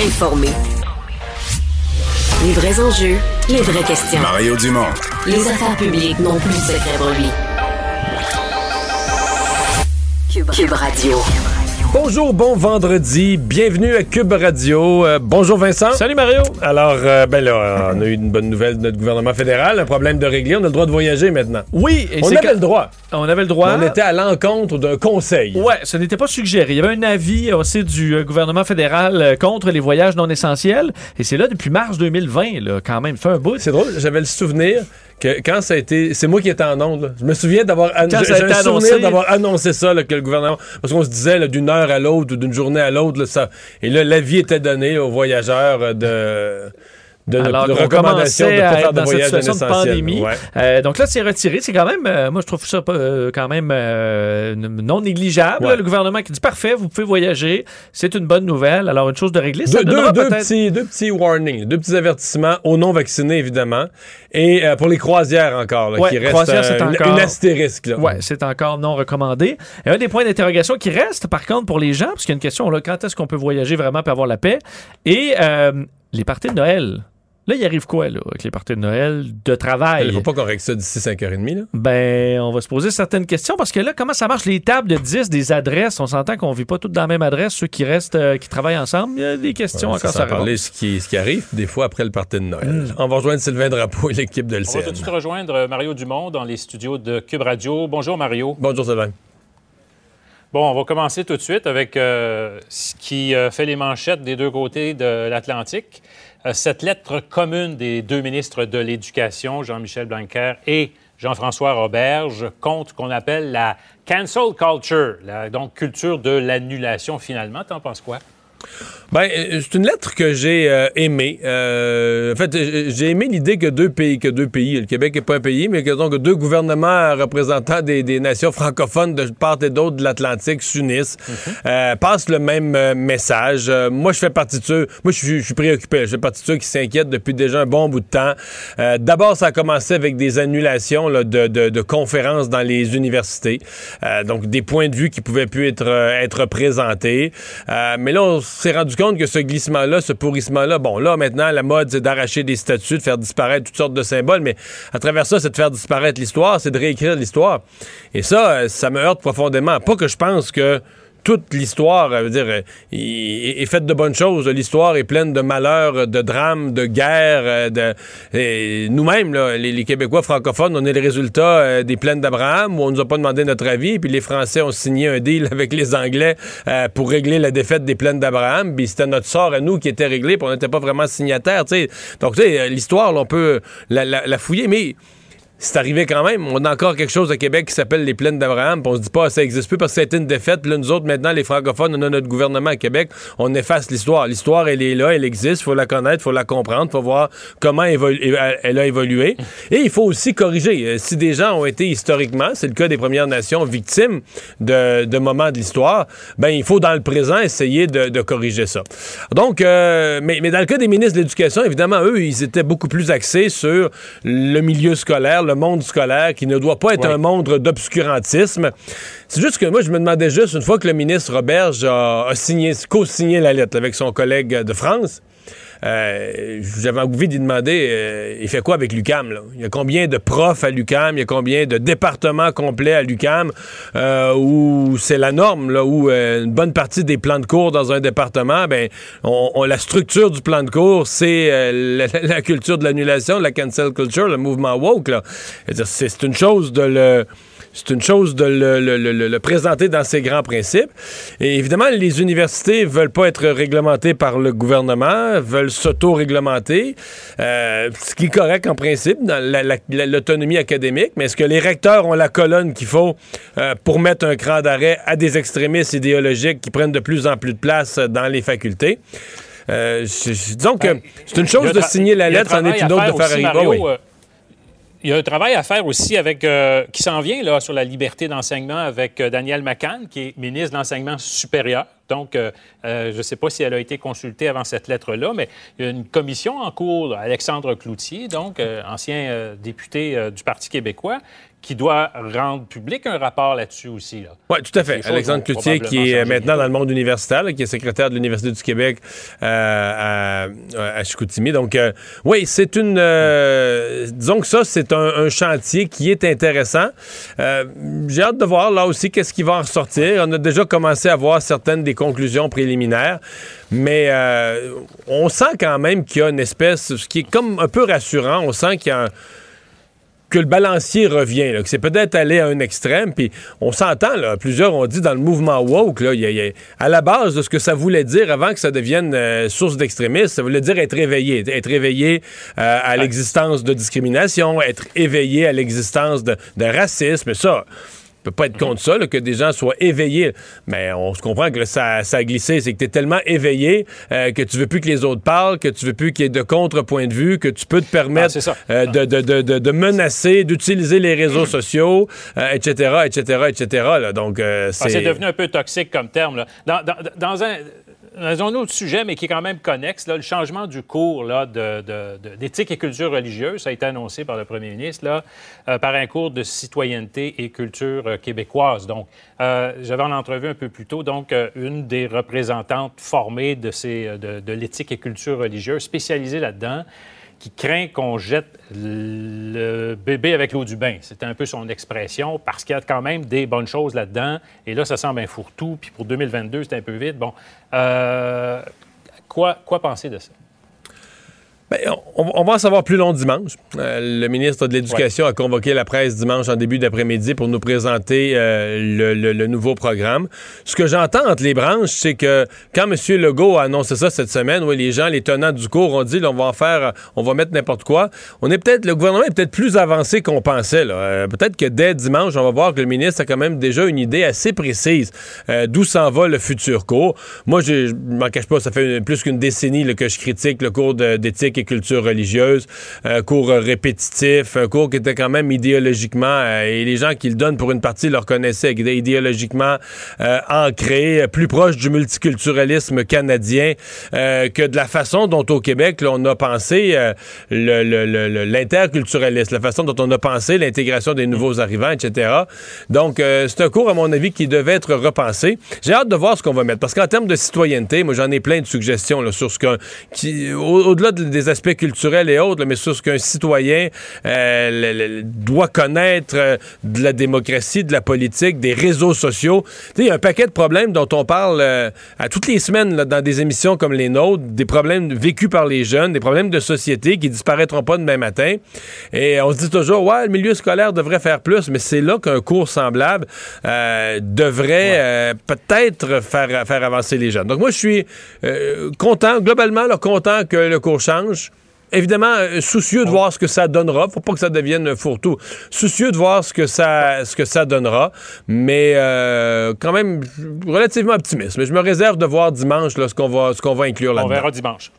informer. Les vrais enjeux, les vraies questions. Mario Dumont. Les affaires publiques n'ont plus de secret pour lui. Cube, Cube Radio. Bonjour, bon vendredi, bienvenue à Cube Radio. Euh, bonjour Vincent. Salut Mario. Alors, euh, ben là, on a eu une bonne nouvelle de notre gouvernement fédéral, un problème de régler, on a le droit de voyager maintenant. Oui, et On avait que- le droit. On avait le droit. On était à l'encontre d'un conseil. Ouais, ce n'était pas suggéré. Il y avait un avis aussi du euh, gouvernement fédéral euh, contre les voyages non essentiels. Et c'est là depuis mars 2020, là, quand même. Fait un bout. C'est drôle, j'avais le souvenir que quand ça a été. C'est moi qui étais en onde. là. Je me souviens d'avoir. an- annoncé. d'avoir annoncé ça, là, que le gouvernement. Parce qu'on se disait d'une heure à l'autre ou d'une journée à l'autre. ça- Et là, l'avis était donné aux voyageurs euh, de. De, Alors de recommandations de à faire dans cette situation de pandémie. Ouais. Euh, donc là, c'est retiré. C'est quand même, euh, moi, je trouve ça euh, quand même non négligeable. Ouais. là, le gouvernement qui dit parfait, vous pouvez voyager. C'est une bonne nouvelle. Alors, une chose de réglée, ça Deux, deux, deux petits, deux petits warnings, deux petits avertissements aux non-vaccinés, évidemment. Et pour les croisières encore, là, Ouais, qui reste croisières, c'est une, encore- une astérisque. Ouais, c'est encore non recommandé. Et un des points d'interrogation qui reste, par contre, pour les gens, parce qu'il y a une question, là, quand est-ce qu'on peut voyager vraiment pour avoir la paix? Et les parties de Noël. Là, il arrive quoi, là, avec les parties de Noël de travail? Il faut pas qu'on règle ça d'ici 5h30. Là. Ben, on va se poser certaines questions parce que là, comment ça marche? Les tables de 10, des adresses, on s'entend qu'on vit pas toutes dans la même adresse, ceux qui restent, euh, qui travaillent ensemble. Il y a des questions Ouais, encore ça, parler ce qui, ce qui arrive des fois après le party de Noël. On va rejoindre Sylvain Drapeau et l'équipe de On va LCN. tout de suite rejoindre Mario Dumont dans les studios de Cube Radio. Bonjour Mario. Bonjour Sylvain. Bon, on va commencer tout de suite avec euh, ce qui euh, fait les manchettes des deux côtés de l'Atlantique. Euh, cette lettre commune des deux ministres de l'Éducation, Jean-Michel Blanquer et Jean-François Roberge, contre qu'on appelle la cancel culture, donc culture de l'annulation finalement. T'en penses quoi? Ben, euh, c'est une lettre que j'ai euh, aimée. Euh, en fait, j'ai aimé l'idée que deux pays, que deux pays, le Québec n'est pas un pays, mais que donc deux gouvernements représentant des, des nations francophones de part et d'autre de l'Atlantique s'unissent, euh, passent le même message. Moi, je fais partie de ceux, moi, je suis- préoccupé. Je fais partie de ceux qui s'inquiètent depuis déjà un bon bout de temps. D'abord, ça a commencé avec des annulations là, de, de- de conférences dans les universités, donc des points de vue qui pouvaient plus être, être présentés. Mais là, on s'est rendu compte que ce glissement-là, ce pourrissement-là, bon, là, maintenant, la mode, c'est d'arracher des statues, de faire disparaître toutes sortes de symboles, mais à travers ça, c'est de faire disparaître l'histoire, c'est de réécrire l'histoire. Et ça, euh, ça me heurte profondément. Pas que je pense que toute l'histoire, euh, veut dire, euh, est, est faite de bonnes choses. L'histoire est pleine de malheurs, de drames, de guerres. euh, de, nous-mêmes, les, Québécois francophones, on est le résultat euh, des plaines d'Abraham où on nous a pas demandé notre avis, puis les Français ont signé un deal avec les Anglais euh, pour régler la défaite des plaines d'Abraham. Puis c'était notre sort à nous qui était réglé, puis on n'était pas vraiment sais. Donc, tu sais, euh, l'histoire, on peut la fouiller, mais c'est arrivé quand même. On a encore quelque chose à Québec qui s'appelle les plaines d'Abraham. On se dit pas ça existe plus parce que ça a été une défaite. Puis là, nous autres, maintenant, les francophones, on a notre gouvernement à Québec. On efface l'histoire. L'histoire, elle est là, elle existe. faut la connaître, faut la comprendre, faut voir comment elle elle a évolué. Et il faut aussi corriger. Euh, Si des gens ont été historiquement, c'est le cas des Premières Nations, victimes de, moments de l'histoire, ben il faut dans le présent essayer de, de corriger ça. Donc, euh, mais, mais dans le cas des ministres de l'Éducation, évidemment, eux, ils étaient beaucoup plus axés sur le milieu scolaire, le monde scolaire, qui ne doit pas être Ouais. un monde d'obscurantisme. C'est juste que moi, je me demandais juste, une fois que le ministre Roberge a, a signé, co-signé la lettre avec son collègue de France, euh, j'avais envie d'y demander, euh, il fait quoi avec l'UCAM? Il y a combien de profs à l'UCAM? Il y a combien de départements complets à l'UCAM? Euh, où c'est la norme, là, où euh, une bonne partie des plans de cours dans un département, ben, on, on- la structure du plan de cours, c'est euh, la, la culture de l'annulation, la cancel culture, le mouvement woke. c'est une chose de le c'est une chose de le, le- le- le présenter dans ses grands principes. Et évidemment, les universités veulent pas être réglementées par le gouvernement, veulent s'auto-réglementer, euh, ce qui est correct en principe dans la- la- la- l'autonomie académique. Mais est-ce que les recteurs ont la colonne qu'il faut euh, pour mettre un cran d'arrêt à des extrémistes idéologiques qui prennent de plus en plus de place dans les facultés? Euh, que c'est une chose un de signer la un lettre, c'en est une autre de faire aussi, arriver. Mario, oui. euh, Il y a un travail à faire aussi avec euh, qui s'en vient là, sur la liberté d'enseignement avec euh, Daniel McCann, qui est ministre de l'Enseignement supérieur. Donc, euh, je ne sais pas si elle a été consultée avant cette lettre-là, mais il y a une commission en cours, Alexandre Cloutier, donc ancien député du Parti québécois, qui doit rendre public un rapport là-dessus aussi. Là. Oui, tout à fait. Alexandre Cloutier, qui est changer maintenant dans le monde universitaire, là, qui est secrétaire de l'Université du Québec euh, à, à Chicoutimi. Donc, euh, oui, c'est une. euh, disons que ça, c'est un, un chantier qui est intéressant. Euh, J'ai hâte de voir là aussi qu'est-ce qui va en ressortir. On a déjà commencé à voir certaines des conclusions préliminaires, mais euh, on sent quand même qu'il y a une espèce, ce qui est comme un peu rassurant, on sent qu'il y a un que le balancier revient, là, que c'est peut-être allé à un extrême, puis on s'entend, là, plusieurs ont dit dans le mouvement woke, là, y a- il y a- à la base de ce que ça voulait dire avant que ça devienne euh, source d'extrémisme, ça voulait dire être éveillé, être éveillé euh, à l'existence de discrimination, être éveillé à l'existence de, de racisme, ça... Peut pas être contre ça, là, que des gens soient éveillés. Mais on se comprend que là, ça, ça a glissé. C'est que tu es tellement éveillé euh, que tu veux plus que les autres parlent, que tu veux plus qu'il y ait de contre-point de vue, que tu peux te Ah, permettre ça. euh, de, de, de, de- de menacer, d'utiliser les réseaux sociaux, euh, etc., etc., etc. là. Donc, euh, Ah, c'est... C'est devenu un peu toxique comme terme. là. Dans, dans- dans un, dans un autre sujet, mais qui est quand même connexe, le changement du cours d'éthique et culture religieuse, ça a été annoncé par le premier ministre, euh, par un cours de citoyenneté et culture euh, québécoise. Donc, euh, j'avais en entrevue un peu plus tôt, donc, une des représentantes formées de, ces, de l'éthique et culture religieuse, spécialisée là-dedans, qui craint qu'on jette le bébé avec l'eau du bain. C'était un peu son expression, parce qu'il y a quand même des bonnes choses là-dedans. Et là, ça semble un fourre-tout. Puis pour 2022, c'est un peu vite. Bon, euh, quoi, quoi penser de ça? Ben, on, on va en savoir plus long dimanche. Euh, le ministre de l'Éducation a convoqué la presse dimanche en début d'après-midi pour nous présenter euh, le, le- le nouveau programme. Ce que j'entends entre les branches, c'est que quand M. Legault a annoncé ça cette semaine, oui, les gens, les tenants du cours, ont dit là, on va en faire, on va mettre n'importe quoi. On est peut-être, le gouvernement est peut-être plus avancé qu'on pensait. Euh, peut-être que dès dimanche, on va voir que le ministre a quand même déjà une idée assez précise euh, d'où s'en va le futur cours. Moi, je m'en cache pas, ça fait plus qu'une décennie là, que je critique le cours d'éthique et culture religieuse, un cours euh, répétitif, un cours qui était quand même idéologiquement, euh, et les gens qui le donnent pour une partie le reconnaissaient, qui était idéologiquement euh, ancré, euh, plus proche du multiculturalisme canadien euh, que de la façon dont au Québec, on a pensé euh, l'interculturalisme, la façon dont on a pensé l'intégration des nouveaux arrivants, etc. Donc, euh, c'est un cours, à mon avis, qui devait être repensé. J'ai hâte de voir ce qu'on va mettre, parce qu'en termes de citoyenneté, moi, j'en ai plein de suggestions sur ce qu'un... Au-delà de- des aspects culturels et autres, là, mais sur ce qu'un citoyen euh, le- le- doit connaître euh, de la démocratie, de la politique, des réseaux sociaux. Il y a un paquet de problèmes dont on parle euh, à toutes les semaines là, dans des émissions comme les nôtres, des problèmes vécus par les jeunes, des problèmes de société qui disparaîtront pas demain matin. Et on se dit toujours, ouais, le milieu scolaire devrait faire plus, mais c'est là qu'un cours semblable devrait peut-être faire, faire avancer les jeunes. Donc moi, je suis content, globalement, là, content que le cours change. Évidemment, euh, soucieux de voir ce que ça donnera. Faut pas que ça devienne un fourre-tout. Soucieux de voir ce que ça, ce que ça donnera. Mais euh, quand même, relativement optimiste. Mais je me réserve de voir dimanche là, ce qu'on va, ce qu'on va inclure On là-dedans. verra dimanche.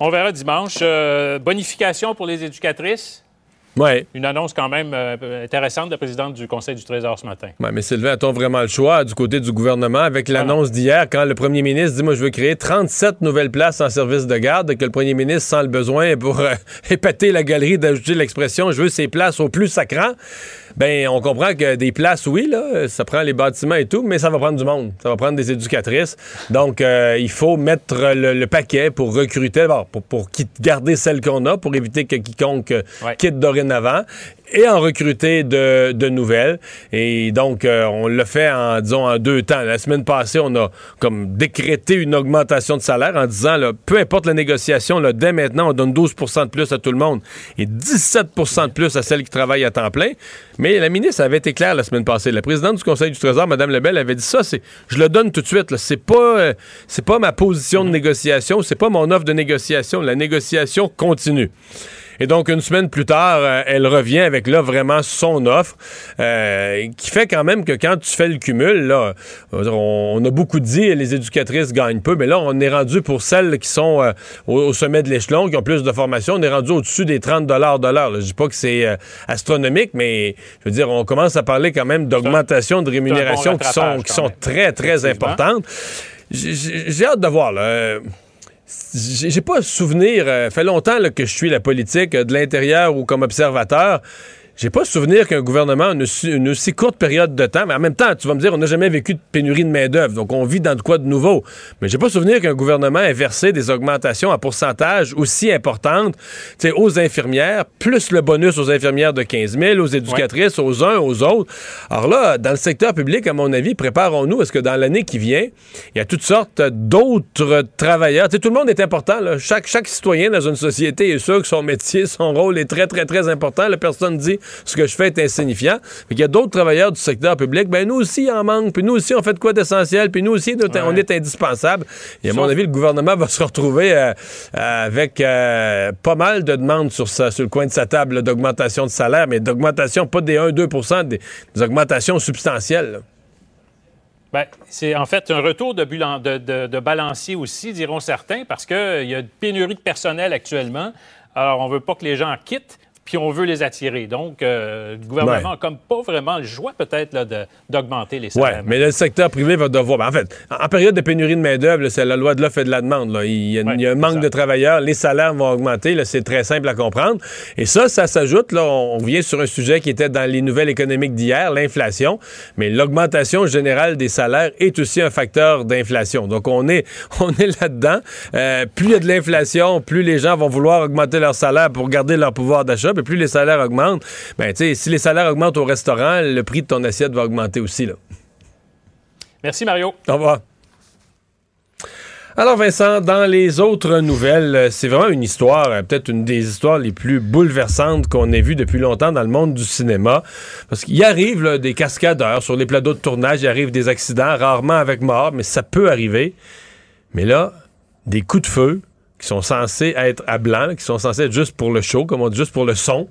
On verra dimanche. Euh, bonification pour les éducatrices. Ouais. Une annonce quand même euh, intéressante de la présidente du Conseil du Trésor ce matin. Ouais, mais Sylvain, a-t-on vraiment le choix du côté du gouvernement? Avec l'annonce d'hier quand le premier ministre dit Moi, je veux créer 37 nouvelles places en service de garde, que le premier ministre sent le besoin pour euh, épater la galerie d'ajouter l'expression Je veux ces places au plus sacrant. Ben on comprend que des places, oui, là, ça prend les bâtiments et tout, mais ça va prendre du monde. Ça va prendre des éducatrices. Donc, euh, il faut mettre le, le paquet pour recruter, pour, pour garder celles qu'on a, pour éviter que quiconque euh, Ouais. quitte dorénavant et en recruter de, de nouvelles. Et donc, euh, on l'a fait en, disons, en deux temps. La semaine passée, on a comme décrété une augmentation de salaire en disant, là, peu importe la négociation, là, dès maintenant, on donne 12 de plus à tout le monde et 17 de plus à celles qui travaillent à temps plein. Mais la ministre avait été claire la semaine passée. La présidente du Conseil du Trésor, Mme Lebel, avait dit ça, c'est, je le donne tout de suite. C'est pas, euh, c'est pas ma position de négociation, c'est pas mon offre de négociation. La négociation continue. Et donc, une semaine plus tard, euh, elle revient avec là vraiment son offre, euh, qui fait quand même que quand tu fais le cumul, là, on, a beaucoup dit les éducatrices gagnent peu, mais là, on est rendu pour celles qui sont euh, au, au sommet de l'échelon, qui ont plus de formation, on est rendu au-dessus des 30 de l'heure. Je dis pas que c'est euh, astronomique, mais je veux dire, on commence à parler quand même d'augmentation de rémunération qui sont, qui sont très, très importantes. J'ai hâte de voir, là. J'ai pas souvenir, euh, fait longtemps que je suis la politique euh, de l'intérieur ou comme observateur. J'ai pas souvenir qu'un gouvernement a une, aussi- une aussi courte période de temps, mais en même temps, tu vas me dire, on n'a jamais vécu de pénurie de main-d'œuvre, donc on vit dans de quoi de nouveau. Mais j'ai pas souvenir qu'un gouvernement ait versé des augmentations à pourcentage aussi importantes tu sais, aux infirmières, plus le bonus aux infirmières de 15 000, aux éducatrices, aux uns, aux autres. Alors là, dans le secteur public, à mon avis, préparons-nous parce que dans l'année qui vient, il y a toutes sortes d'autres travailleurs? Tu sais, tout le monde est important. là. Chaque, chaque citoyen dans une société est sûr que son métier, son rôle est très, très, très important. La personne dit ce que je fais est insignifiant. Fait qu'il y a d'autres travailleurs du secteur public. Ben nous aussi, il en manque. Puis nous aussi, on fait de quoi d'essentiel. Puis nous aussi, nous, on est indispensable. Et à mon avis, le gouvernement va se retrouver euh, euh, avec euh, pas mal de demandes sur, sa- sur le coin de sa table d'augmentation de salaire, mais d'augmentation, pas des 1-2 des, des augmentations substantielles. là. Ben, c'est en fait un retour de, bulan- de, de- de balancier aussi, diront certains, parce qu'il y a une pénurie de personnel actuellement. Alors, on veut pas que les gens quittent, puis on veut les attirer. Donc, euh, le gouvernement Ouais. a comme pas vraiment le choix, peut-être, d'augmenter les Oui, salaires. mais le secteur privé va devoir. ben, en fait, en, période de pénurie de main-d'œuvre, c'est la loi de l'offre et de la demande. là. Il, y a, Ouais, il y a un manque de travailleurs, les salaires vont augmenter. C'est très simple à comprendre. Et ça, ça s'ajoute. Là, on, on vient sur un sujet qui était dans les nouvelles économiques d'hier, l'inflation. Mais l'augmentation générale des salaires est aussi un facteur d'inflation. Donc, on est, on est là-dedans. Euh, plus il y a de l'inflation, plus les gens vont vouloir augmenter leur salaire pour garder leur pouvoir d'achat. Puis plus les salaires augmentent, ben, tu sais, si les salaires augmentent au restaurant, le prix de ton assiette va augmenter aussi. Là. Merci, Mario. Au revoir. Alors Vincent, dans les autres nouvelles, euh, c'est vraiment une histoire, euh, peut-être une des histoires les plus bouleversantes qu'on ait vues depuis longtemps dans le monde du cinéma. Parce qu'il arrive là, des cascadeurs sur les plateaux de tournage, il arrive des accidents, rarement avec mort, mais ça peut arriver. Mais là, des coups de feu qui sont censés être à blanc, qui sont censés être juste pour le show, comme on dit, juste pour le son,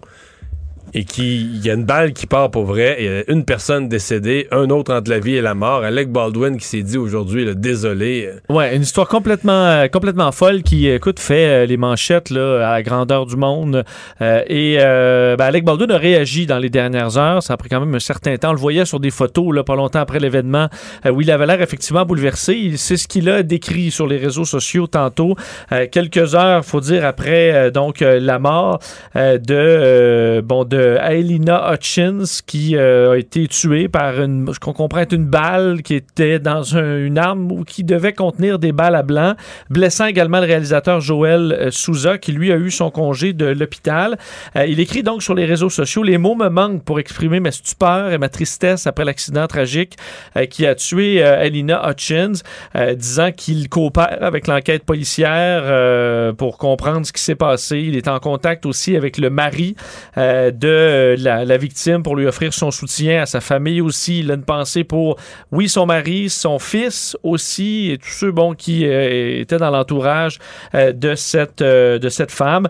et qui il y a une balle qui part pour vrai, et a une personne décédée, un autre entre la vie et la mort. Alec Baldwin qui s'est dit aujourd'hui, désolé. euh, Ouais, une histoire complètement, euh, complètement folle qui, écoute, fait euh, les manchettes là, à la grandeur du monde. Euh, et euh, ben, Alec Baldwin a réagi dans les dernières heures. Ça a pris quand même un certain temps. On le voyait sur des photos, là, pas longtemps après l'événement, euh, où il avait l'air effectivement bouleversé. C'est ce qu'il a décrit sur les réseaux sociaux tantôt. Euh, quelques heures, faut dire, après euh, donc euh, la mort euh, de euh, bon de Aelina Hutchins qui euh, a été tuée par une, je comprends une balle qui était dans un- une arme ou qui devait contenir des balles à blanc, blessant également le réalisateur Joël euh, Souza qui lui a eu son congé de l'hôpital. Euh, il écrit donc sur les réseaux sociaux les mots me manquent pour exprimer ma stupeur et ma tristesse après l'accident tragique qui a tué Aelina Hutchins, disant qu'il coopère avec l'enquête policière pour comprendre ce qui s'est passé. Il est en contact aussi avec le mari euh, de euh, la, la victime pour lui offrir son soutien à sa famille aussi. Il a une pensée pour, oui, son mari, son fils aussi, et tous ceux bon, qui euh, étaient dans l'entourage euh, de, cette, euh, de cette femme.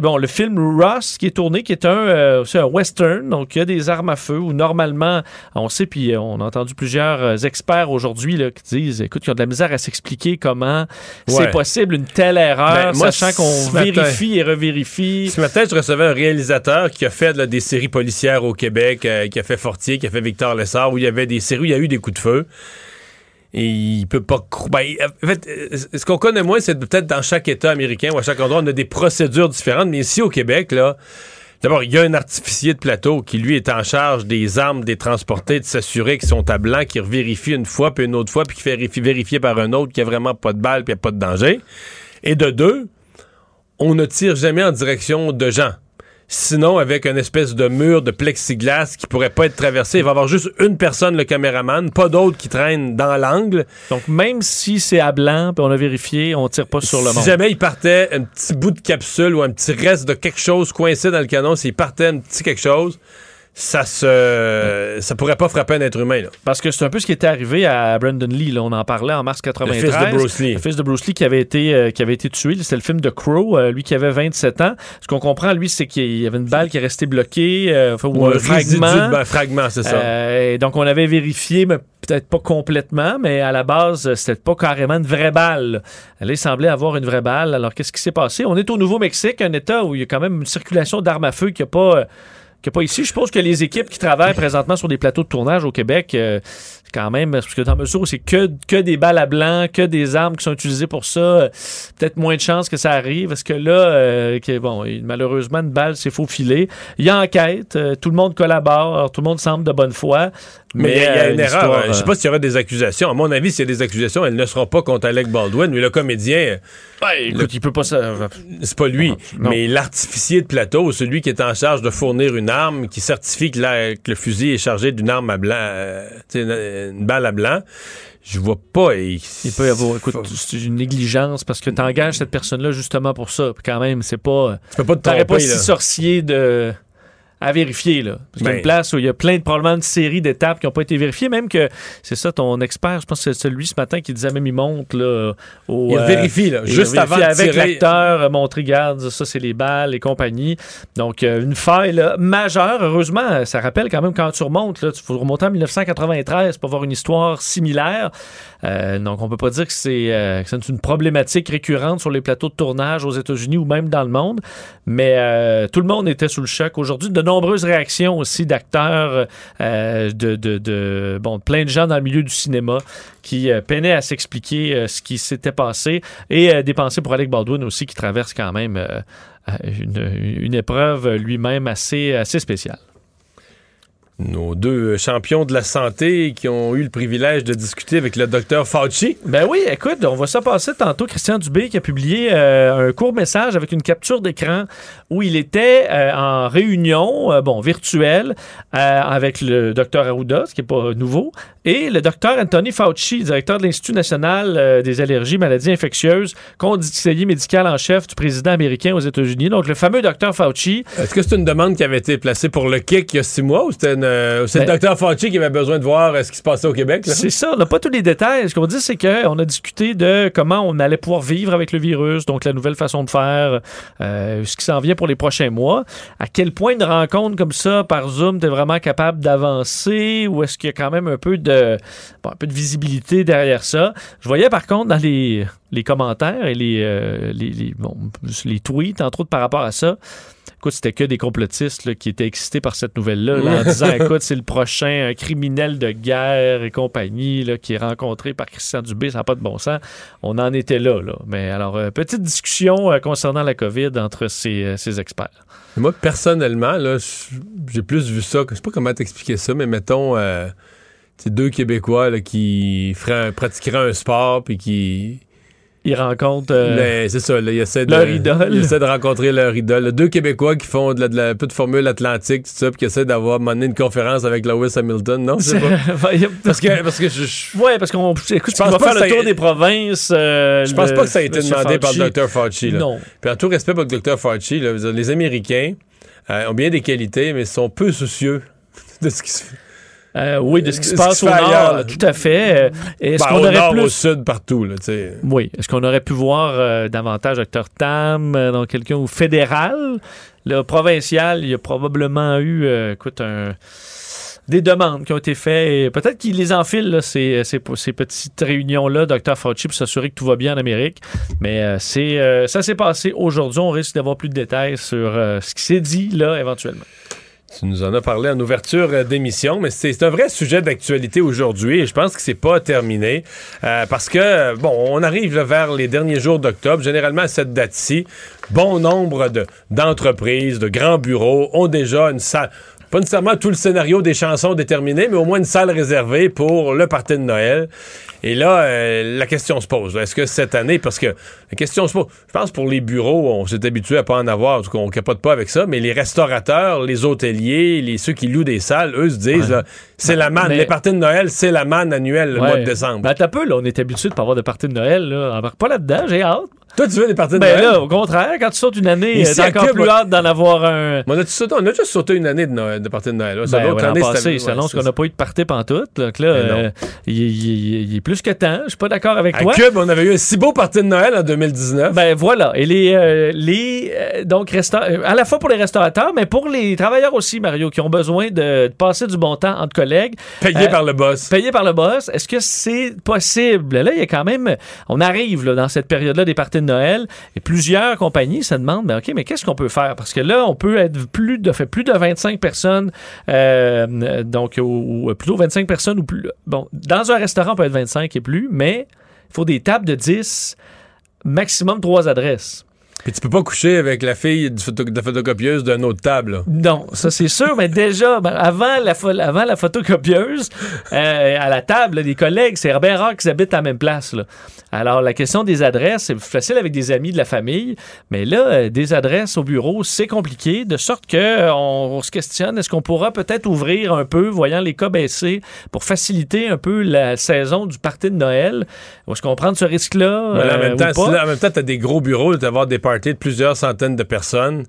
Bon, le film Ross qui est tourné, qui est un, un western, donc il y a des armes à feu où normalement, on sait, puis on a entendu plusieurs experts aujourd'hui qui disent, écoute, ils ont de la misère à s'expliquer comment c'est possible une telle erreur, Ben, moi, sachant qu'on matin- vérifie et revérifie. Ce matin, je recevais un réalisateur qui a fait là, des séries policières au Québec, euh, qui a fait Fortier, qui a fait Victor Lessard, où il y avait des séries où il y a eu des coups de feu. Et il peut pas. Ben, en fait, euh, ce qu'on connaît moins, c'est peut-être dans chaque État américain ou à chaque endroit, on a des procédures différentes. Mais ici au Québec, là, D'abord, il y a un artificier de plateau qui, lui, est en charge des armes, des transporter, de s'assurer qu'ils sont à blanc, qui revérifie une fois, puis une autre fois, puis qui fait vérifier, par un autre qu'il n'y a vraiment pas de balle, puis il n'y a pas de danger. Et de deux, on ne tire jamais en direction de gens. Sinon, avec une espèce de mur de plexiglas qui pourrait pas être traversé, il va y avoir juste une personne, le caméraman, pas d'autres qui traînent dans l'angle. Donc, même si c'est à blanc, puis on a vérifié, on tire pas sur le Si monde. jamais il partait un petit bout de capsule ou un petit reste de quelque chose coincé dans le canon, s'il partait un petit quelque chose, ça se, ça pourrait pas frapper un être humain. Là. Parce que c'est un peu ce qui était arrivé à Brandon Lee. Là. On en parlait en mars 93. Le fils de Bruce Lee. Le fils de Bruce Lee qui avait été, euh, qui avait été tué. C'était le film de Crow, euh, lui qui avait 27 ans. Ce qu'on comprend, lui, c'est qu'il y avait une balle qui est restée bloquée, euh, ou un fragment. ben, fragment, c'est ça. Et donc, on avait vérifié, mais peut-être pas complètement, mais à la base, c'était pas carrément une vraie balle. Elle semblait avoir une vraie balle. Alors, qu'est-ce qui s'est passé? On est au Nouveau-Mexique, un État où il y a quand même une circulation d'armes à feu qui n'a pas. A pas ici. Je suppose que les équipes qui travaillent présentement sur des plateaux de tournage au Québec, euh, c'est quand même, parce que dans le mesure où c'est que, que des balles à blanc, que des armes qui sont utilisées pour ça, euh, peut-être moins de chances que ça arrive. Parce que là, euh, que, bon, il- malheureusement, une balle s'est faufilée. Il y a enquête, euh, tout le monde collabore, tout le monde semble de bonne foi. Mais il y a- il y a euh, une erreur. Je sais euh, pas s'il y aura des accusations. À mon avis, s'il y a des accusations, elles ne seront pas contre Alec Baldwin, mais le comédien, Ouais, écoute, il peut pas ça. c'est pas lui. Non. Mais l'artificier de plateau, celui qui est en charge de fournir une arme, qui certifie que, la- que le fusil est chargé d'une arme à blanc, euh, tu sais, une, balle à blanc, je vois pas. Il, Il peut y avoir, écoute, c'est une négligence parce que tu engages cette personne-là justement pour ça. Puis quand même, c'est pas. Tu peux pas te T'aurais pas tromper, si là. sorcier de. À vérifier, là. Parce qu'il y a Ben. une place où il y a plein de probablement de séries d'étapes qui n'ont pas été vérifiées. Même que, c'est ça, ton expert, je pense que c'est celui ce matin qui disait même, il monte, là. Au, Il euh, vérifie, là, il juste vérifie avant avec tirer. l'acteur, euh, montrer, regarde, ça, c'est les balles et compagnie. Donc, euh, une faille, là, majeure. Heureusement, ça rappelle quand même quand tu remontes, là, tu faut remonter en 1993 pour avoir une histoire similaire. Euh, donc, on peut pas dire que c'est euh, une problématique récurrente sur les plateaux de tournage aux États-Unis ou même dans le monde, mais euh, tout le monde était sous le choc. Aujourd'hui, de nombreuses réactions aussi d'acteurs, euh, de, de, de- bon, plein de gens dans le milieu du cinéma qui euh, peinaient à s'expliquer euh, ce qui s'était passé et des pensées pour Alec Baldwin aussi qui traverse quand même une, épreuve lui-même assez spéciale. Nos deux champions de la santé qui ont eu le privilège de discuter avec le docteur Fauci. Ben oui, écoute, on voit ça passer tantôt. Christian Dubé qui a publié euh, un court message avec une capture d'écran où il était euh, en réunion, euh, virtuelle, euh, avec le docteur Arruda, ce qui n'est pas nouveau, et le docteur Anthony Fauci, directeur de l'Institut national euh, des allergies, maladies infectieuses, conseiller médical en chef du président américain aux États-Unis. Donc, le fameux docteur Fauci, Est-ce que c'est une demande qui avait été placée pour le kick il y a six mois ou c'était euh, c'est Ben- le docteur Fauci qui avait besoin de voir euh, ce qui se passait au Québec? C'est ça, on n'a pas tous les détails. Ce qu'on dit, c'est qu'on a discuté de comment on allait pouvoir vivre avec le virus, donc la nouvelle façon de faire, euh, ce qui s'en vient pour les prochains mois. À quel point une rencontre comme ça par Zoom, tu es vraiment capable d'avancer ou est-ce qu'il y a quand même un peu de, bon, un peu de visibilité derrière ça? Je voyais par contre dans les, les commentaires et les, euh, les, les- bon, les tweets, entre autres par rapport à ça, Écoute, c'était que des complotistes là, qui étaient excités par cette nouvelle-là, là, en disant, écoute, c'est le prochain euh, criminel de guerre et compagnie là, qui est rencontré par Christian Dubé, ça n'a pas de bon sens. On en était là. là. Mais alors, euh, petite discussion euh, concernant la COVID entre ces, euh, ces experts. Moi, personnellement, j'ai plus vu ça. Je sais pas comment t'expliquer ça, mais mettons, euh, c'est deux Québécois là, qui feraient pratiqueraient un sport puis qui. Ils rencontrent... euh, Mais c'est ça, là, ils essaient de, leur idole. Ils essaient de rencontrer leur idole. Là, Deux Québécois qui font de la, de la- de formule atlantique, tout ça, puis qui essaient d'avoir donné, une conférence avec Lewis Hamilton. Non, c'est pas. Parce que, parce que je, je- Ouais, parce qu'on écoute, Je pense vas pas faire que le tour des provinces. euh, je pense le- pas que ça a été Monsieur demandé par le Dr. Fauci. Là. Non. Puis en tout respect pour le Dr. Fauci, les Américains euh, ont bien des qualités, mais sont peu soucieux de ce qui se fait. Euh, oui, de ce qui se Ce qui passe se au nord, là, tout à fait. Euh, Est-ce Ben, qu'on au aurait nord, plus... au sud, partout. Là. Oui. Est-ce qu'on aurait pu voir euh, davantage Dr. Tam euh, dans quelqu'un au fédéral? Le provincial, il y a probablement eu, euh, écoute, un- des demandes qui ont été faites. et Peut-être qu'il les enfile, là, ces, ces- ces petites réunions-là, Dr. Fauci, pour s'assurer que tout va bien en Amérique. Mais euh, c'est, euh, ça s'est passé aujourd'hui. On risque d'avoir plus de détails sur euh, ce qui s'est dit là, éventuellement. Tu nous en as parlé en ouverture euh, d'émission, mais c'est un vrai sujet d'actualité aujourd'hui et je pense que c'est pas terminé euh, parce que, bon, on arrive vers les derniers jours d'octobre. Généralement, à cette date-ci, bon nombre de- d'entreprises, de, grands bureaux ont déjà une salle. Pas nécessairement tout le scénario des chansons déterminé, mais au moins une salle réservée pour le party de Noël. Et là, euh, la question se pose. Est-ce que cette année, parce que la question se pose, je pense pour les bureaux, on s'est habitué à pas en avoir, en tout cas, on capote pas avec ça, mais les restaurateurs, les hôteliers, les, ceux qui louent des salles, eux se disent, c'est la manne. mais- Les parties de Noël, c'est la manne annuelle, le Ouais. mois de décembre. Ben, t'as peu, là, on est habitué de pas avoir de party de Noël, là. Embarque pas là-dedans, j'ai hâte. Toi, tu veux des parties de Ben Noël? là, au contraire, quand tu sautes une année, t'as encore plus hâte d'en avoir un. On, a sauté- on a juste sauté une année de, Noël, de parties de Noël. là. Ben, ouais, année, passé, ça annonce qu'on n'a pas eu de party pantoute. Donc là, Ben euh, il, est plus que temps. Je suis pas d'accord avec À toi. Cube, on avait eu un si beau party de Noël en 2019. Ben voilà. Et les, euh, les euh, donc resta- euh, à la fois pour les restaurateurs, mais pour les travailleurs aussi, Mario, qui ont besoin de, de passer du bon temps entre collègues. payé euh, par le boss. Payé par le boss, est-ce que c'est possible? Là, il y a quand même. On arrive là, dans cette période-là des parties de Noël et plusieurs compagnies se demandent ben, OK, mais qu'est-ce qu'on peut faire? Parce que là, on peut être plus de, fait plus de 25 personnes, donc, ou, ou plutôt 25 personnes ou plus. Bon, dans un restaurant, on peut être 25 et plus, mais il faut des tables de 10, maximum trois adresses. Puis tu peux pas coucher avec la fille du photo- de la photocopieuse d'une autre table. là. Non, ça c'est sûr, mais déjà, ben, avant, la pho- avant la photocopieuse, euh, à la table, les collègues, c'est bien rare qu'ils habitent à la même place. là. Alors, la question des adresses, c'est facile avec des amis de la famille, mais là, euh, des adresses au bureau, c'est compliqué, de sorte que euh, on, se questionne, est-ce qu'on pourra peut-être ouvrir un peu, voyant les cas baisser, pour faciliter un peu la saison du party de Noël? Est-ce qu'on prend ce risque-là? En même temps, temps, t'as des gros bureaux, tu avoir des de plusieurs centaines de personnes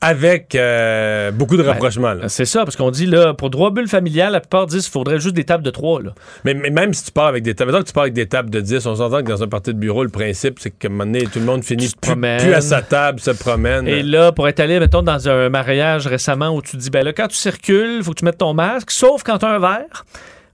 avec euh, beaucoup de rapprochements. là. C'est ça, parce qu'on dit, là, pour trois bulles familiales, la plupart disent qu'il faudrait juste des tables de trois, là. Mais, mais même si tu pars avec des tables, que tu pars avec des tables de 10, on s'entend que dans un party de bureau, le principe, c'est qu'à un moment donné, tout le monde finit plus, plus à sa table, se promène. Et là, pour être allé, mettons, dans un mariage récemment où tu dis, ben là, quand tu circules, faut que tu mettes ton masque, sauf quand tu as un verre.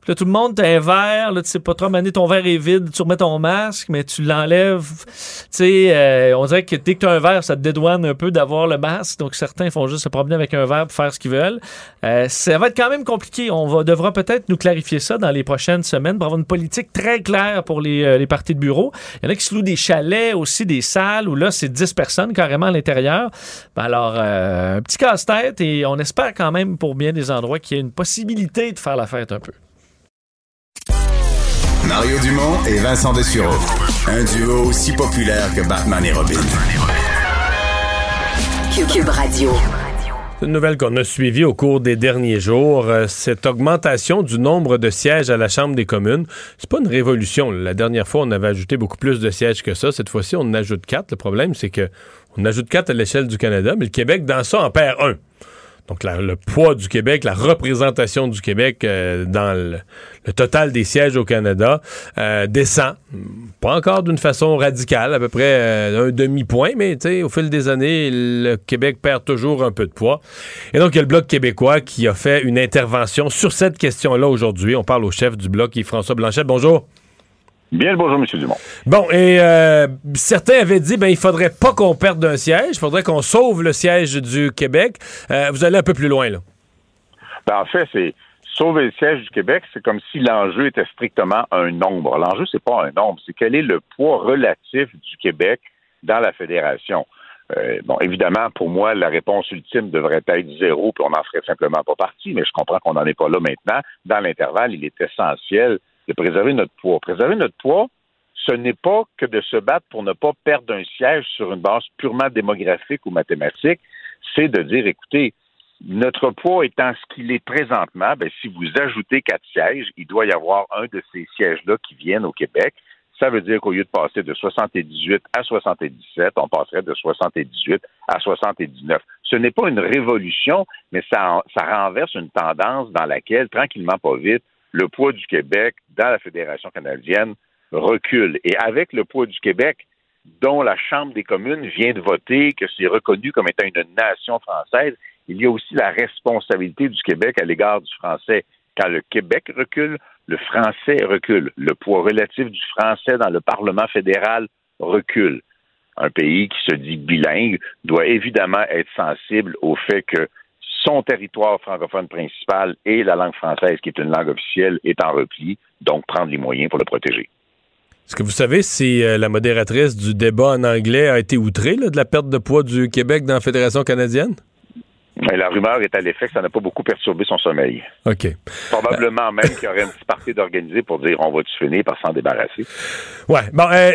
Puis là, tout le monde, t'as un verre, là, tu sais pas trop, maner ton verre est vide, tu remets ton masque, mais tu l'enlèves. Tu sais, euh, on dirait que dès que t'as un verre, ça te dédouane un peu d'avoir le masque. Donc, certains font juste se promener avec un verre pour faire ce qu'ils veulent. Euh, ça va être quand même compliqué. On va, devra peut-être nous clarifier ça dans les prochaines semaines pour avoir une politique très claire pour les, euh, les parties de bureau. Il y en a qui se louent des chalets, aussi des salles, où là, c'est 10 personnes carrément à l'intérieur. Ben alors, euh, un petit casse-tête et on espère quand même pour bien des endroits qu'il y ait une possibilité de faire la fête un peu. Mario Dumont et Vincent Dessureau. Un duo aussi populaire que Batman et Robin. Cube Radio. C'est une nouvelle qu'on a suivie au cours des derniers jours. Euh, cette augmentation du nombre de sièges à la Chambre des communes, c'est pas une révolution. La dernière fois, on avait ajouté beaucoup plus de sièges que ça. Cette fois-ci, on en ajoute quatre. Le problème, c'est que on ajoute quatre à l'échelle du Canada, mais le Québec, dans ça, en perd un. Donc, le poids du Québec, la représentation du Québec euh, dans le, total des sièges au Canada euh, descend. Pas encore d'une façon radicale, à peu près euh, un demi-point, mais au fil des années, le Québec perd toujours un peu de poids. Et donc, il y a le Bloc québécois qui a fait une intervention sur cette question-là aujourd'hui. On parle au chef du Bloc, qui François Blanchet. Bonjour. Bien le bonjour, M. Dumont. Bon, et euh, certains avaient dit, ben, il faudrait pas qu'on perde un siège, il faudrait qu'on sauve le siège du Québec. Euh, vous allez un peu plus loin, là. Ben, en fait, c'est sauver le siège du Québec, c'est comme si l'enjeu était strictement un nombre. L'enjeu, c'est pas un nombre, c'est quel est le poids relatif du Québec dans la fédération. Euh, bon, évidemment, pour moi, la réponse ultime devrait être zéro, puis on n'en ferait simplement pas partie, mais je comprends qu'on n'en est pas là maintenant. Dans l'intervalle, il est essentiel préserver notre poids. Préserver notre poids, ce n'est pas que de se battre pour ne pas perdre un siège sur une base purement démographique ou mathématique, c'est de dire, écoutez, notre poids étant ce qu'il est présentement, ben, si vous ajoutez quatre sièges, il doit y avoir un de ces sièges-là qui viennent au Québec. Ça veut dire qu'au lieu de passer de 78 à 77, on passerait de 78 à 79. Ce n'est pas une révolution, mais ça, ça renverse une tendance dans laquelle, tranquillement pas vite, le poids du Québec dans la Fédération canadienne recule. Et avec le poids du Québec, dont la Chambre des communes vient de voter que c'est reconnu comme étant une nation française, il y a aussi la responsabilité du Québec à l'égard du français. Quand le Québec recule, le français recule. Le poids relatif du français dans le Parlement fédéral recule. Un pays qui se dit bilingue doit évidemment être sensible au fait que son territoire francophone principal et la langue française, qui est une langue officielle, est en repli, donc prendre les moyens pour le protéger. Est-ce que vous savez si euh, la modératrice du débat en anglais a été outrée de la perte de poids du Québec dans la Fédération canadienne? Mais la rumeur est à l'effet que ça n'a pas beaucoup perturbé son sommeil. OK. Probablement même qu'il y aurait une petite partie d'organiser pour dire on va-tu finir par s'en débarrasser. Ouais. Bon, euh,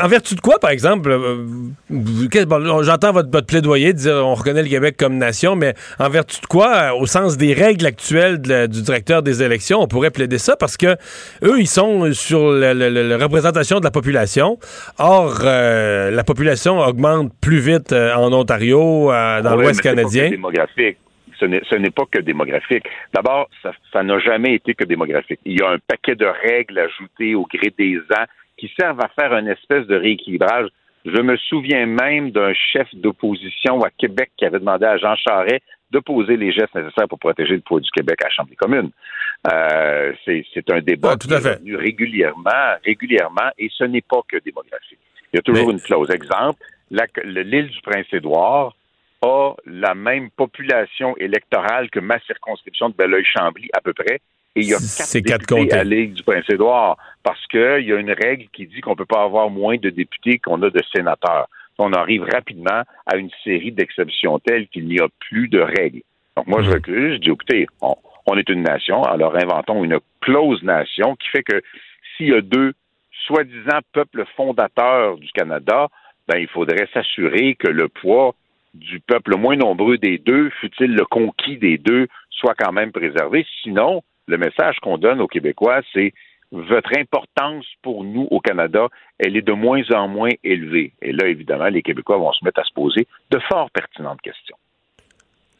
en vertu de quoi, par exemple, euh, bon, j'entends votre, votre plaidoyer de dire on reconnaît le Québec comme nation, mais en vertu de quoi, euh, au sens des règles actuelles de du directeur des élections, on pourrait plaider ça parce que eux, ils sont sur la, la- la- la représentation de la population. Or, la population augmente plus vite en Ontario, dans l'Ouest canadien. Que démographique. Ce n'est, pas que démographique. D'abord, ça, n'a jamais été que démographique. Il y a un paquet de règles ajoutées au gré des ans qui servent à faire une espèce de rééquilibrage. Je me souviens même d'un chef d'opposition à Québec qui avait demandé à Jean Charest de poser les gestes nécessaires pour protéger le poids du Québec à la Chambre des communes. Euh, c'est, un débat Ah, tout qui à est revenu régulièrement, régulièrement, et ce n'est pas que démographique. Il y a toujours Mais- une clause. Exemple, l'île du Prince-Édouard a la même population électorale que ma circonscription de Belleuil-Chambly à peu près. Et il y a quatre députés à l'île du Prince-Édouard parce qu'il y a une règle qui dit qu'on ne peut pas avoir moins de députés qu'on a de sénateurs. On arrive rapidement à une série d'exceptions telles qu'il n'y a plus de règles. Donc moi, je Mhm. recule, je dis, écoutez, on, on est une nation, alors inventons une close nation qui fait que s'il y a deux soi-disant peuples fondateurs du Canada, ben, il faudrait s'assurer que le poids du peuple le moins nombreux des deux, fut-il le conquis des deux, soit quand même préservé. Sinon, le message qu'on donne aux Québécois, c'est votre importance pour nous au Canada, elle est de moins en moins élevée. Et là, évidemment, les Québécois vont se mettre à se poser de fort pertinentes questions.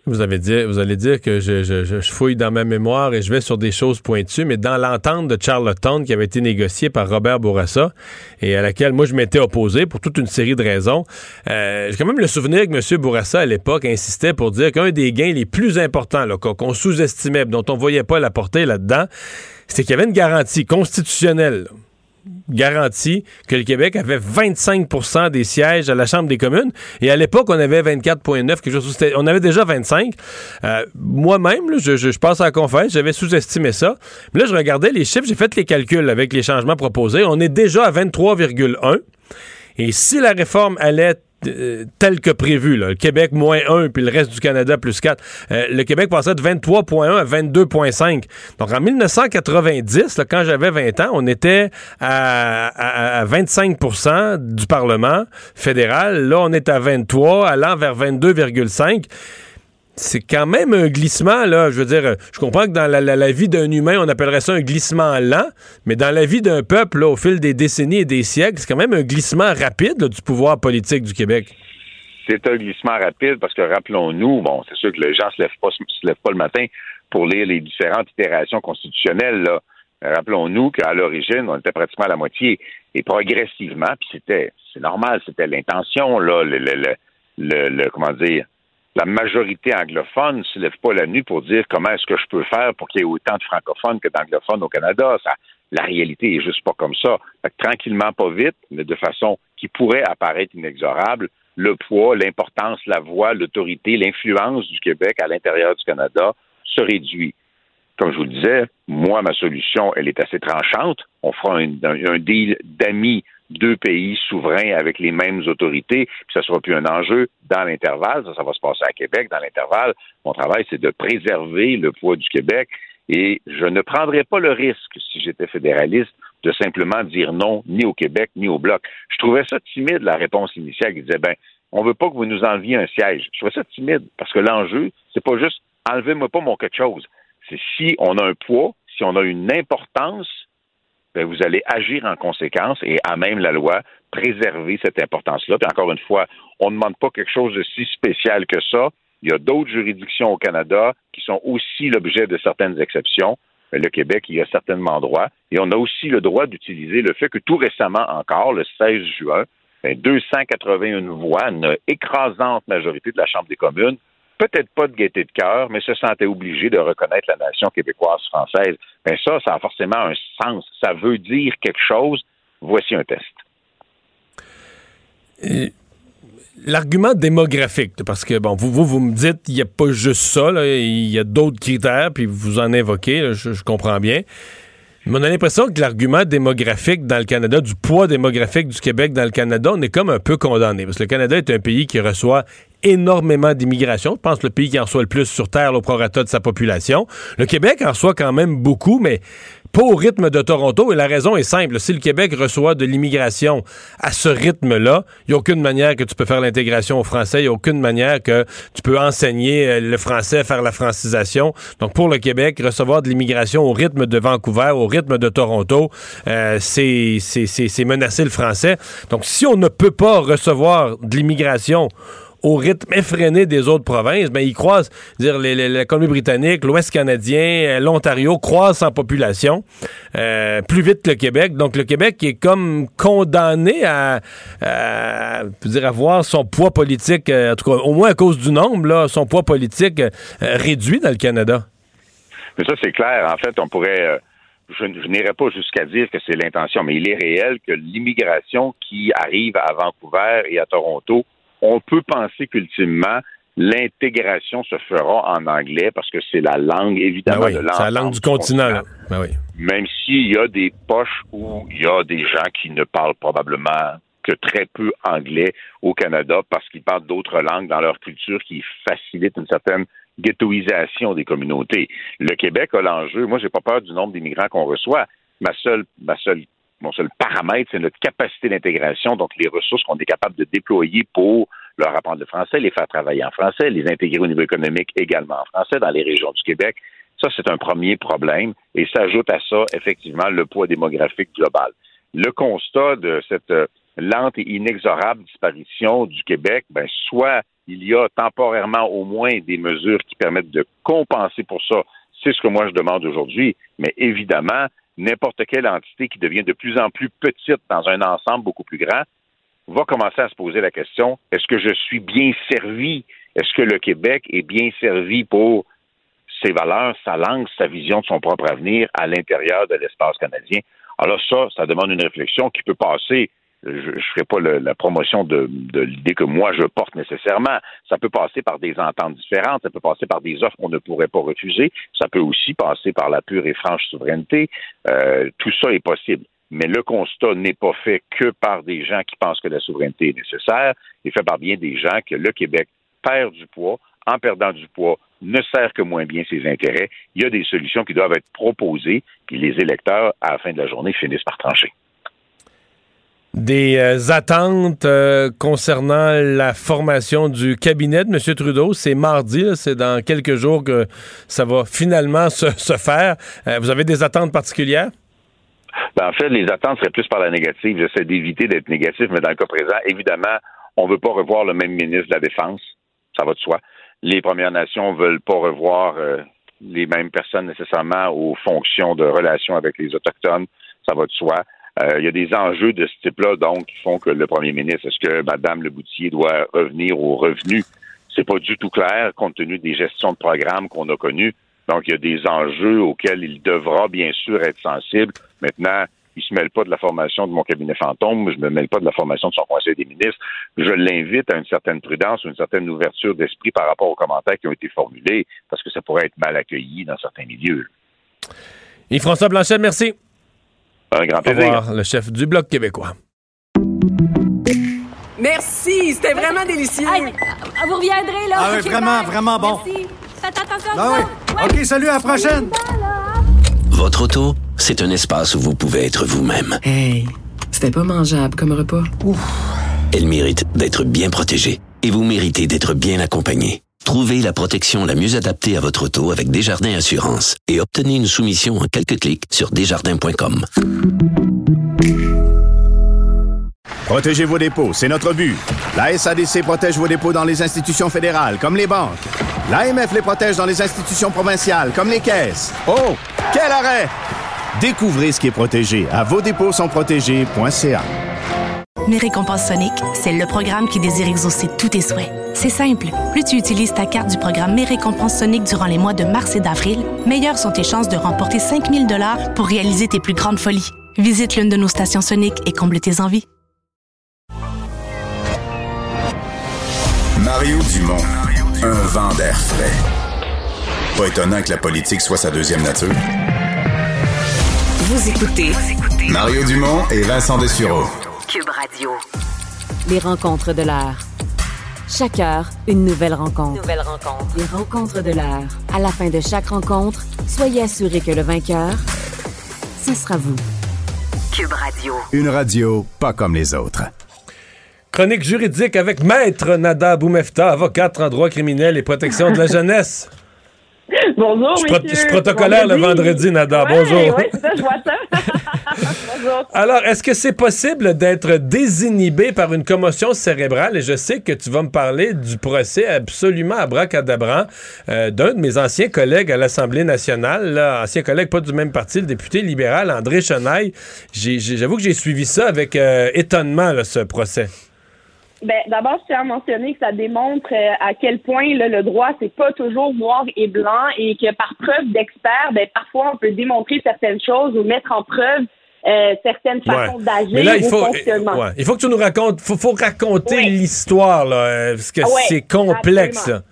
Vous, avez dit, vous allez dire que je, fouille dans ma mémoire et je vais sur des choses pointues, mais dans l'entente de Charlottetown qui avait été négociée par Robert Bourassa et à laquelle moi je m'étais opposé pour toute une série de raisons, euh, j'ai quand même le souvenir que M. Bourassa à l'époque insistait pour dire qu'un des gains les plus importants qu'on sous-estimait, dont on voyait pas la portée là-dedans, c'était qu'il y avait une garantie constitutionnelle garantie que le Québec avait 25% des sièges à la Chambre des communes. Et à l'époque, on avait 24,9, quelque chose. On avait déjà 25. Euh, Moi-même, je, je passe à la confesse, j'avais sous-estimé ça. Mais là, je regardais les chiffres, j'ai fait les calculs avec les changements proposés. On est déjà à 23,1. Et si la réforme allait euh, telle que prévue, là, le Québec moins 1 puis le reste du Canada plus 4, euh, le Québec passait de 23,1 à 22,5. Donc en 1990, là, quand j'avais 20 ans, on était à, à- à 25% du Parlement fédéral. Là, on est à 23, allant vers 22,5 c'est quand même un glissement, là. Je veux dire, euh, je comprends que dans la, vie d'un humain, on appellerait ça un glissement lent, mais dans la vie d'un peuple, là, au fil des décennies et des siècles, c'est quand même un glissement rapide là, du pouvoir politique du Québec. C'est un glissement rapide parce que rappelons-nous, bon, c'est sûr que les gens se lèvent pas, se lèvent pas le matin pour lire les différentes itérations constitutionnelles. Là. Rappelons-nous qu'à l'origine, on était pratiquement à la moitié. Et progressivement, puis c'était, c'est normal, c'était l'intention, là, le, le, le- le- comment dire, la majorité anglophone ne se lève pas la nuit pour dire comment est-ce que je peux faire pour qu'il y ait autant de francophones que d'anglophones au Canada. La réalité est juste pas comme ça. Tranquillement, pas vite, mais de façon qui pourrait apparaître inexorable, le poids, l'importance, la voix, l'autorité, l'influence du Québec à l'intérieur du Canada se réduit. Comme je vous le disais, moi, ma solution, elle est assez tranchante. On fera un deal d'amis, deux pays souverains avec les mêmes autorités, puis ça ne sera plus un enjeu dans l'intervalle. Ça, ça va se passer à Québec dans l'intervalle. Mon travail, c'est de préserver le poids du Québec et je ne prendrais pas le risque, si j'étais fédéraliste, de simplement dire non ni au Québec ni au Bloc. Je trouvais ça timide, la réponse initiale qui disait, ben, on veut pas que vous nous enleviez un siège. Je trouvais ça timide parce que l'enjeu, c'est pas juste enlevez-moi pas mon quelque chose. C'est si on a un poids, si on a une importance, ben, vous allez agir en conséquence et à même la loi préserver cette importance-là. Puis encore une fois, on ne demande pas quelque chose de si spécial que ça. Il y a d'autres juridictions au Canada qui sont aussi l'objet de certaines exceptions. Mais Le Québec y a certainement droit. Et on a aussi le droit d'utiliser le fait que tout récemment encore, le 16 juin, ben, 281 voix, une écrasante majorité de la Chambre des communes, peut-être pas de gaieté de cœur, mais se sentait obligé de reconnaître la nation québécoise-française. Ben ça, ça a forcément un sens. Ça veut dire quelque chose. Voici un test. L'argument démographique, parce que, bon, vous, vous, vous me dites, il n'y a pas juste ça, il y a d'autres critères, puis vous en je, je comprends bien. Mais on a l'impression que l'argument démographique dans le Canada, du poids démographique du Québec dans le Canada, on est comme un peu condamné. Parce que le Canada est un pays qui reçoit énormément d'immigration. Je pense que le pays qui en reçoit le plus sur Terre, au prorata de sa population. Le Québec en reçoit quand même beaucoup, mais pas au rythme de Toronto. Et la raison est simple. Si le Québec reçoit de l'immigration à ce rythme-là, il n'y a aucune manière que tu peux faire l'intégration au français. Il n'y a aucune manière que tu peux enseigner euh, le français, faire la francisation. Donc, pour le Québec, recevoir de l'immigration au rythme de Vancouver, au rythme de Toronto, euh, c'est menacer le français. Donc, si on ne peut pas recevoir de l'immigration au rythme effréné des autres provinces, ben ils croisent, dire les- les- la Colombie-Britannique, l'Ouest canadien, euh, l'Ontario croisent en population euh, plus vite que le Québec. Donc le Québec est comme condamné à, à, dire, à voir son poids politique, euh, en tout cas au moins à cause du nombre, là, son poids politique euh, réduit dans le Canada. Mais ça, c'est clair. En fait, on pourrait. euh, je, je n'irai pas jusqu'à dire que c'est l'intention, mais il est réel que l'immigration qui arrive à Vancouver et à Toronto, on peut penser qu'ultimement, l'intégration se fera en anglais parce que c'est la langue, évidemment, Ben oui, de c'est la langue du continent. Ben oui. même s'il y a des poches où il y a des gens qui ne parlent probablement que très peu anglais au Canada parce qu'ils parlent d'autres langues dans leur culture qui facilitent une certaine ghettoisation des communautés. Le Québec a l'enjeu. Moi, j'ai pas peur du nombre d'immigrants qu'on reçoit. Ma seule, ma seule, mon seul paramètre, c'est notre capacité d'intégration, donc les ressources qu'on est capable de déployer pour leur apprendre le français, les faire travailler en français, les intégrer au niveau économique également en français dans les régions du Québec. Ça, c'est un premier problème. Et s'ajoute à ça, effectivement, le poids démographique global. Le constat de cette euh, lente et inexorable disparition du Québec, ben, soit il y a temporairement au moins des mesures qui permettent de compenser pour ça. C'est ce que moi je demande aujourd'hui. Mais évidemment, n'importe quelle entité qui devient de plus en plus petite dans un ensemble beaucoup plus grand va commencer à se poser la question, est-ce que je suis bien servi? Est-ce que le Québec est bien servi pour ses valeurs, sa langue, sa vision de son propre avenir à l'intérieur de l'espace canadien? Alors ça, ça demande une réflexion qui peut passer je ne ferai pas le- la promotion de, de l'idée que moi je porte nécessairement. Ça peut passer par des ententes différentes, ça peut passer par des offres qu'on ne pourrait pas refuser, ça peut aussi passer par la pure et franche souveraineté. Euh, tout ça est possible. Mais le constat n'est pas fait que par des gens qui pensent que la souveraineté est nécessaire, il est fait par bien des gens que le Québec perd du poids. En perdant du poids, ne sert que moins bien ses intérêts. Il y a des solutions qui doivent être proposées, puis les électeurs, à la fin de la journée, finissent par trancher. Des euh, attentes euh, concernant la formation du cabinet de M. Trudeau. C'est mardi, c'est dans quelques jours que ça va finalement se, faire. Euh, vous avez des attentes particulières? Ben, en fait, les attentes seraient plus par la négative. J'essaie d'éviter d'être négatif, mais dans le cas présent, évidemment, on ne veut pas revoir le même ministre de la Défense. Ça va de soi. Les Premières Nations ne veulent pas revoir les mêmes personnes nécessairement aux fonctions de relations avec les Autochtones. Ça va de soi. Euh, il y a des enjeux de ce type-là, donc, qui font que le premier ministre, est-ce que Mme Leboutier doit revenir aux revenus? C'est pas du tout clair, compte tenu des gestions de programmes qu'on a connues. Donc, il y a des enjeux auxquels il devra bien sûr être sensible. Maintenant, il se mêle pas de la formation de mon cabinet fantôme, je me mêle pas de la formation de son conseil des ministres. Je l'invite à une certaine prudence, une certaine ouverture d'esprit par rapport aux commentaires qui ont été formulés, parce que ça pourrait être mal accueilli dans certains milieux. Yves-François Blanchet, merci. Un grand Au plaisir. revoir, le chef du Bloc québécois. Merci, c'était vraiment délicieux. Vous reviendrez, là. Ah oui, vraiment, bye. vraiment bon. Merci. Faites attention Ah oui. OK, salut, à la prochaine. Votre auto, c'est un espace où vous pouvez être vous-même. Hey, c'était pas mangeable comme repas. Elle mérite d'être bien protégée et vous méritez d'être bien accompagnée. Trouvez la protection la mieux adaptée à votre auto avec Desjardins Assurance et obtenez une soumission en quelques clics sur desjardins.com. Protégez vos dépôts, c'est notre but. La SADC protège vos dépôts dans les institutions fédérales, comme les banques. L'AMF les protège dans les institutions provinciales, comme les caisses. Oh, quel arrêt! Découvrez ce qui est protégé à vos dépôts sont protégés.ca. Mes récompenses Sonic, c'est le programme qui désire exaucer tous tes souhaits. C'est simple. Plus tu utilises ta carte du programme Mes récompenses Sonic durant les mois de mars et d'avril, meilleures sont tes chances de remporter 5000 dollars pour réaliser tes plus grandes folies. Visite l'une de nos stations Sonic et comble tes envies. Mario Dumont, un vent d'air frais. Pas étonnant que la politique soit sa deuxième nature. Vous écoutez Mario Dumont et Vincent Dessureau. Cube Radio. Les rencontres de l'heure. Chaque heure, une nouvelle rencontre. Nouvelle rencontre. Les rencontres de l'heure. À la fin de chaque rencontre, soyez assurés que le vainqueur, ce sera vous. Cube Radio. Une radio pas comme les autres. Chronique juridique avec Maître Nada Boumefta, avocate en droit criminel et protection de la jeunesse. Bonjour, Je, protocolaire le vendredi, Nada. Ouais, Bonjour. ouais, c'est ça, je vois ça. Bonjour. Alors, est-ce que c'est possible d'être désinhibé par une commotion cérébrale? Et je sais que tu vas me parler du procès absolument abracadabrant euh, d'un de mes anciens collègues à l'Assemblée nationale, là, ancien collègue pas du même parti, le député libéral André Chenaille. J'avoue que j'ai suivi ça avec euh, étonnement, là, ce procès. Ben, d'abord, je tiens à mentionner que ça démontre euh, à quel point là, le droit, c'est pas toujours noir et blanc et que par preuve d'expert, ben, parfois, on peut démontrer certaines choses ou mettre en preuve euh, certaines façons Ouais. d'agir Mais là, il ou faut, fonctionnement. ouais, il faut que tu nous racontes, faut, faut raconter l'histoire, là, euh, parce que ouais, c'est complexe. absolument.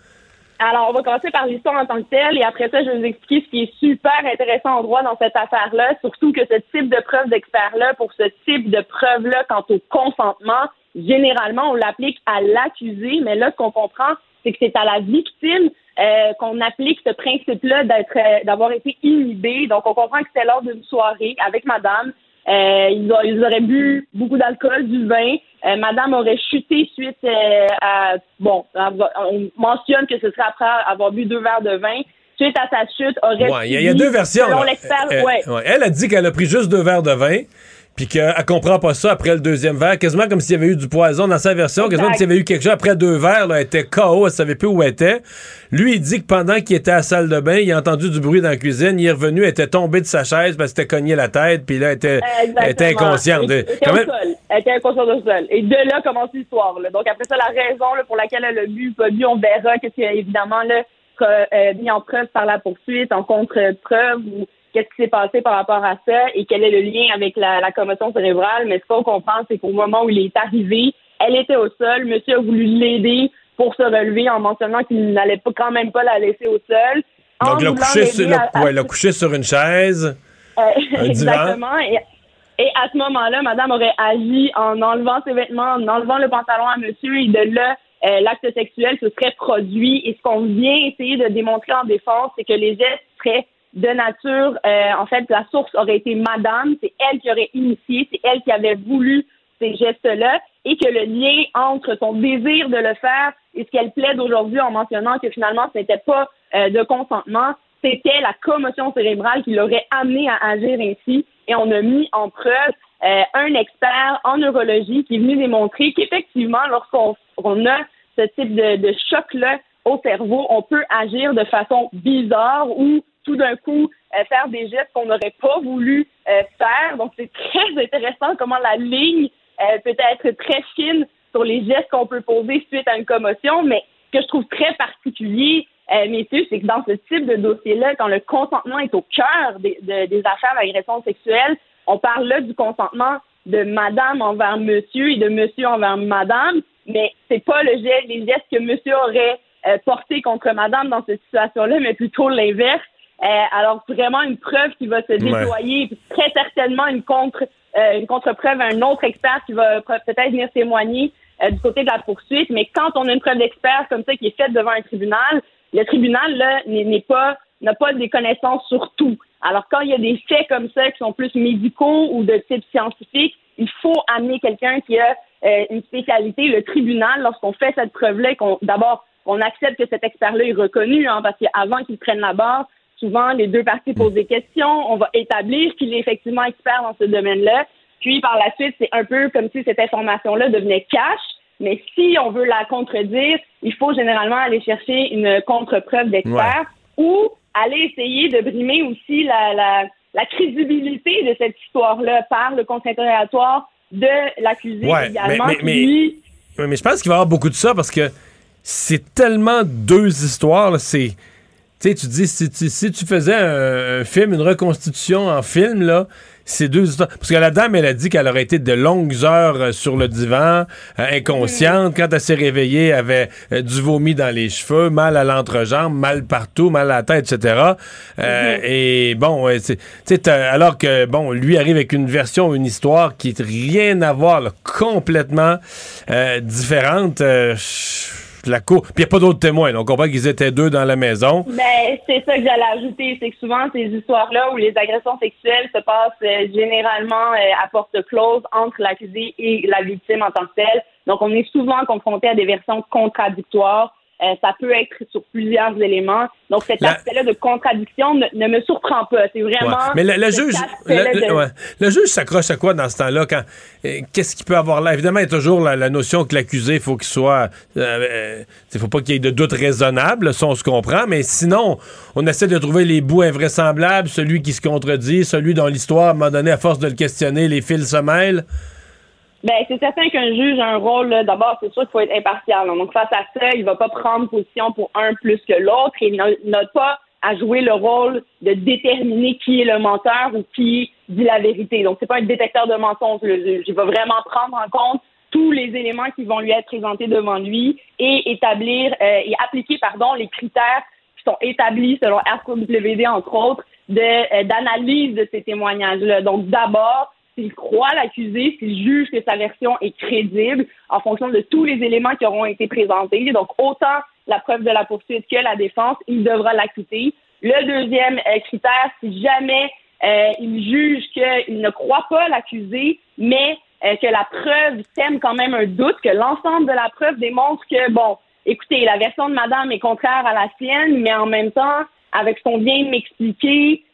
Alors, on va commencer par l'histoire en tant que telle et après ça, je vais vous expliquer ce qui est super intéressant en droit dans cette affaire-là, surtout que ce type de preuve d'expert-là, pour ce type de preuve-là quant au consentement, généralement, on l'applique à l'accusé, mais là, ce qu'on comprend, c'est que c'est à la victime euh, qu'on applique ce principe-là d'être, euh, d'avoir été inhibé. Donc, on comprend que c'était lors d'une soirée avec madame. Euh, ils, a- ils auraient bu beaucoup d'alcool, du vin. Euh, madame aurait chuté suite euh, à... Bon, on mentionne que ce serait après avoir bu deux verres de vin. Suite à sa chute, aurait... Ouais, Il y, a- y deux versions. Selon là. l'expert, ouais. ouais. Elle a dit qu'elle a pris juste deux verres de vin, puis qu'elle comprend pas ça après le deuxième verre, quasiment comme s'il y avait eu du poison dans sa version, quasiment comme s'il y avait eu quelque chose après deux verres, là, elle était KO, elle savait plus où elle était. Lui, il dit que pendant qu'il était à la salle de bain, il a entendu du bruit dans la cuisine, il est revenu, elle était tombée de sa chaise parce qu'elle s'était cogné la tête, puis là, elle était, elle était inconsciente. Elle était Quand au même- sol. Elle était inconsciente au sol. Et de là commence l'histoire. Donc après ça, la raison là, pour laquelle elle a bu, pas bu, on verra qu'est-ce qui a évidemment là, euh, mis en preuve par la poursuite, en contre-preuve ou qu'est-ce qui s'est passé par rapport à ça et quel est le lien avec la, la commotion cérébrale. Mais ce qu'on comprend, c'est qu'au moment où il est arrivé, elle était au sol. Monsieur a voulu l'aider pour se relever en mentionnant qu'il n'allait pas quand même pas la laisser au sol. En Donc, l'a couché, sur, à- ouais, couché sur une chaise. euh, Un exactement. Et, et à ce moment-là, madame aurait agi en enlevant ses vêtements, en enlevant le pantalon à monsieur, et de là, euh, l'acte sexuel se serait produit. Et ce qu'on vient essayer de démontrer en défense, c'est que les gestes seraient de nature, euh, en fait, la source aurait été madame, c'est elle qui aurait initié, c'est elle qui avait voulu ces gestes-là, et que le lien entre son désir de le faire et ce qu'elle plaide aujourd'hui en mentionnant que finalement ce n'était pas euh, de consentement, c'était la commotion cérébrale qui l'aurait amené à agir ainsi. Et on a mis en preuve euh, un expert en neurologie qui est venu démontrer qu'effectivement, lorsqu'on on a ce type de, de choc-là au cerveau, on peut agir de façon bizarre ou tout d'un coup euh, faire des gestes qu'on n'aurait pas voulu euh, faire. Donc c'est très intéressant comment la ligne euh, peut être très fine sur les gestes qu'on peut poser suite à une commotion, mais ce que je trouve très particulier, euh, messieurs, c'est que dans ce type de dossier-là, quand le consentement est au cœur des, de- des affaires d'agression sexuelle, on parle là du consentement de madame envers monsieur et de monsieur envers madame, mais c'est pas le geste, les gestes que monsieur aurait euh, portés contre madame dans cette situation-là, mais plutôt l'inverse. Euh, alors vraiment une preuve qui va se Ouais. déployer, puis très certainement une contre euh, une contre-preuve, un autre expert qui va peut-être venir témoigner euh, du côté de la poursuite. Mais quand on a une preuve d'expert comme ça qui est faite devant un tribunal, le tribunal là n'est n'est pas n'a pas des connaissances sur tout. Alors quand il y a des faits comme ça qui sont plus médicaux ou de type scientifique, il faut amener quelqu'un qui a euh, une spécialité. Le tribunal, lorsqu'on fait cette preuve-là, qu'on d'abord on accepte que cet expert-là est reconnu, hein, parce qu'avant qu'il prenne la barre, souvent les deux parties posent des questions, on va établir qu'il est effectivement expert dans ce domaine-là. Puis par la suite, c'est un peu comme si cette information-là devenait cash. Mais si on veut la contredire, il faut généralement aller chercher une contre-preuve d'expert ou aller essayer de brimer aussi la, la, la crédibilité de cette histoire-là par le conseil interrogatoire de l'accusé Ouais, également. mais- qui, mais- mais je pense qu'il va y avoir beaucoup de ça parce que c'est tellement deux histoires. C'est, sais, tu dis si tu, si tu faisais un, un film, une reconstitution en film là, ces deux histoires. Parce que la dame, elle a dit qu'elle aurait été de longues heures euh, sur le divan, euh, inconsciente. Quand elle s'est réveillée, elle avait euh, du vomi dans les cheveux, mal à l'entrejambe, mal partout, mal à la tête, etc. Euh, Et bon, c'est- alors que, bon, lui arrive avec une version, une histoire qui n'a rien à voir, là, complètement euh, différente. La cour. Puis il n'y a pas d'autres témoins. là. On comprend qu'ils étaient deux dans la maison. Ben, c'est ça que j'allais ajouter, c'est que souvent ces histoires-là où les agressions sexuelles se passent euh, généralement euh, à porte close entre l'accusé et la victime en tant que telle. Donc, on est souvent confronté à des versions contradictoires. Euh, ça peut être sur plusieurs éléments. Donc, cet La- aspect-là de contradiction ne, ne me surprend pas. C'est vraiment. Ouais. Mais le, juge, le, de- ouais. Le juge s'accroche à quoi dans ce temps-là? Quand, euh, qu'est-ce qu'il peut avoir là? Évidemment, il y a toujours la, la notion que l'accusé, il faut qu'il soit. euh, euh, faut pas qu'il y ait de doute raisonnable, ça on se comprend, mais sinon, on essaie de trouver les bouts invraisemblables, celui qui se contredit, celui dont l'histoire, à un moment donné, à force de le questionner, les fils se mêlent. Ben, c'est certain qu'un juge a un rôle, d'abord, c'est sûr qu'il faut être impartial. là. Donc, face à ça, il va pas prendre position pour un plus que l'autre et il n'a pas à jouer le rôle de déterminer qui est le menteur ou qui dit la vérité. Donc, c'est pas un détecteur de mensonges, le juge. Il va vraiment prendre en compte tous les éléments qui vont lui être présentés devant lui et établir euh, et appliquer, pardon, les critères qui sont établis selon RQWD, entre autres, de, euh, d'analyse de ces témoignages-là. Donc, d'abord, s'il croit l'accusé, s'il juge que sa version est crédible en fonction de tous les éléments qui auront été présentés, donc autant la preuve de la poursuite que la défense, il devra l'acquitter. Le deuxième euh, critère, si jamais euh, il juge qu'il ne croit pas l'accusé, mais euh, que la preuve sème quand même un doute, que l'ensemble de la preuve démontre que, bon, écoutez, la version de madame est contraire à la sienne, mais en même temps, avec ce qu'on vient m'expliquer,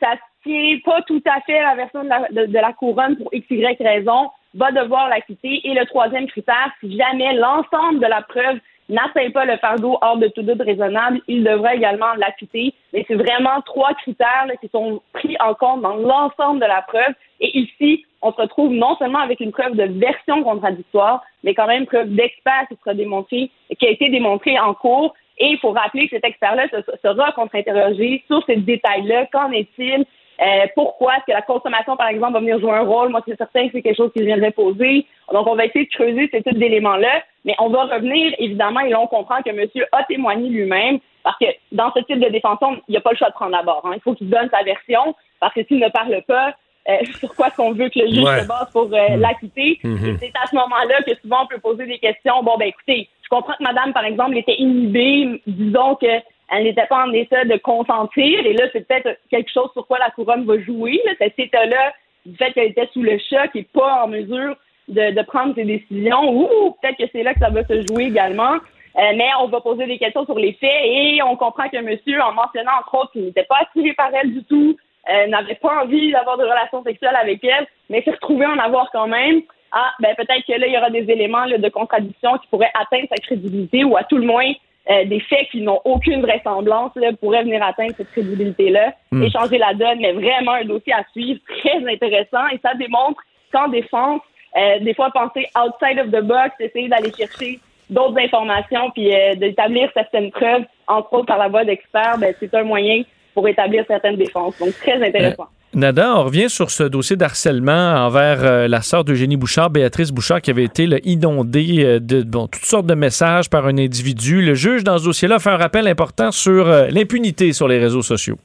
ça se tient pas tout à fait la version de la, de, la couronne pour x, y raison, va devoir l'acquitter. Et le troisième critère, si jamais l'ensemble de la preuve n'atteint pas le fardeau hors de tout doute raisonnable, il devrait également l'acquitter. Mais c'est vraiment trois critères là, qui sont pris en compte dans l'ensemble de la preuve. Et ici, on se retrouve non seulement avec une preuve de version contradictoire, mais quand même une preuve d'expert qui sera démontrée, qui a été démontrée en cours. Et il faut rappeler que cet expert-là se- sera contre-interrogé sur ces détails-là. Qu'en est-il? Euh, pourquoi est-ce que la consommation, par exemple, va venir jouer un rôle? Moi, c'est certain que c'est quelque chose qui viendrait poser. Donc, on va essayer de creuser ces types d'éléments-là. Mais on va revenir, évidemment, et là, on comprend que monsieur a témoigné lui-même. Parce que dans ce type de défension, il n'y a pas le choix de prendre la barre. hein. Il faut qu'il donne sa version. Parce que s'il ne parle pas, euh, sur quoi est-ce qu'on veut que le juge Ouais. se base pour euh, Mm. l'acquitter? Mhm. Et c'est à ce moment-là que souvent on peut poser des questions. Bon, ben écoutez, je comprends que madame, par exemple, était inhibée. Disons que elle n'était pas en état de consentir. Et là, c'est peut-être quelque chose sur quoi la couronne va jouer. Là, cet état-là, du fait qu'elle était sous le choc et pas en mesure de, de prendre ses décisions. Ou peut-être que c'est là que ça va se jouer également. Euh, mais on va poser des questions sur les faits et on comprend que monsieur, en mentionnant entre autres qu'il n'était pas attiré par elle du tout, euh, n'avait pas envie d'avoir de relations sexuelles avec elle, mais s'est retrouvé en avoir quand même. Ah, ben peut-être que là, il y aura des éléments là, de contradiction qui pourraient atteindre sa crédibilité ou à tout le moins euh, des faits qui n'ont aucune vraisemblance là, pourraient venir atteindre cette crédibilité-là Mm. et changer la donne. Mais vraiment un dossier à suivre, très intéressant et ça démontre qu'en défense, euh, des fois penser outside of the box, essayer d'aller chercher d'autres informations puis euh, d'établir certaines preuves, entre autres par la voie d'experts, ben, c'est un moyen pour établir certaines défenses. Donc très intéressant. Nada, on revient sur ce dossier d'harcèlement envers euh, la sœur d'Eugénie Bouchard, Béatrice Bouchard, qui avait été inondée euh, de toutes sortes de messages par un individu. Le juge, dans ce dossier-là, fait un rappel important sur euh, l'impunité sur les réseaux sociaux.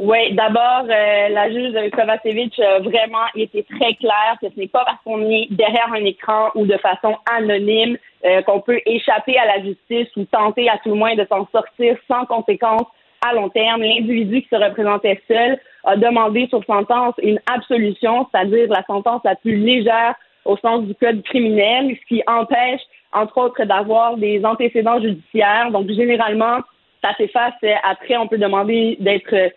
Oui, d'abord, la juge Kovacevic a vraiment été très claire que ce n'est pas parce qu'on est derrière un écran ou de façon anonyme qu'on peut échapper à la justice ou tenter à tout le moins de s'en sortir sans conséquence à long terme. L'individu qui se représentait seul a demandé sur sentence une absolution, c'est-à-dire la sentence la plus légère au sens du code criminel, ce qui empêche, entre autres, d'avoir des antécédents judiciaires. Donc, généralement, ça s'efface. euh, Après, on peut demander d'être euh,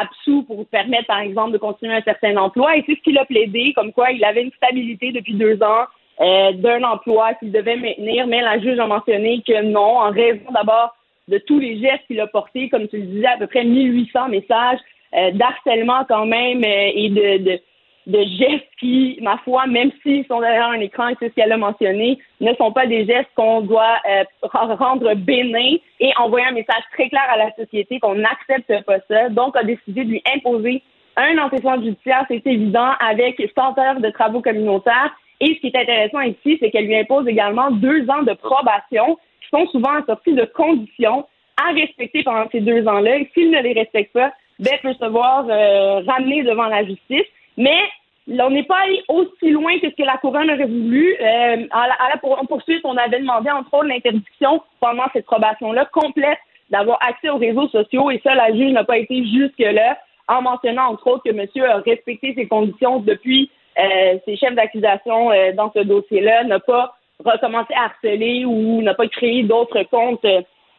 absous pour permettre, par exemple, de continuer un certain emploi. Et c'est ce qu'il a plaidé, comme quoi il avait une stabilité depuis deux ans euh, d'un emploi qu'il devait maintenir, mais la juge a mentionné que non, en raison d'abord de tous les gestes qu'il a portés, comme tu le disais, à peu près 1800 messages d'harcèlement quand même euh, et de, de, de gestes qui, ma foi, même s'ils sont derrière un écran, et c'est ce qu'elle a mentionné, ne sont pas des gestes qu'on doit euh, rendre bénins et envoyer un message très clair à la société qu'on n'accepte pas ça. Donc, a décidé de lui imposer un antécédent judiciaire, c'est évident, avec 100 heures de travaux communautaires. Et ce qui est intéressant ici, c'est qu'elle lui impose également deux ans de probation, qui sont souvent assortis de conditions à respecter pendant ces deux ans-là. Et s'il ne les respecte pas, peut se voir euh, ramené devant la justice. Mais on n'est pas allé aussi loin que ce que la couronne aurait voulu. Euh, à, la, à la poursuite, on avait demandé, entre autres, l'interdiction pendant cette probation-là complète d'avoir accès aux réseaux sociaux. Et ça, la juge n'a pas été jusque-là, en mentionnant, entre autres, que monsieur a respecté ses conditions depuis euh, ses chefs d'accusation euh, dans ce dossier-là, n'a pas recommencé à harceler ou n'a pas créé d'autres comptes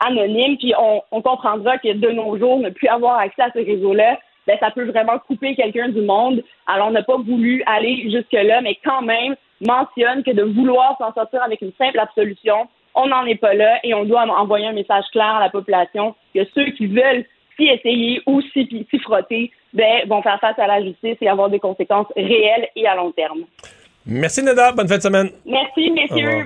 anonymes. Puis on, on comprendra que de nos jours, ne plus avoir accès à ce réseau-là, ben, ça peut vraiment couper quelqu'un du monde. Alors, on n'a pas voulu aller jusque-là, mais quand même, mentionne que de vouloir s'en sortir avec une simple absolution, on n'en est pas là et on doit envoyer un message clair à la population que ceux qui veulent s'y essayer ou s'y frotter ben, vont faire face à la justice et avoir des conséquences réelles et à long terme. Merci, Neda. Bonne fin de semaine. Merci, messieurs.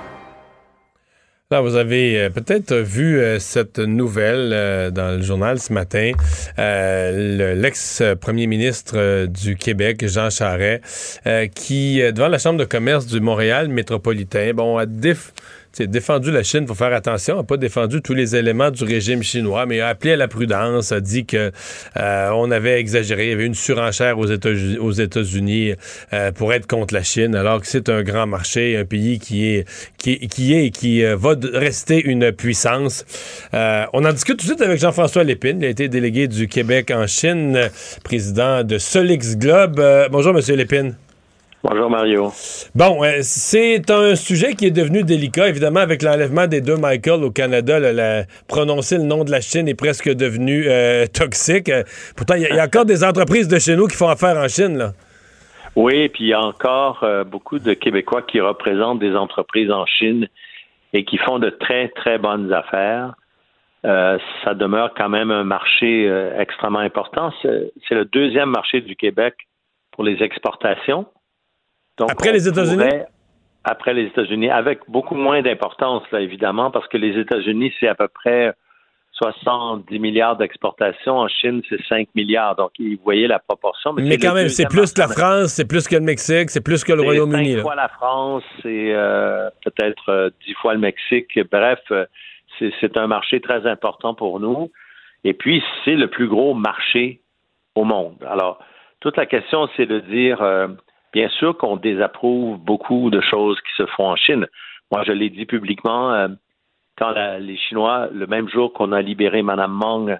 Vous avez euh, peut-être vu euh, cette nouvelle euh, dans le journal ce matin. L'ex-premier ministre du Québec, Jean Charest, qui, devant la Chambre de commerce du Montréal métropolitain, bon, a déf défendu la Chine, il faut faire attention, n'a pas défendu tous les éléments du régime chinois, mais a appelé à la prudence, a dit que euh, on avait exagéré, il y avait une surenchère aux États-Unis, euh, pour être contre la Chine, alors que c'est un grand marché, un pays qui est qui, qui est qui euh, va rester une puissance. on en discute tout de suite avec Jean-François Lépine, il a été délégué du Québec en Chine, président de Solix Globe. bonjour, Monsieur Lépine. Bonjour Mario. Bon, euh, c'est un sujet qui est devenu délicat, évidemment, avec l'enlèvement des deux Michael au Canada. prononcer le nom de la Chine est presque devenu euh, toxique. Euh, pourtant, il y, a encore des entreprises de chez nous qui font affaire en Chine. Là. Oui, puis il y a encore beaucoup de Québécois qui représentent des entreprises en Chine et qui font de très, très bonnes affaires. ça demeure quand même un marché extrêmement important. C'est le deuxième marché du Québec pour les exportations après les États-Unis? Après les États-Unis, avec beaucoup moins d'importance, là, évidemment, parce que les États-Unis, c'est à peu près 70 milliards d'exportations. En Chine, c'est 5 milliards. Donc, vous voyez la proportion. Mais, quand même, c'est plus que la France, c'est plus que le Mexique, c'est plus que le Royaume-Uni. C'est fois la France, c'est euh, peut-être euh, dix fois le Mexique. Bref, euh, c'est un marché très important pour nous. Et puis, c'est le plus gros marché au monde. Alors, toute la question, c'est de dire Bien sûr qu'on désapprouve beaucoup de choses qui se font en Chine. Moi, je l'ai dit publiquement euh, quand les Chinois, le même jour qu'on a libéré Mme Meng,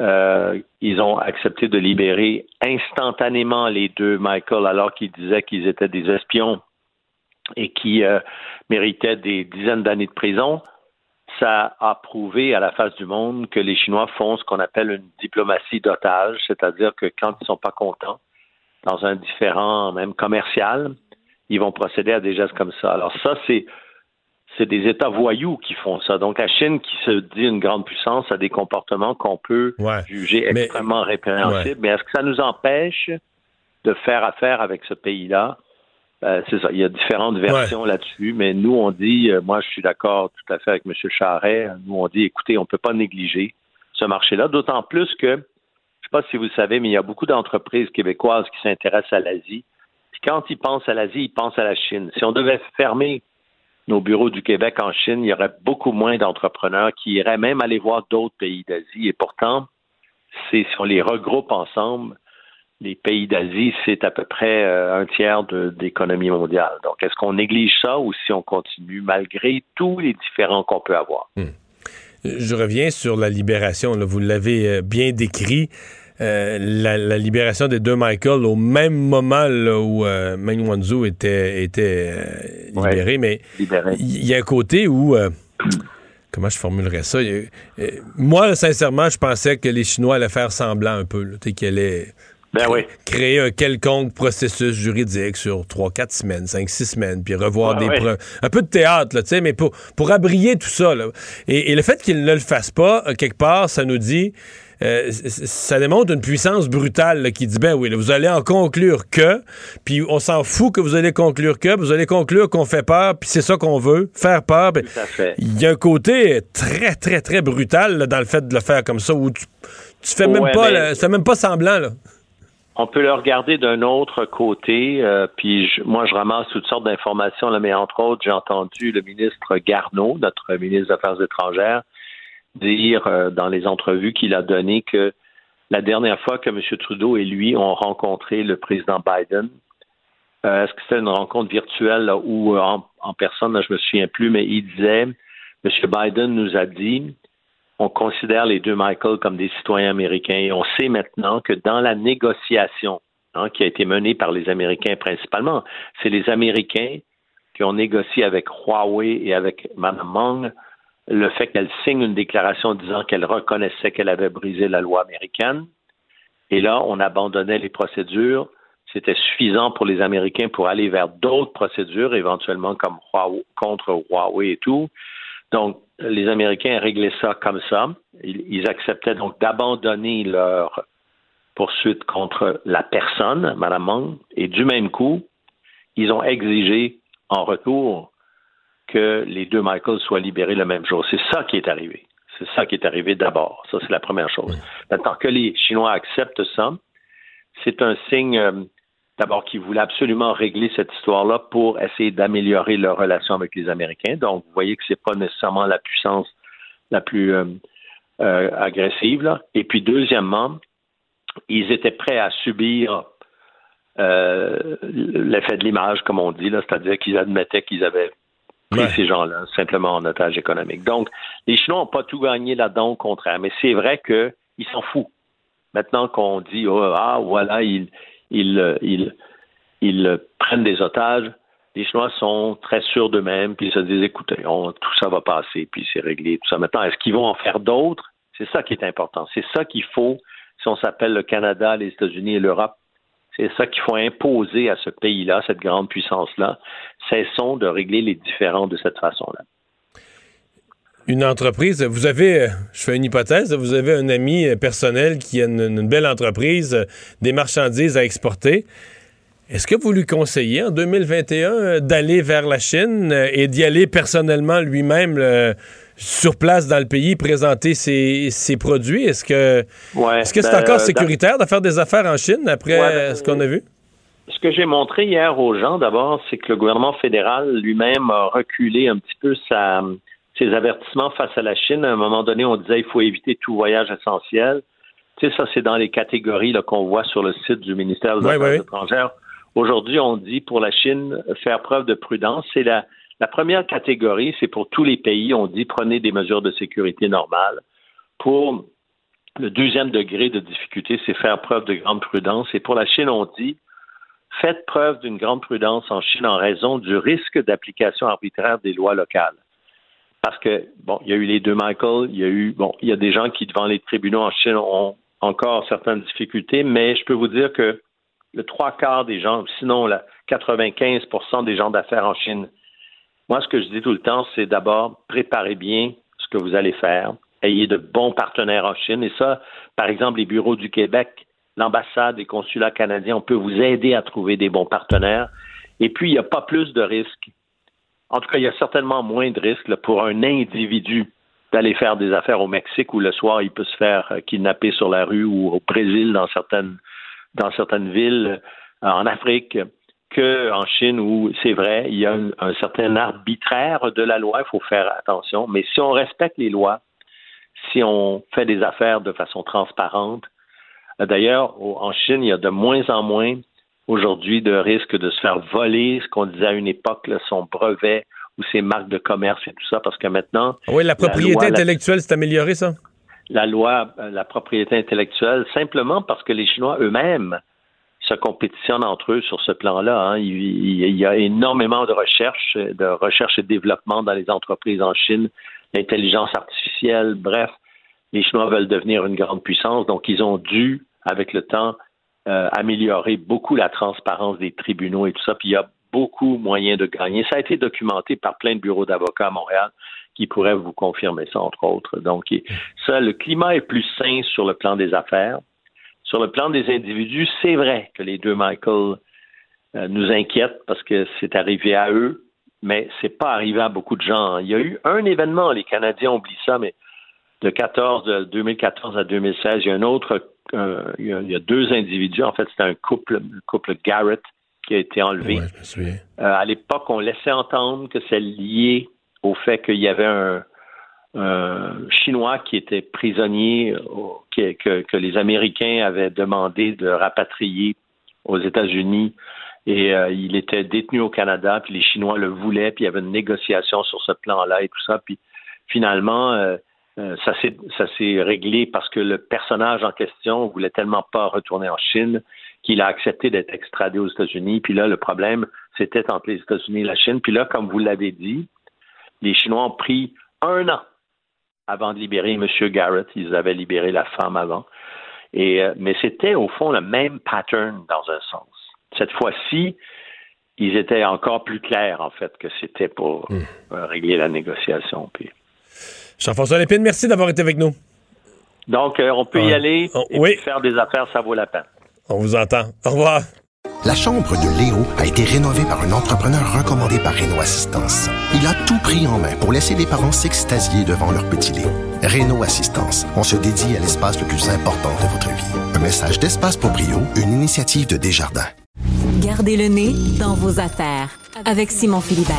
euh, ils ont accepté de libérer instantanément les deux Michael alors qu'ils disaient qu'ils étaient des espions et qui euh, méritaient des dizaines d'années de prison. Ça a prouvé à la face du monde que les Chinois font ce qu'on appelle une diplomatie d'otage, c'est-à-dire que quand ils ne sont pas contents, dans un différent même commercial, ils vont procéder à des gestes comme ça. Alors ça, c'est c'est des États voyous qui font ça. Donc la Chine, qui se dit une grande puissance, a des comportements qu'on peut juger extrêmement répréhensibles. Mais est-ce que ça nous empêche de faire affaire avec ce pays-là? Euh, c'est ça. Il y a différentes versions là-dessus, mais nous, on dit, euh, moi, je suis d'accord tout à fait avec M. Charret. Nous, on dit, écoutez, on ne peut pas négliger ce marché-là, d'autant plus que pas si vous savez, mais il y a beaucoup d'entreprises québécoises qui s'intéressent à l'Asie. Puis quand ils pensent à l'Asie, ils pensent à la Chine. Si on devait fermer nos bureaux du Québec en Chine, il y aurait beaucoup moins d'entrepreneurs qui iraient même aller voir d'autres pays d'Asie. Et pourtant, c'est si on les regroupe ensemble, les pays d'Asie, c'est à peu près euh, un tiers de, l'économie mondiale. Donc, est-ce qu'on néglige ça ou si on continue malgré tous les différents qu'on peut avoir? Je reviens sur la libération. là. Vous l'avez euh, bien décrit. Euh, la, la libération des deux Michael au même moment là, où euh, Meng Wanzhou était, était euh, libéré. Mais il y a un côté où. comment je formulerais ça? A- moi, sincèrement, je pensais que les Chinois allaient faire semblant un peu. qu'ils allaient Ben oui. créer un quelconque processus juridique sur 3, 4 semaines, 5, 6 semaines, puis revoir Ah des preuves. Un peu de théâtre, là, tu sais, mais pour, pour abrier tout ça. Là. Et, et le fait qu'ils ne le fassent pas, euh, quelque part, ça nous dit. euh, ça démontre une puissance brutale là, qui dit ben oui, là, vous allez en conclure que, puis on s'en fout que vous allez conclure que, vous allez conclure qu'on fait peur, puis c'est ça qu'on veut, faire peur. fait. Il y a un côté très très très brutal dans le fait de le faire comme ça où tu, tu fais même pas, tu fais même pas semblant là. On peut le regarder d'un autre côté, euh, puis je- moi je ramasse toutes sortes d'informations, là, mais entre autres, j'ai entendu le ministre Garneau, notre ministre des Affaires étrangères, dire euh, dans les entrevues qu'il a données que la dernière fois que M. Trudeau et lui ont rencontré le président Biden, euh, est-ce que c'était une rencontre virtuelle là, ou en, en personne, là, je me souviens plus, mais il disait, M. Biden nous a dit, on considère les deux Michael comme des citoyens américains et on sait maintenant que dans la négociation hein, qui a été menée par les Américains principalement, c'est les Américains qui ont négocié avec Huawei et avec Mme Meng le fait qu'elle signe une déclaration disant qu'elle reconnaissait qu'elle avait brisé la loi américaine. Et là, on abandonnait les procédures. C'était suffisant pour les Américains pour aller vers d'autres procédures, éventuellement comme contre Huawei et tout. Donc, les Américains réglaient ça comme ça. Ils, ils acceptaient donc d'abandonner leur poursuite contre la personne, Mme Meng, et du même coup, ils ont exigé en retour que les deux Michael soient libérés le même jour. C'est ça qui est arrivé. C'est ça qui est arrivé d'abord. Ça, c'est la première chose. Maintenant que les Chinois acceptent ça, c'est un signe euh, d'abord qu'ils voulaient absolument régler cette histoire-là pour essayer d'améliorer leur relation avec les Américains. Donc, vous voyez que c'est pas nécessairement la puissance la plus euh, euh, agressive. Là. Et puis, deuxièmement, ils étaient prêts à subir euh, l'effet de l'image, comme on dit, c'est-à-dire qu'ils admettaient qu'ils avaient pris ces gens-là simplement en otage économique. Donc, les Chinois n'ont pas tout gagné là-dedans, au contraire. Mais c'est vrai qu'ils s'en foutent. Maintenant qu'on dit, oh, ah, voilà, ils, ils, euh, euh, prennent des otages, les Chinois sont très sûrs d'eux-mêmes, puis ils se disent, écoutez, tout ça va passer, puis c'est réglé, tout ça. Maintenant, est-ce qu'ils vont en faire d'autres? C'est ça qui est important. C'est ça qu'il faut, si on s'appelle le Canada, les États-Unis et l'Europe, c'est ça qu'il faut imposer à ce pays-là, cette grande puissance-là. Cessons de régler les différends de cette façon-là. Une entreprise, vous avez, je fais une hypothèse, vous avez un ami personnel qui a une, une belle entreprise, des marchandises à exporter. Est-ce que vous lui conseillez en 2021 euh, d'aller vers la Chine euh, et d'y aller personnellement lui-même euh, sur place dans le pays présenter ses, ses produits? Est-ce que Ouais, est-ce que c'est ben, encore euh, sécuritaire de faire des affaires en Chine après Ouais, ben, ce qu'on a vu? Ce que j'ai montré hier aux gens, d'abord, c'est que le gouvernement fédéral lui-même a reculé un petit peu sa, ses avertissements face à la Chine. À un moment donné, on disait il faut éviter tout voyage essentiel. Tu sais, ça, c'est dans les catégories qu'on voit sur le site du ministère des Affaires étrangères. Aujourd'hui, on dit pour la Chine, faire preuve de prudence. C'est la, la première catégorie, c'est pour tous les pays. On dit prenez des mesures de sécurité normales. Pour le deuxième degré de difficulté, c'est faire preuve de grande prudence. Et pour la Chine, on dit faites preuve d'une grande prudence en Chine en raison du risque d'application arbitraire des lois locales. Parce que, bon, il y a eu les deux Michael, il y a eu, bon, il y a des gens qui, devant les tribunaux en Chine, ont encore certaines difficultés, mais je peux vous dire que le trois quarts des gens, sinon la 95% des gens d'affaires en Chine, moi, ce que je dis tout le temps, c'est d'abord préparez bien ce que vous allez faire, ayez de bons partenaires en Chine, et ça, par exemple, les bureaux du Québec, l'ambassade, les consulats canadiens, on peut vous aider à trouver des bons partenaires. Et puis, il n'y a pas plus de risques. En tout cas, il y a certainement moins de risques pour un individu d'aller faire des affaires au Mexique où le soir, il peut se faire euh, kidnapper sur la rue ou au Brésil dans certaines, dans certaines villes, euh, en Afrique, qu'en Chine où, c'est vrai, il y a un, un certain arbitraire de la loi, il faut faire attention. Mais si on respecte les lois, si on fait des affaires de façon transparente, Euh, D'ailleurs, en Chine, il y a de moins en moins aujourd'hui de risque de se faire voler ce qu'on disait à une époque, là, son brevet ou ses marques de commerce et tout ça, parce que maintenant... Ah Oui, la propriété loi, la- intellectuelle s'est améliorée, ça? la loi, euh, la propriété intellectuelle, simplement parce que les Chinois eux-mêmes se compétitionnent entre eux sur ce plan-là. hein. Il y a énormément de recherche, de recherche et de développement dans les entreprises en Chine, l'intelligence artificielle, bref, les Chinois veulent devenir une grande puissance, donc ils ont dû, avec le temps, euh, améliorer beaucoup la transparence des tribunaux et tout ça. Puis il y a beaucoup moyen de gagner. Ça a été documenté par plein de bureaux d'avocats à Montréal qui pourraient vous confirmer ça, entre autres. Donc, ça, le climat est plus sain sur le plan des affaires. Sur le plan des individus, c'est vrai que les deux Michael euh, nous inquiètent parce que c'est arrivé à eux, mais c'est pas arrivé à beaucoup de gens. Il y a eu un événement, les Canadiens oublient ça, mais de 14, de 2014 à 2016, il y a un autre, euh, il, y a, deux individus, en fait, c'était un couple, le couple Garrett qui a été enlevé. Euh, à l'époque, on laissait entendre que c'est lié au fait qu'il y avait un, un Chinois qui était prisonnier, au- que, que- que les Américains avaient demandé de rapatrier aux États-Unis. Et euh, il était détenu au Canada, puis les Chinois le voulaient, puis il y avait une négociation sur ce plan-là et tout ça. Puis finalement, euh, euh, ça s'est ça s'est réglé parce que le personnage en question voulait tellement pas retourner en Chine qu'il a accepté d'être extradé aux États-Unis. Puis là, le problème, c'était entre les États-Unis et la Chine. Puis là, comme vous l'avez dit, les Chinois ont pris un an avant de libérer M. Garrett. Ils avaient libéré la femme avant. Et, euh, mais c'était au fond le même pattern dans un sens. Cette fois-ci, ils étaient encore plus clairs, en fait, que c'était pour euh, régler la négociation. Puis... Jean-François Lépine, merci d'avoir été avec nous. Donc, euh, on peut y Ouais. aller Oh, et oui. puis faire des affaires, ça vaut la peine. On vous entend. Au revoir. La chambre de Léo a été rénovée par un entrepreneur recommandé par Renault Assistance. Il a tout pris en main pour laisser les parents s'extasier devant leur petit Léo. Renault Assistance, on se dédie à l'espace le plus important de votre vie. Un message d'Espace pour Brio, une initiative de Desjardins. Gardez le nez dans vos affaires avec Simon Philibert.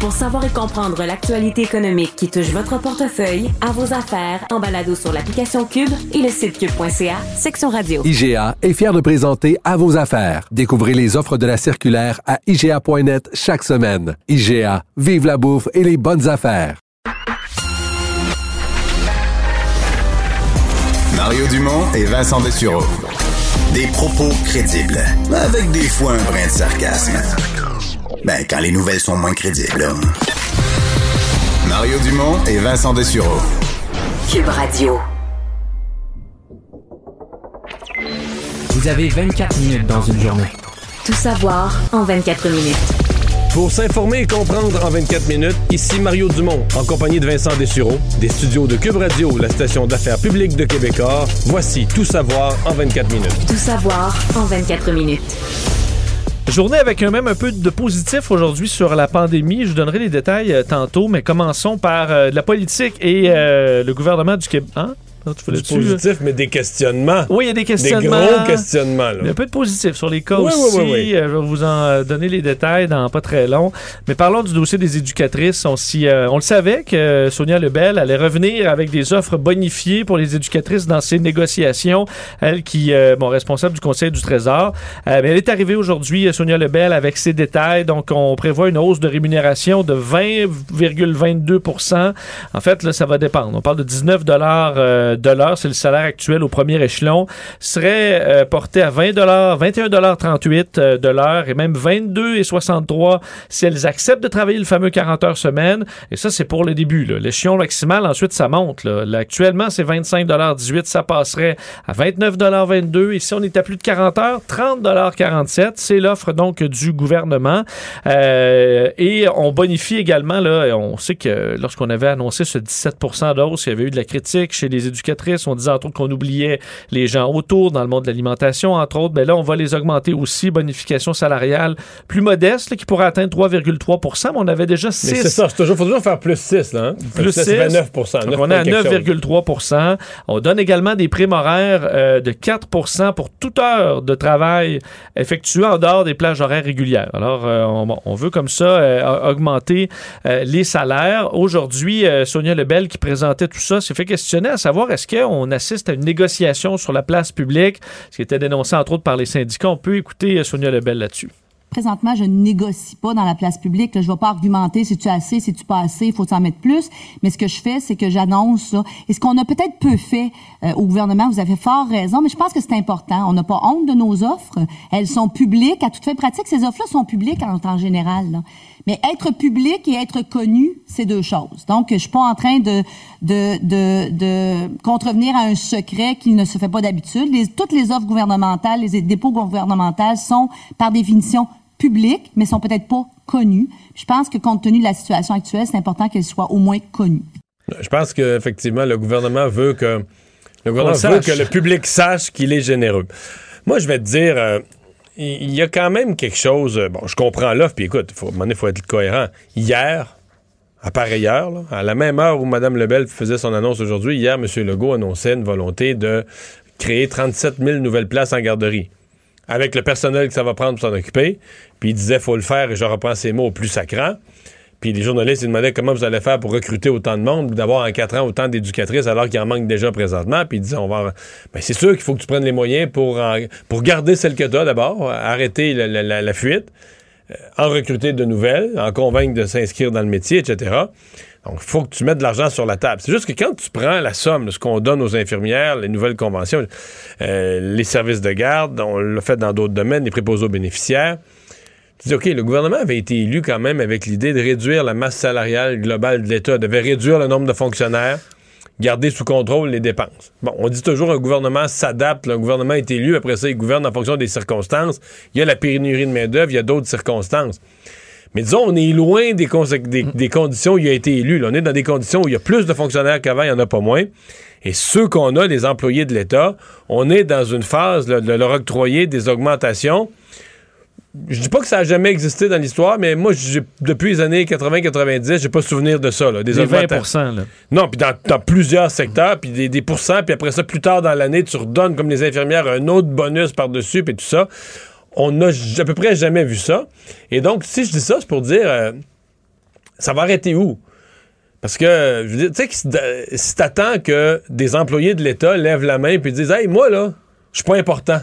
Pour savoir et comprendre l'actualité économique qui touche votre portefeuille, à vos affaires, en balado sur l'application Cube et le site cube.ca, section radio. IGA est fier de présenter À vos affaires. Découvrez les offres de la circulaire à IGA.net chaque semaine. IGA, vive la bouffe et les bonnes affaires. Mario Dumont et Vincent Dessureau. Des propos crédibles, avec des fois un brin de sarcasme. Ben, quand les nouvelles sont moins crédibles. là. Mario Dumont et Vincent Dessureau. Cube Radio. Vous avez 24 minutes dans une journée. Tout savoir en 24 minutes. Pour s'informer et comprendre en 24 minutes, ici Mario Dumont, en compagnie de Vincent Dessureau, des studios de Cube Radio, la station d'affaires publique de Québécois. Voici Tout savoir en 24 minutes. Tout savoir en 24 minutes. Journée avec même un peu de positif aujourd'hui sur la pandémie. Je vous donnerai les détails euh, tantôt, mais commençons par euh, la politique et euh, le gouvernement du Québec. Hein? Tu Du voulais-tu, positif, mais des questionnements. Oui, il y a des questionnements. Des gros questionnements. là. Il y a un peu de positif sur les cas Oui, oui, aussi. oui, oui. Euh, Je vais vous en euh, donner les détails dans pas très long. Mais parlons du dossier des éducatrices. On, euh, on le savait que euh, Sonia Lebel allait revenir avec des offres bonifiées pour les éducatrices dans ses négociations. Elle qui est bon, responsable du Conseil du Trésor. Euh, mais elle est arrivée aujourd'hui, euh, Sonia Lebel, avec ses détails. Donc, on prévoit une hausse de rémunération de 20,22% En fait, là, ça va dépendre. On parle de 19 dollars l'heure. C'est le salaire actuel au premier échelon. Serait euh, porté à 20 dollars, 21 dollars 38 euh, l'heure et même 22 et 63 si elles acceptent de travailler le fameux 40 heures semaine. Et ça, c'est pour le début. L'échelon maximal, ensuite, ça monte. Là. Actuellement, c'est 25 dollars 18. Ça passerait à 29 dollars 22. Et si on est à plus de 40 heures, 30 dollars 47. C'est l'offre donc du gouvernement. Euh, et on bonifie également, là, on sait que lorsqu'on avait annoncé ce 17% d'hausse, il y avait eu de la critique chez les éducatrices. On disait entre autres qu'on oubliait les gens autour dans le monde de l'alimentation, entre autres. Mais là, on va les augmenter aussi. Bonification salariale plus modeste, là, qui pourrait atteindre 3,3 mais on avait déjà 6 Mais c'est ça, il faut toujours faire plus 6. Là, hein? plus Ça, 6. c'est 29 Donc, on est à 9,3% On donne également des primes horaires euh, de 4% pour toute heure de travail effectuée en dehors des plages horaires régulières. Alors, euh, on, on veut comme ça euh, augmenter les salaires. Aujourd'hui, Sonia Lebel, qui présentait tout ça, s'est fait questionner à savoir est-ce qu'on assiste à une négociation sur la place publique, ce qui était dénoncé entre autres par les syndicats. On peut écouter euh, Sonia Lebel là-dessus. Présentement, je ne négocie pas dans la place publique. là. Je ne vais pas argumenter si tu assez, si tu pas assez, il faut en mettre plus. Mais ce que je fais, c'est que j'annonce ça. Et ce qu'on a peut-être peu fait euh, au gouvernement, vous avez fort raison, mais je pense que c'est important. On n'a pas honte de nos offres. Elles sont publiques. À toute fin pratique, ces offres-là sont publiques en temps général. là. Mais être public et être connu, c'est deux choses. Donc, je suis pas en train de, de, de, de contrevenir à un secret qui ne se fait pas d'habitude. Toutes les offres gouvernementales, les dépôts gouvernementaux sont, par définition, publiques, mais sont peut-être pas connues. Je pense que compte tenu de la situation actuelle, c'est important qu'elles soient au moins connues. Je pense qu'effectivement, le gouvernement veut que le gouvernement veut que le public sache qu'il est généreux. Moi, je vais te dire, euh, il y a quand même quelque chose. euh, Bon, je comprends l'offre, puis écoute, il faut, à un moment donné, faut être cohérent. Hier, à pareille heure, là, à la même heure où Mme Lebel faisait son annonce aujourd'hui, hier, M. Legault annonçait une volonté de créer 37 000 nouvelles places en garderie. Avec le personnel que ça va prendre pour s'en occuper. Puis il disait, faut le faire, et je reprends ces mots au plus sacrant. Puis les journalistes ils demandaient comment vous allez faire pour recruter autant de monde, d'avoir en quatre ans autant d'éducatrices alors qu'il en manque déjà présentement. Puis ils disaient, on va. en- Ben, c'est sûr qu'il faut que tu prennes les moyens pour, pour garder celles que tu as d'abord, arrêter la fuite, euh, en recruter de nouvelles, en convaincre de s'inscrire dans le métier, etc. Donc, il faut que tu mettes de l'argent sur la table. C'est juste que quand tu prends la somme de ce qu'on donne aux infirmières, les nouvelles conventions, euh, les services de garde, on l'a fait dans d'autres domaines, les préposés aux bénéficiaires, tu dis, OK, le gouvernement avait été élu quand même avec l'idée de réduire la masse salariale globale de l'État, devait réduire le nombre de fonctionnaires, garder sous contrôle les dépenses. Bon, on dit toujours un gouvernement s'adapte, un gouvernement est élu, après ça, il gouverne en fonction des circonstances. Il y a la pénurie de main-d'œuvre, il y a d'autres circonstances. Mais disons, on est loin des, consé- des- des conditions où il a été élu. là. On est dans des conditions où il y a plus de fonctionnaires qu'avant, il n'y en a pas moins. Et ceux qu'on a, les employés de l'État, on est dans une phase là, de leur octroyer des augmentations. Je dis pas que ça a jamais existé dans l'histoire, mais moi, depuis les années 80-90, j'ai pas souvenir de ça. Là, des Des augmentations. 20 là. Non, puis dans, dans plusieurs secteurs, puis des, des pourcents, puis après ça, plus tard dans l'année, tu redonnes comme les infirmières un autre bonus par-dessus, puis tout ça. On n'a à peu près jamais vu ça. Et donc, si je dis ça, c'est pour dire, euh, ça va arrêter où? Parce que, je veux dire, tu sais, si t'attends que des employés de l'État lèvent la main puis disent, hey, moi, là, je suis pas important.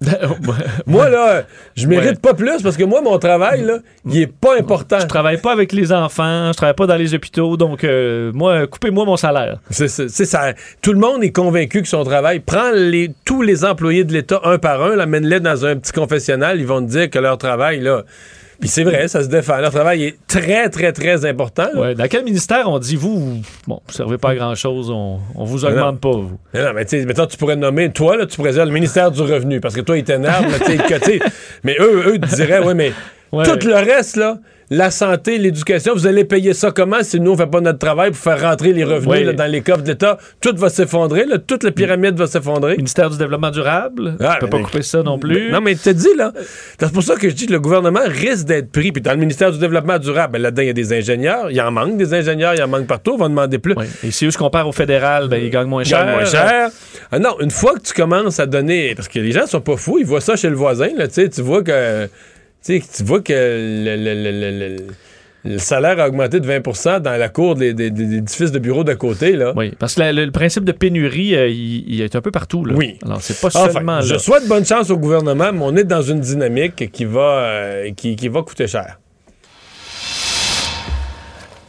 moi, là, je mérite Ouais. pas plus parce que moi, mon travail, là, il est pas important. Je travaille pas avec les enfants, je travaille pas dans les hôpitaux, donc euh, moi, coupez-moi mon salaire. C'est ça. Tout le monde est convaincu que son travail prend les, tous les employés de l'État un par un, l'amène-les dans un petit confessionnal, ils vont te dire que leur travail, là. Puis c'est vrai, ça se défend. Leur travail est très, très, très important. Ouais, dans quel ministère on dit vous, vous- bon, vous servez pas à grand chose, on, on vous non. augmente pas vous? Non, mais tu sais, mettons, tu pourrais nommer, toi, là, tu pourrais dire le ministère du Revenu, parce que toi, ils t'énervent, là, tu sais, que, tu sais, mais eux, eux, te diraient, oui, mais Ouais. tout le reste, là, la santé, l'éducation, vous allez payer ça comment si nous, on fait pas notre travail pour faire rentrer les revenus là, dans les coffres de l'État? Tout va s'effondrer, toute la pyramide va s'effondrer. Ministère du développement durable, Ah, tu peux pas couper ça non plus. Non, mais tu te dis, là, c'est pour ça que je dis que le gouvernement risque d'être pris. Puis dans le ministère du Développement durable, ben, là-dedans, il y a des ingénieurs. Il en manque des ingénieurs, il en manque partout. On va demander plus. Et si eux se comparent au fédéral, ben, ils gagnent moins cher. gagnent moins cher. Ah non, une fois que tu commences à donner. Parce que les gens sont pas fous, ils voient ça chez le voisin, là, tu vois que. Tu vois que le, le- le- le- le- le salaire a augmenté de 20% dans la cour des, des- des édifices de bureaux d'à côté, là. Oui, parce que la- le, principe de pénurie, euh, il, il est un peu partout. Là. Oui. Alors, c'est pas Enfin, seulement je là. souhaite bonne chance au gouvernement, mais on est dans une dynamique qui va, euh, qui, qui va coûter cher.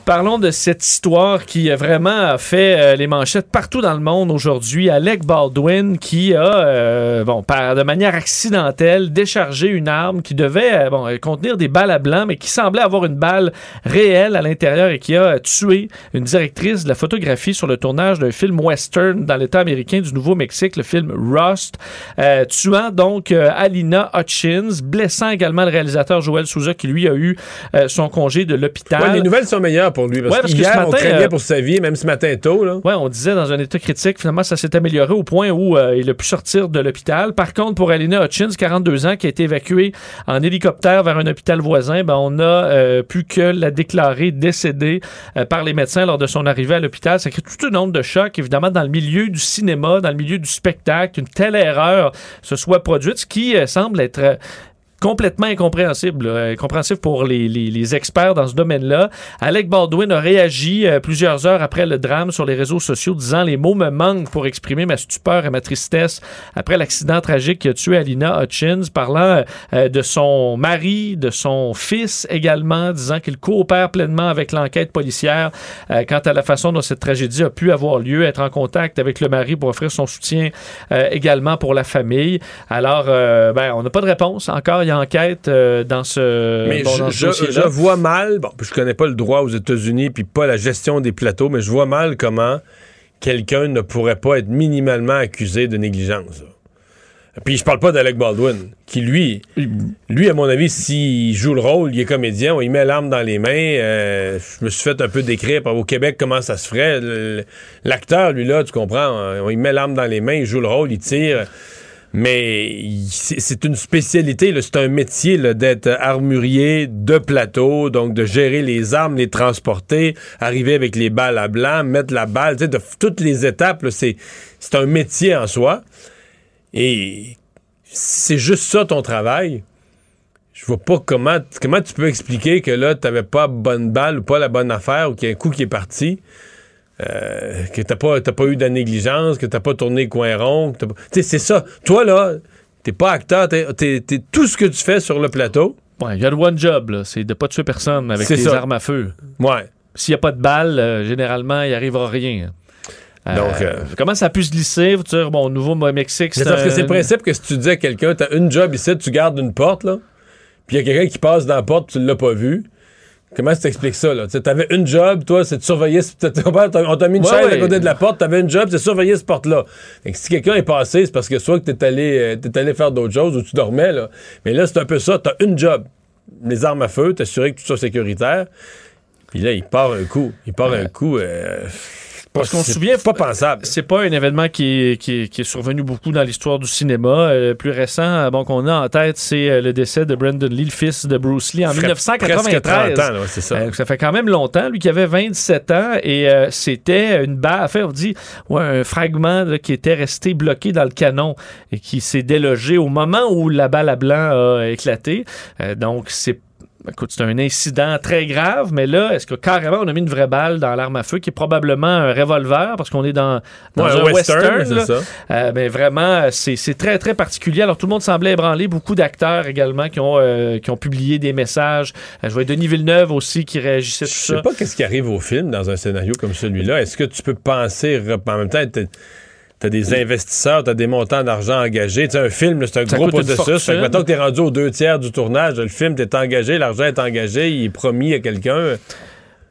Parlons de cette histoire qui a vraiment fait euh, les manchettes partout dans le monde aujourd'hui. Alec Baldwin qui a, euh, bon, par, de manière accidentelle, déchargé une arme qui devait euh, bon, contenir des balles à blanc, mais qui semblait avoir une balle réelle à l'intérieur et qui a tué une directrice de la photographie sur le tournage d'un film western dans l'État américain du Nouveau-Mexique, le film Rust, euh, tuant donc Alina Hutchins, blessant également le réalisateur Joel Souza qui lui a eu son congé de l'hôpital. Les nouvelles sont meilleures lui. Parce, Ouais, parce que ce on matin, craignait euh, pour sa vie, même ce matin tôt. Là. Ouais, on disait dans un état critique, finalement, ça s'est amélioré au point où euh, il a pu sortir de l'hôpital. Par contre, pour Alina Hutchins, 42 ans, qui a été évacuée en hélicoptère vers un hôpital voisin, ben, on a euh, pu que la déclarer décédée par les médecins lors de son arrivée à l'hôpital. Ça crée tout un nombre de chocs, évidemment, dans le milieu du cinéma, dans le milieu du spectacle. Une telle erreur se soit produite, ce qui semble être... euh, complètement incompréhensible, là, incompréhensible pour les, les- les experts dans ce domaine-là. Alec Baldwin a réagi euh, plusieurs heures après le drame sur les réseaux sociaux, disant les mots me manquent pour exprimer ma stupeur et ma tristesse après l'accident tragique qui a tué Alina Hutchins, parlant euh, de son mari, de son fils également, disant qu'il coopère pleinement avec l'enquête policière euh, quant à la façon dont cette tragédie a pu avoir lieu, être en contact avec le mari pour offrir son soutien euh, également pour la famille. Alors, euh, ben, on n'a pas de réponse encore. Enquête euh, dans ce, Mais bon, je, dans ce je- vois mal, bon, je connais pas le droit aux États-Unis puis pas la gestion des plateaux, mais je vois mal comment quelqu'un ne pourrait pas être minimalement accusé de négligence. Puis je parle pas d'Alec Baldwin, qui lui, lui à mon avis, s'il joue le rôle, il est comédien, on met l'arme dans les mains. euh, je me suis fait un peu décrire par au Québec comment ça se ferait. L'acteur, lui là, tu comprends, on y met l'arme dans les mains, il joue le rôle, il tire. Mais c'est une spécialité, c'est un métier d'être armurier de plateau, donc de gérer les armes, les transporter, arriver avec les balles à blanc, mettre la balle, tu de toutes les étapes, c'est un métier en soi. Et c'est juste ça ton travail. Je vois pas comment, comment tu peux expliquer que là, t'avais pas bonne balle ou pas la bonne affaire ou qu'il y a un coup qui est parti. Euh, que t'as pas, t'as pas eu de négligence, que t'as pas tourné coin rond. pas- Tu sais, c'est ça. Toi, là, t'es pas acteur, t'es, tout ce que tu fais sur le plateau. Ouais, il y a le one job, là, c'est de pas tuer personne avec des armes à feu. Ouais. S'il n'y a pas de balles, euh, généralement, il arrivera rien. Euh, Donc, euh, comment ça a pu se glisser? Vous dire, bon, au Nouveau-Mexique, C'est parce que c'est le principe que si tu dis à quelqu'un, t'as une job ici, tu gardes une porte, là, puis il y a quelqu'un qui passe dans la porte, tu l'as pas vu. Comment tu t'expliques ça, là? Tu sais, t'avais une job, toi, c'est de surveiller. On t'a mis une Ouais, chaise à côté de la porte, t'avais une job, c'est de surveiller cette porte-là. Que si quelqu'un est passé, c'est parce que soit que t'es allé, euh, allé faire d'autres choses ou tu dormais, là. Mais là, c'est un peu ça. T'as une job. Les armes à feu, t'assurer que tout soit sécuritaire. Puis là, il part un coup. Il part un coup. euh, Parce qu'on se c'est souvient, pas pensable. c'est pas un événement qui est, qui est- qui est survenu beaucoup dans l'histoire du cinéma. Euh, plus récent, euh, bon, qu'on a en tête, c'est euh, le décès de Brandon Lee, le fils de Bruce Lee, en Ferait 1993. presque 30 ans, ouais, ça. Euh, ça fait quand même longtemps. Lui qui avait 27 ans et euh, c'était une balle, enfin, on dit, ouais, un fragment là, qui était resté bloqué dans le canon et qui s'est délogé au moment où la balle à blanc a éclaté. Euh, donc, c'est Écoute, c'est un incident très grave, mais là, est-ce que carrément on a mis une vraie balle dans l'arme à feu qui est probablement un revolver parce qu'on est dans, dans Ouais, un western, western? ça. Euh, mais vraiment, c'est très, très particulier. Alors, tout le monde semblait ébranlé. Beaucoup d'acteurs également qui ont, euh, qui ont publié des messages. Euh, je vois Denis Villeneuve aussi qui réagissait Je ça. sais pas qu'est-ce qui arrive au film dans un scénario comme celui-là. Est-ce que tu peux penser en même temps t'as- des investisseurs, t'as des montants d'argent engagés. Tu sais, un film, c'est un Ça gros processus. Fait que mettons que t'es rendu aux deux tiers du tournage, le film, t'es engagé, l'argent est engagé, il est promis à quelqu'un.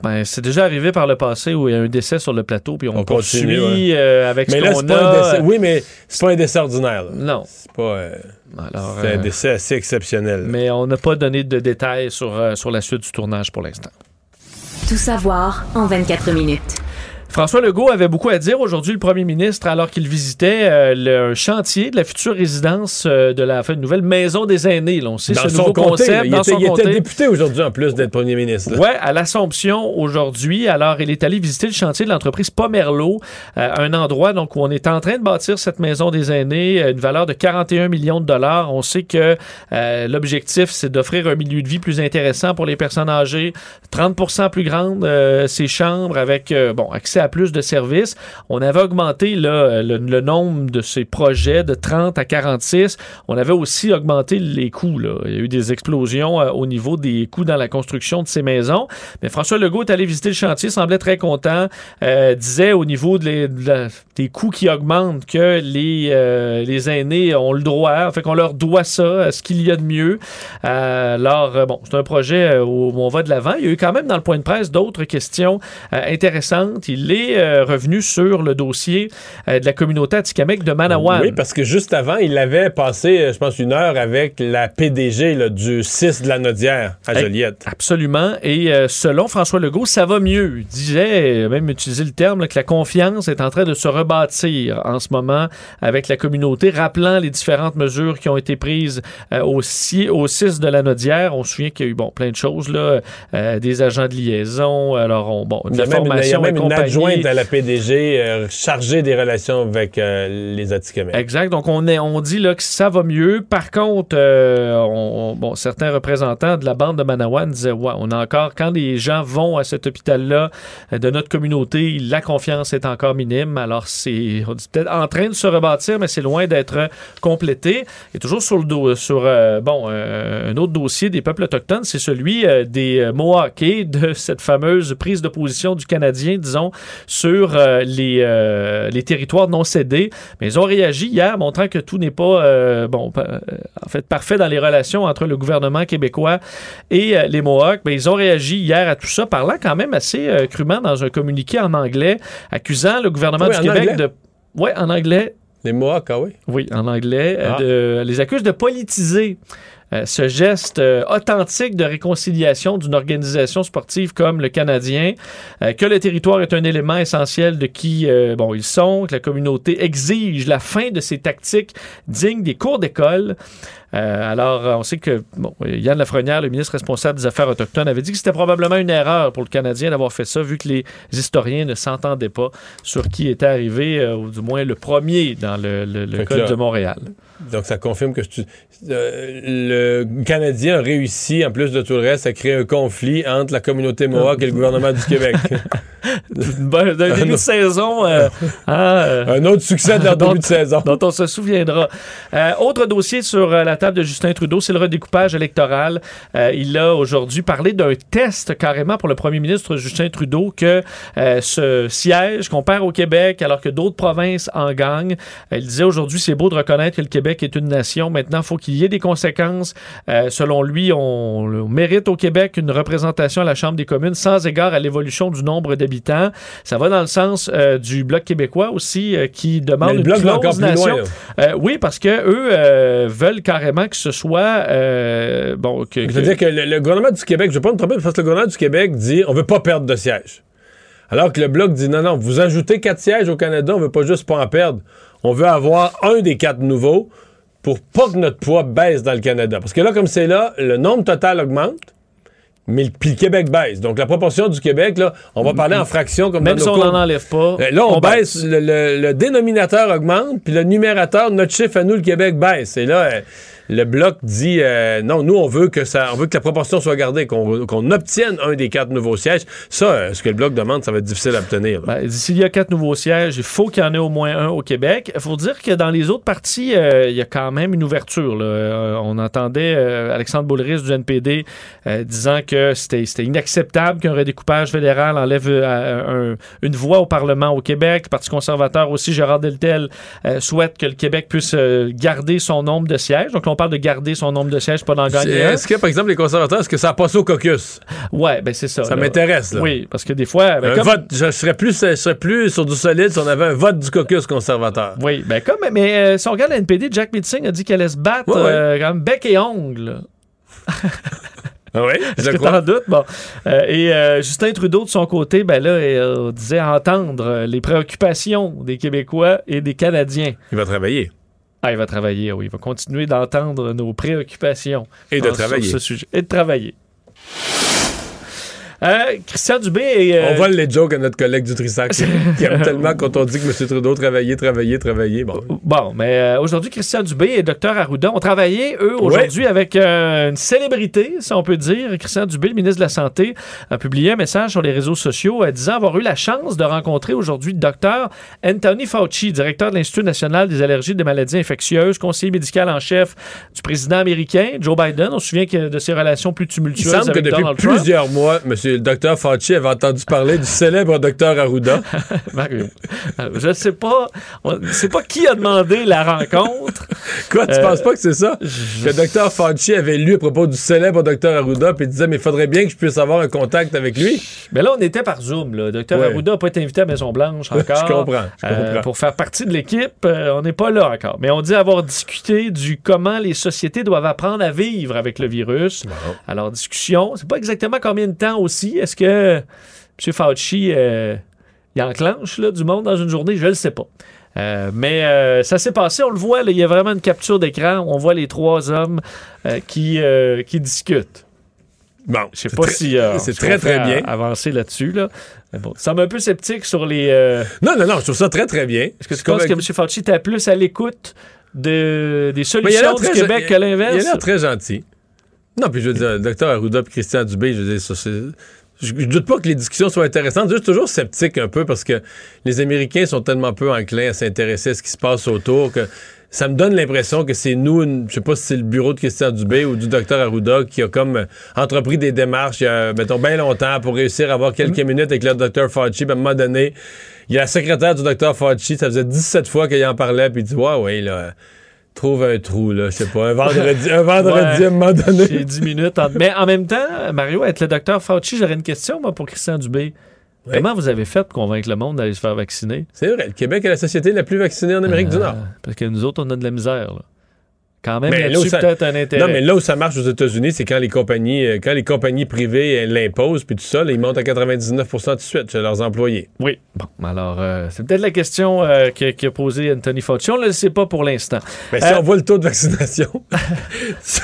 Ben, c'est déjà arrivé par le passé où il y a un décès sur le plateau, puis on, On poursuit continue, ouais. euh, avec Mais ce là, qu'on c'est pas un a. décès. Oui, mais c'est pas un décès ordinaire. là. Non. C'est pas. euh, c'est euh, un décès assez exceptionnel. Mais on n'a pas donné de détails sur, euh, sur la suite du tournage pour l'instant. Tout savoir en 24 minutes. François Legault avait beaucoup à dire aujourd'hui, le premier ministre, alors qu'il visitait euh, le chantier de la future résidence euh, de la enfin, nouvelle maison des aînés. Là, on sait Dans ce son nouveau comté, concept il dans était, son il était député aujourd'hui en plus d'être premier ministre. Ouais, à l'Assomption aujourd'hui. Alors, il est allé visiter le chantier de l'entreprise Pomerlo, euh, un endroit donc où on est en train de bâtir cette maison des aînés, euh, une valeur de 41 millions de dollars. On sait que euh, l'objectif, c'est d'offrir un milieu de vie plus intéressant pour les personnes âgées, 30% plus grande euh, ces chambres avec euh, bon accès à plus de services. On avait augmenté le, le nombre de ces projets de 30 à 46. On avait aussi augmenté les coûts. Il y a eu des explosions euh, au niveau des coûts dans la construction de ces maisons. Mais François Legault est allé visiter le chantier, semblait très content, euh, disait au niveau des coûts qui augmentent que les, euh, les aînés ont le droit, fait qu'on leur doit ça, ce qu'il y a de mieux. Alors, bon, c'est un projet où on va de l'avant. Il y a eu quand même dans le point de presse d'autres questions intéressantes. Il est euh, revenu sur le dossier euh, de la communauté Atikamek de Manawan. Oui, parce que juste avant, il avait passé, euh, je pense, une heure avec la PDG là, du 6 de la Nodière à Joliette. Absolument. Et selon François Legault, ça va mieux. Il disait, même utilisé le terme, là, que la confiance est en train de se rebâtir en ce moment avec la communauté, rappelant les différentes mesures qui ont été prises au, si- au 6 de la Nodière. On se souvient qu'il y a eu bon, plein de choses, là, euh, des agents de liaison, alors on, bon, une, formation et compagnie. Adjointe à la PDG euh, chargée des relations avec euh, les Atikamekw. Exact. Donc, on, est, on dit là, que ça va mieux. Par contre, euh, on- on- bon, certains représentants de la bande de Manawan disaient Ouais, on a encore, quand les gens vont à cet hôpital-là euh, de notre communauté, la confiance est encore minime. Alors, c'est peut-être en train de se rebâtir, mais c'est loin d'être complété. Et toujours sur le dos, sur bon, un autre dossier des peuples autochtones, c'est celui des Mohawks et de cette fameuse prise de position du Canadien, disons, sur euh, les, euh, les territoires non cédés. Mais ils ont réagi hier, montrant que tout n'est pas, euh, bon, en fait, parfait dans les relations entre le gouvernement québécois et les Mohawks. Mais ils ont réagi hier à tout ça, parlant quand même assez crûment dans un communiqué en anglais, accusant le gouvernement Oui, du Québec anglais? de... Ouais, en anglais. Les Mohawks, ah oui? Oui, en anglais. Ah. de- les accuse de politiser euh, ce geste euh, authentique de réconciliation d'une organisation sportive comme le Canadien, euh, que le territoire est un élément essentiel de qui euh, bon ils sont, que la communauté exige la fin de ces tactiques dignes des cours d'école. Euh, alors, on sait que bon, Yann Lafrenière, le ministre responsable des Affaires autochtones, avait dit que c'était probablement une erreur pour le Canadien d'avoir fait ça, vu que les historiens ne s'entendaient pas sur qui était arrivé, euh, ou du moins le premier dans le, le- code là- de Montréal. Donc, ça confirme que tu- euh, le Canadien a réussi, en plus de tout le reste, à créer un conflit entre la communauté Mohawk et le gouvernement du Québec. Ben, D'un début de saison. hein, un autre succès de leur dont- début de saison. Dont on se souviendra. Autre dossier sur la table de Justin Trudeau, c'est le redécoupage électoral. Euh, il a aujourd'hui parlé d'un test carrément pour le premier ministre Justin Trudeau que euh, ce siège qu'on perd au Québec alors que d'autres provinces en gagnent. Euh, il disait aujourd'hui, c'est beau de reconnaître que le Québec est une nation. Maintenant, il faut qu'il y ait des conséquences. Euh, selon lui, on, on mérite au Québec une représentation à la Chambre des communes sans égard à l'évolution du nombre d'habitants. Ça va dans le sens euh, du Bloc québécois aussi euh, qui demande Mais le une Bloc encore plus nation. loin, Euh, oui, parce que eux euh, veulent carrément que ce soit euh, bon. Que, que- C'est-à-dire que le, le gouvernement du Québec, je ne vais pas me tromper, parce que le gouvernement du Québec dit on veut pas perdre de sièges. Alors que le Bloc dit non, non, vous ajoutez quatre sièges au Canada, on veut pas juste pas en perdre. On veut avoir un des quatre nouveaux pour pas que notre poids baisse dans le Canada. Parce que là, comme c'est là, le nombre total augmente, mais le, puis le Québec baisse. Donc la proportion du Québec, là, on va parler en fractions comme même dans si nos on n'en enlève pas. Euh, Là, on, on baisse, Le, le- le dénominateur augmente, puis le numérateur, notre chiffre à nous, le Québec, baisse. Et là, euh, le bloc dit euh, non, nous, on veut que ça, on veut que la proportion soit gardée, qu'on qu'on obtienne un des quatre nouveaux sièges. Ça, euh, ce que le bloc demande, ça va être difficile à obtenir. Ben, S'il y a quatre nouveaux sièges, il faut qu'il y en ait au moins un au Québec. Il faut dire que dans les autres parties, euh, il y a quand même une ouverture. là. Euh, on entendait Alexandre Boulris du NPD disant que c'était inacceptable qu'un redécoupage fédéral enlève un- une voix au Parlement au Québec. Le Parti conservateur aussi, Gérard Deltel, souhaite que le Québec puisse garder son nombre de sièges. Donc, parle de garder son nombre de sièges, pas d'en gagner. Est-ce que, par exemple, les conservateurs, est-ce que ça a passé au caucus? Ouais, ben c'est ça. Ça m'intéresse, là. Oui, parce que des fois... ben, un comme- vote, je serais, plus, je serais plus sur du solide si on avait un vote du caucus conservateur. Oui, ben comme, mais euh, si on regarde la NPD, Jack Meeting a dit qu'elle allait se battre Ouais, ouais. euh, quand même bec et ongle. Ah oui, je que t'en doutes? Bon. Euh, et euh, Justin Trudeau, de son côté, ben là, euh, disait entendre les préoccupations des Québécois et des Canadiens. Il va travailler. Ah, il va travailler, oui. Il va continuer d'entendre nos préoccupations. Et de en- sur travailler. ce sujet. Et de travailler. Euh, Christian Dubé et... euh, On vole les jokes à notre collègue du Trissac qui aime tellement quand on dit que M. Trudeau travaillait, travaillait, travaillait. Bon. Bon, mais euh, aujourd'hui, Christian Dubé et Dr Arruda ont travaillé, eux, aujourd'hui, avec une célébrité, si on peut dire. Christian Dubé, le ministre de la Santé, a publié un message sur les réseaux sociaux disant avoir eu la chance de rencontrer aujourd'hui le docteur Anthony Fauci, directeur de l'Institut national des allergies et des maladies infectieuses, conseiller médical en chef du président américain, Joe Biden. On se souvient que de ses relations plus Il tumultueuses semble que depuis Donald Trump. plusieurs mois, M. le docteur Fauci avait entendu parler du célèbre docteur Arruda. Mario, euh, je ne sais pas, on- c'est pas qui a demandé la rencontre. Quoi, tu Euh, penses pas que c'est ça? Que le docteur Fauci avait lu à propos du célèbre docteur Arruda, puis il disait, mais il faudrait bien que je puisse avoir un contact avec lui. Mais là, on était par Zoom. Là. Docteur Ouais. Arruda n'a pas été invité à Maison-Blanche Je encore. comprends, je Euh, comprends. pour faire partie de l'équipe, euh, on n'est pas là encore. Mais on dit avoir discuté du comment les sociétés doivent apprendre à vivre avec le virus. Alors, discussion. C'est pas exactement combien de temps aussi. Est-ce que M. Fauci, euh, il enclenche là, du monde dans une journée? Je ne le sais pas. Euh, mais euh, ça s'est passé, on le voit, il y a vraiment une capture d'écran. On voit les trois hommes euh, qui, qui discutent. Bon, Je sais pas très- si euh, c'est très, très bien. a- avancer là-dessus. Là. Bon, ça m'a un peu sceptique sur les. euh, Non, non, non, je trouve ça très, très bien. Est-ce que tu penses que M. Fauci était plus à l'écoute de, des solutions du Québec que l'inverse? Il a l'air très gentil. Non, puis je veux dire, docteur Arruda et Christian Dubé, je veux dire, ça, c'est. Je, je doute pas que les discussions soient intéressantes. Je suis toujours sceptique un peu parce que les Américains sont tellement peu enclins à s'intéresser à ce qui se passe autour que ça me donne l'impression que c'est nous, une- je sais pas si c'est le bureau de Christian Dubé ou du docteur Arruda qui a comme euh, entrepris des démarches il y a, mettons, bien longtemps pour réussir à avoir quelques minutes avec le docteur Fauci. Puis à un moment donné, il y a la secrétaire du docteur Fauci, ça faisait 17 fois qu'il en parlait, puis il dit Ouais, ouais, là, trouve un trou, là, je sais pas, un vendredi, un vendredi Ouais, à un moment donné. J'ai 10 minutes. en- Mais en même temps, Mario, être le docteur Fauci, j'aurais une question, moi, pour Christian Dubé. Comment vous avez fait pour convaincre le monde d'aller se faire vacciner? C'est vrai, le Québec est la société la plus vaccinée en Amérique du Euh, Nord. Parce que nous autres, on a de la misère. là. Quand même, Mais là où là-dessus, ça- peut-être un intérêt. Non, mais là où ça marche aux États-Unis, c'est quand les compagnies, euh, quand les compagnies privées l'imposent, puis tout ça, là, ils montent à 99 tout de suite chez leurs employés. Oui. Bon, alors, euh, c'est peut-être la question euh, qu'a posée Anthony Fauci. On ne le sait pas pour l'instant. Mais si on voit le taux de vaccination, si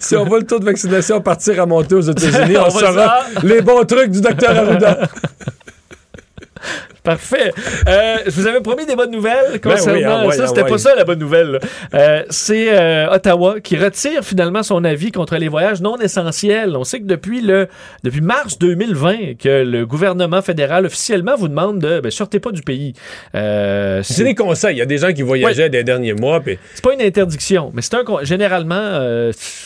si on voit le taux de vaccination partir à monter aux États-Unis, on, saura les bons trucs du docteur Arruda. Parfait. Euh, je vous avais promis des bonnes nouvelles concernant oui, ah ouais, ça. ah C'était ouais. pas ça la bonne nouvelle. Euh, c'est euh, Ottawa qui retire finalement son avis contre les voyages non essentiels. On sait que depuis le depuis mars 2020 que le gouvernement fédéral officiellement vous demande de ben, sortez pas du pays. C'est des conseils. Il y a des gens qui voyageaient des derniers mois, puis c'est pas une interdiction, mais c'est un con- généralement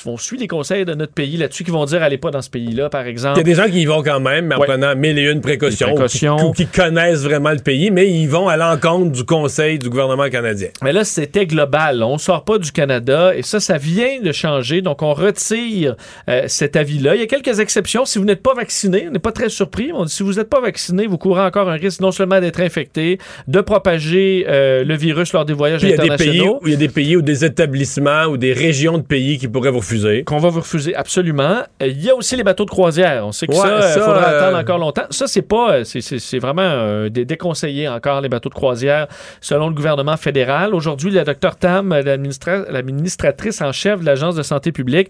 on suit les conseils de notre pays là-dessus qui vont dire allez pas dans ce pays-là par il exemple. y a des gens qui y vont quand même, mais en Ouais. prenant mille et une précautions, précautions. Qui connaissent vraiment le pays, mais ils vont à l'encontre du conseil du gouvernement canadien. Mais là, c'était global. On sort pas du Canada et ça, ça vient de changer. Donc, on retire euh, cet avis-là. Il y a quelques exceptions. Si vous n'êtes pas vacciné, on n'est pas très surpris. On dit si vous n'êtes pas vacciné, vous courez encore un risque non seulement d'être infecté, de propager euh, le virus lors des voyages Puis il y a des pays internationaux. il y a des pays ou des établissements ou des régions de pays qui pourraient vous refuser. Qu'on va vous refuser absolument. Euh, Il y a aussi les bateaux de croisière. On sait que Ouais, ça, il ça, faudra euh, attendre encore longtemps. Ça, c'est pas, euh, c'est- vraiment euh, dé- déconseillé encore les bateaux de croisière selon le gouvernement fédéral. Aujourd'hui, le docteur Tam, euh, l'administra- l'administratrice en chef de l'agence de santé publique,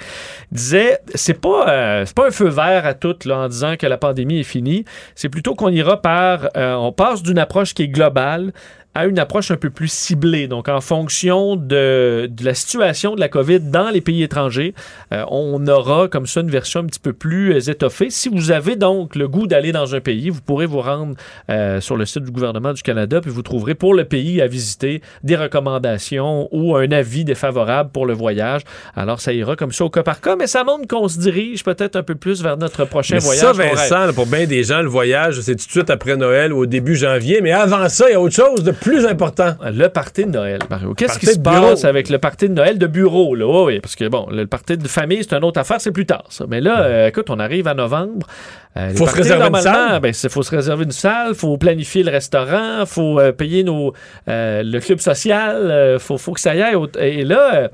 disait c'est pas euh, pas un feu vert à tout là, en disant que la pandémie est finie. C'est plutôt qu'on ira par, euh, on passe d'une approche qui est globale à une approche un peu plus ciblée. Donc, en fonction de, de la situation de la COVID dans les pays étrangers, euh, on aura comme ça une version un petit peu plus euh, étoffée. Si vous avez donc le goût d'aller dans un pays, vous pourrez vous rendre euh, sur le site du gouvernement du Canada, puis vous trouverez pour le pays à visiter des recommandations ou un avis défavorable pour le voyage. Alors, ça ira comme ça au cas par cas, mais ça montre qu'on se dirige peut-être un peu plus vers notre prochain Mais voyage. ça. Vincent, là, pour bien des gens, le voyage, c'est tout de suite après Noël ou au début janvier. Mais avant ça, il y a autre chose de plus important. Le party de Noël, Mario. Qu'est-ce qui se passe avec le party de Noël de bureau? Là? Oui, oui, parce que bon, le party de famille, c'est une autre affaire, c'est plus tard, ça. Mais là, euh, écoute, on arrive à novembre. Euh, Faut se réserver une salle? Ben, faut se réserver une salle, faut planifier le restaurant, faut euh, payer nos, euh, le club social, faut, faut que ça y aille. Et là,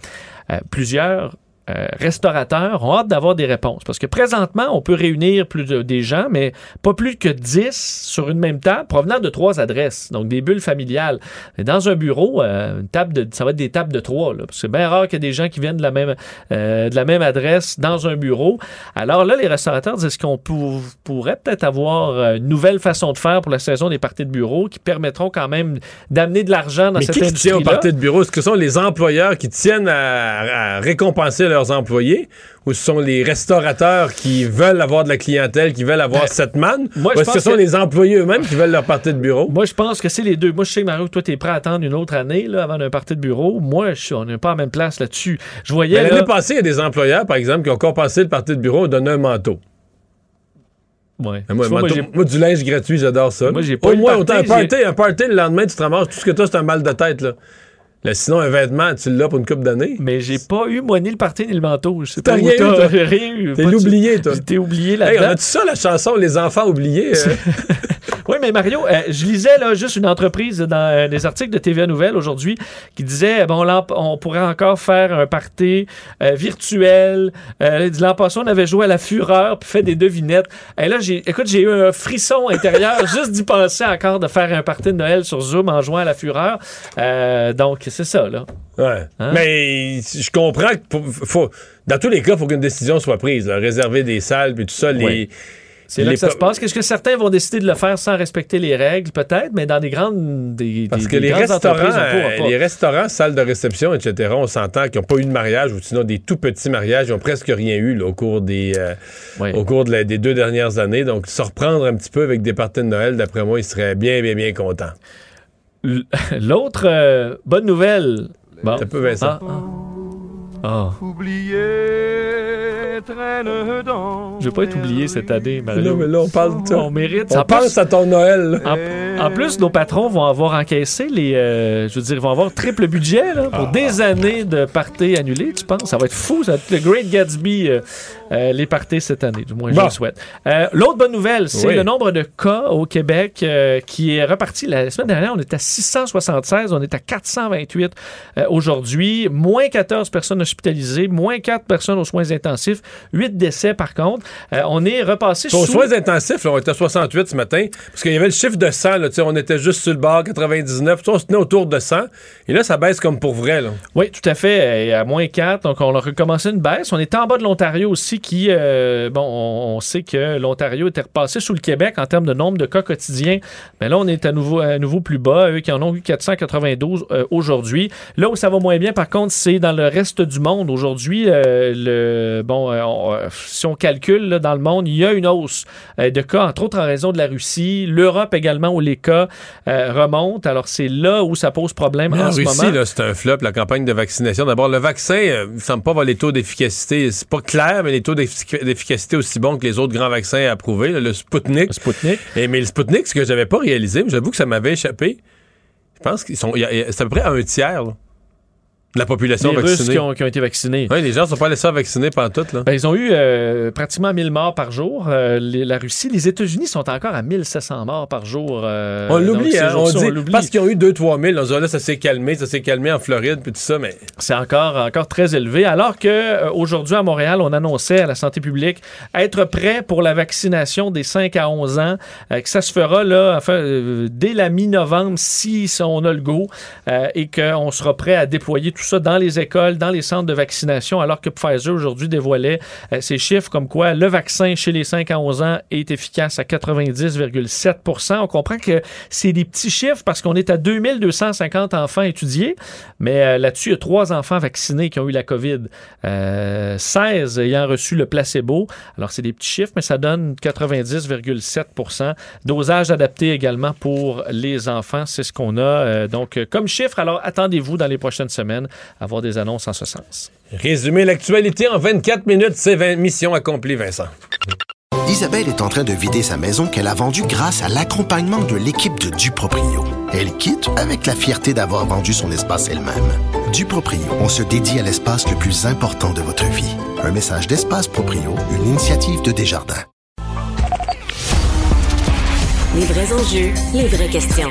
plusieurs euh, restaurateurs ont hâte d'avoir des réponses. Parce que présentement, on peut réunir plus de, des gens, mais pas plus que 10 sur une même table, provenant de trois adresses, donc des bulles familiales. Mais dans un bureau, euh, une table de, ça va être des tables de trois. Là, parce que c'est bien rare qu'il y ait des gens qui viennent de la, même, euh, de la même adresse dans un bureau. Alors là, les restaurateurs disent qu'on pour- pourrait peut-être avoir euh, une nouvelle façon de faire pour la saison des parties de bureau qui permettront quand même d'amener de l'argent dans Mais cette qui, qui tient au industrie-là. party de bureau? Est-ce que ce sont les employeurs qui tiennent à, à récompenser leurs employés ou ce sont les restaurateurs qui veulent avoir de la clientèle, qui veulent avoir cette manne? Ben, moi, ou est-ce que ce sont que- les employés eux-mêmes qui veulent leur party de bureau? Moi, je pense que c'est les deux. Moi, je sais, Mario, que toi, t'es prêt à attendre une autre année là, avant d'un parti de bureau. Moi, je suis- on n'est pas à la même place là-dessus. Je voyais. Là- L'année passée, il y a des employeurs, par exemple, qui ont compensé le party de bureau en donnant un manteau. Ouais. Ah, Moi, Tu vois, manteau- moi, j'ai- moi, du linge gratuit, j'adore ça. Moi, j'ai pas Au moins, autant un party, party, un party, le lendemain, tu te ramasses. Tout ce que tu as, c'est un mal de tête. Là. Là, sinon, un vêtement, tu l'as pour une couple d'années. Mais j'ai pas eu, moi, ni le parti ni le manteau. Je sais T'as pas rien eu, t'as- toi? j'ai rien eu. T'es l'oublié, toi. T'es oublié Hey, là-dedans. on a-tu ça, la chanson Les enfants oubliés? euh? Oui, mais Mario, euh, je lisais là, juste une entreprise dans euh, des articles de TVA Nouvelles aujourd'hui qui disait bon, on pourrait encore faire un party virtuel. L'an passé, on avait joué à la fureur puis fait des devinettes. Et là, j'ai, écoute, j'ai eu un frisson intérieur juste d'y penser encore de faire un party de Noël sur Zoom en jouant à la fureur. Donc, c'est ça, là. Ouais. Hein? Mais je comprends que pour- faut, dans tous les cas, il faut qu'une décision soit prise. là. Réserver des salles, puis tout ça. Les. C'est là que ça se passe. Qu'est-ce que certains vont décider de le faire sans respecter les règles, peut-être, mais dans des grandes. Des, Parce des- que des les restaurants, euh, les restaurants, salles de réception, etc., on s'entend qu'ils n'ont pas eu de mariage ou sinon des tout petits mariages. Ils n'ont presque rien eu là, au cours, des, euh, au cours de la- des deux dernières années. Donc, se reprendre un petit peu avec des parties de Noël, d'après moi, ils seraient bien, bien, bien contents. L'autre euh, bonne nouvelle. Bon. Ça peut, Vincent. Ah, ah. Ah. Je vais pas être oublié cette année, Mario. Non, mais là, on parle de ça. On mérite. On En plus- pense à ton Noël. En, en plus, nos patrons vont avoir encaissé les. euh, je veux dire, ils vont avoir triple budget là, Ah. pour des années de parties annulées, tu penses? Ça va être fou, ça va être le Great Gatsby, euh, euh, les parties cette année, du moins, je le souhaite. Euh, L'autre bonne nouvelle, c'est Oui. le nombre de cas au Québec euh, qui est reparti. La semaine dernière, on était à 676, on est à 428 euh, aujourd'hui. Moins 14 personnes hospitalisées, moins 4 personnes aux soins intensifs, 8 décès par contre. On est repassé Aux sous... soins intensifs, là, on était à 68 ce matin, parce qu'il y avait le chiffre de 100, là, tu sais, on était juste sur le bord, 99, tu sais, on se tenait autour de 100, et là, ça baisse comme pour vrai. Là. Oui, tout à fait. À moins 4, donc on a recommencé une baisse. On est en bas de l'Ontario aussi, qui, euh, bon, on, on sait que l'Ontario était repassé sous le Québec en termes de nombre de cas quotidiens. Mais là, on est à nouveau, à nouveau plus bas. Eux qui en ont eu 492 euh, aujourd'hui. Là où ça va moins bien, par contre, c'est dans le reste du monde. Aujourd'hui, euh, le, bon, on- si on calcule là, dans le monde, il y a une hausse de cas, entre autres en raison de la Russie, l'Europe également, où les cas remontent. Alors, c'est là où ça pose problème en en ce Russie, moment. là, c'est un flop, la campagne de vaccination. D'abord, le vaccin, il semble pas avoir les taux d'efficacité. C'est pas clair, mais les taux d'efficacité aussi bons que les autres grands vaccins approuvés, là, le Sputnik. Sputnik. Et, mais le Sputnik, ce que j'avais pas réalisé, j'avoue que ça m'avait échappé. Je pense qu'ils sont. C'est à peu près un tiers là, la population les Russes vaccinée. qui ont, qui ont été vaccinés. Oui, les gens sont pas laissés vacciner pendant tout. Là. Ben, ils ont eu euh, pratiquement 1000 morts par jour. Euh, les- la Russie, les États-Unis sont encore à 1700 morts par jour. euh, on donc l'oublie, hein, on dit. parce qu'ils ont eu 2-3 000. On dit, là, ça s'est calmé, ça s'est calmé en Floride, puis tout ça, mais. C'est encore, encore très élevé. Alors que euh, aujourd'hui à Montréal, on annonçait à la santé publique être prêt pour la vaccination des 5 à 11 ans, que ça se fera là, enfin, dès la mi-novembre si, si on a le go, euh, et qu'on sera prêt à déployer tout ça dans les écoles, dans les centres de vaccination, alors que Pfizer aujourd'hui dévoilait euh, ces chiffres comme quoi le vaccin chez les 5 à 11 ans est efficace à 90,7% On comprend que c'est des petits chiffres parce qu'on est à 2250 enfants étudiés, mais euh, là-dessus, il y a trois enfants vaccinés qui ont eu la COVID, euh, 16 ayant reçu le placebo. Alors, c'est des petits chiffres, mais ça donne 90,7% Dosage adapté également pour les enfants, c'est ce qu'on a donc comme chiffre. Alors, attendez-vous dans les prochaines semaines avoir des annonces en ce sens. Résumer l'actualité en 24 minutes, c'est 20 mission accomplie, Vincent. Isabelle est en train de vider sa maison qu'elle a vendue grâce à l'accompagnement de l'équipe de Duproprio. Elle quitte avec la fierté d'avoir vendu son espace elle-même. Duproprio, on se dédie à l'espace le plus important de votre vie. Un message d'Espace Proprio, une initiative de Desjardins. Les vrais enjeux, les vraies questions.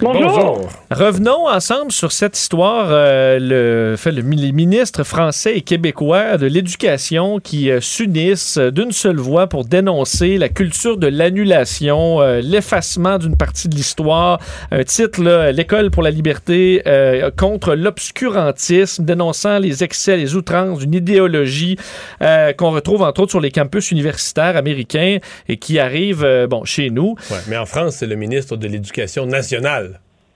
Bonjour. Revenons ensemble sur cette histoire. euh, le, fait, le, les ministres français et québécois de l'éducation qui euh, s'unissent euh, d'une seule voix pour dénoncer la culture de l'annulation, euh, l'effacement d'une partie de l'histoire. Un titre, L'école pour la liberté euh, contre l'obscurantisme, dénonçant les excès, les outrances d'une idéologie euh, qu'on retrouve entre autres sur les campus universitaires américains et qui arrive euh, bon, chez nous. Ouais, mais en France, c'est le ministre de l'Éducation nationale.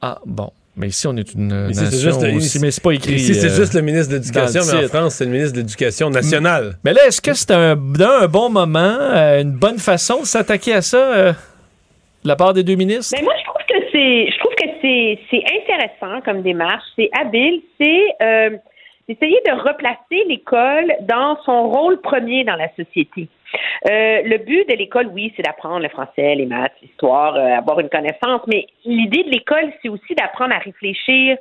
Ah, bon. Mais ici, on est une Ici, c'est nation juste- aussi, mais c'est pas écrit. Ici, c'est euh, juste le ministre de l'Éducation, mais en. France, c'est le ministre de l'Éducation nationale. Mais là, est-ce que c'est un, bon moment, euh, une bonne façon de s'attaquer à ça euh, de la part des deux ministres? Mais moi, je trouve que c'est, je trouve que c'est, c'est intéressant comme démarche, c'est habile, c'est euh, essayer de replacer l'école dans son rôle premier dans la société. Euh, le but de l'école, oui, c'est d'apprendre le français, les maths, l'histoire, euh, avoir une connaissance, mais l'idée de l'école, c'est aussi d'apprendre à réfléchir,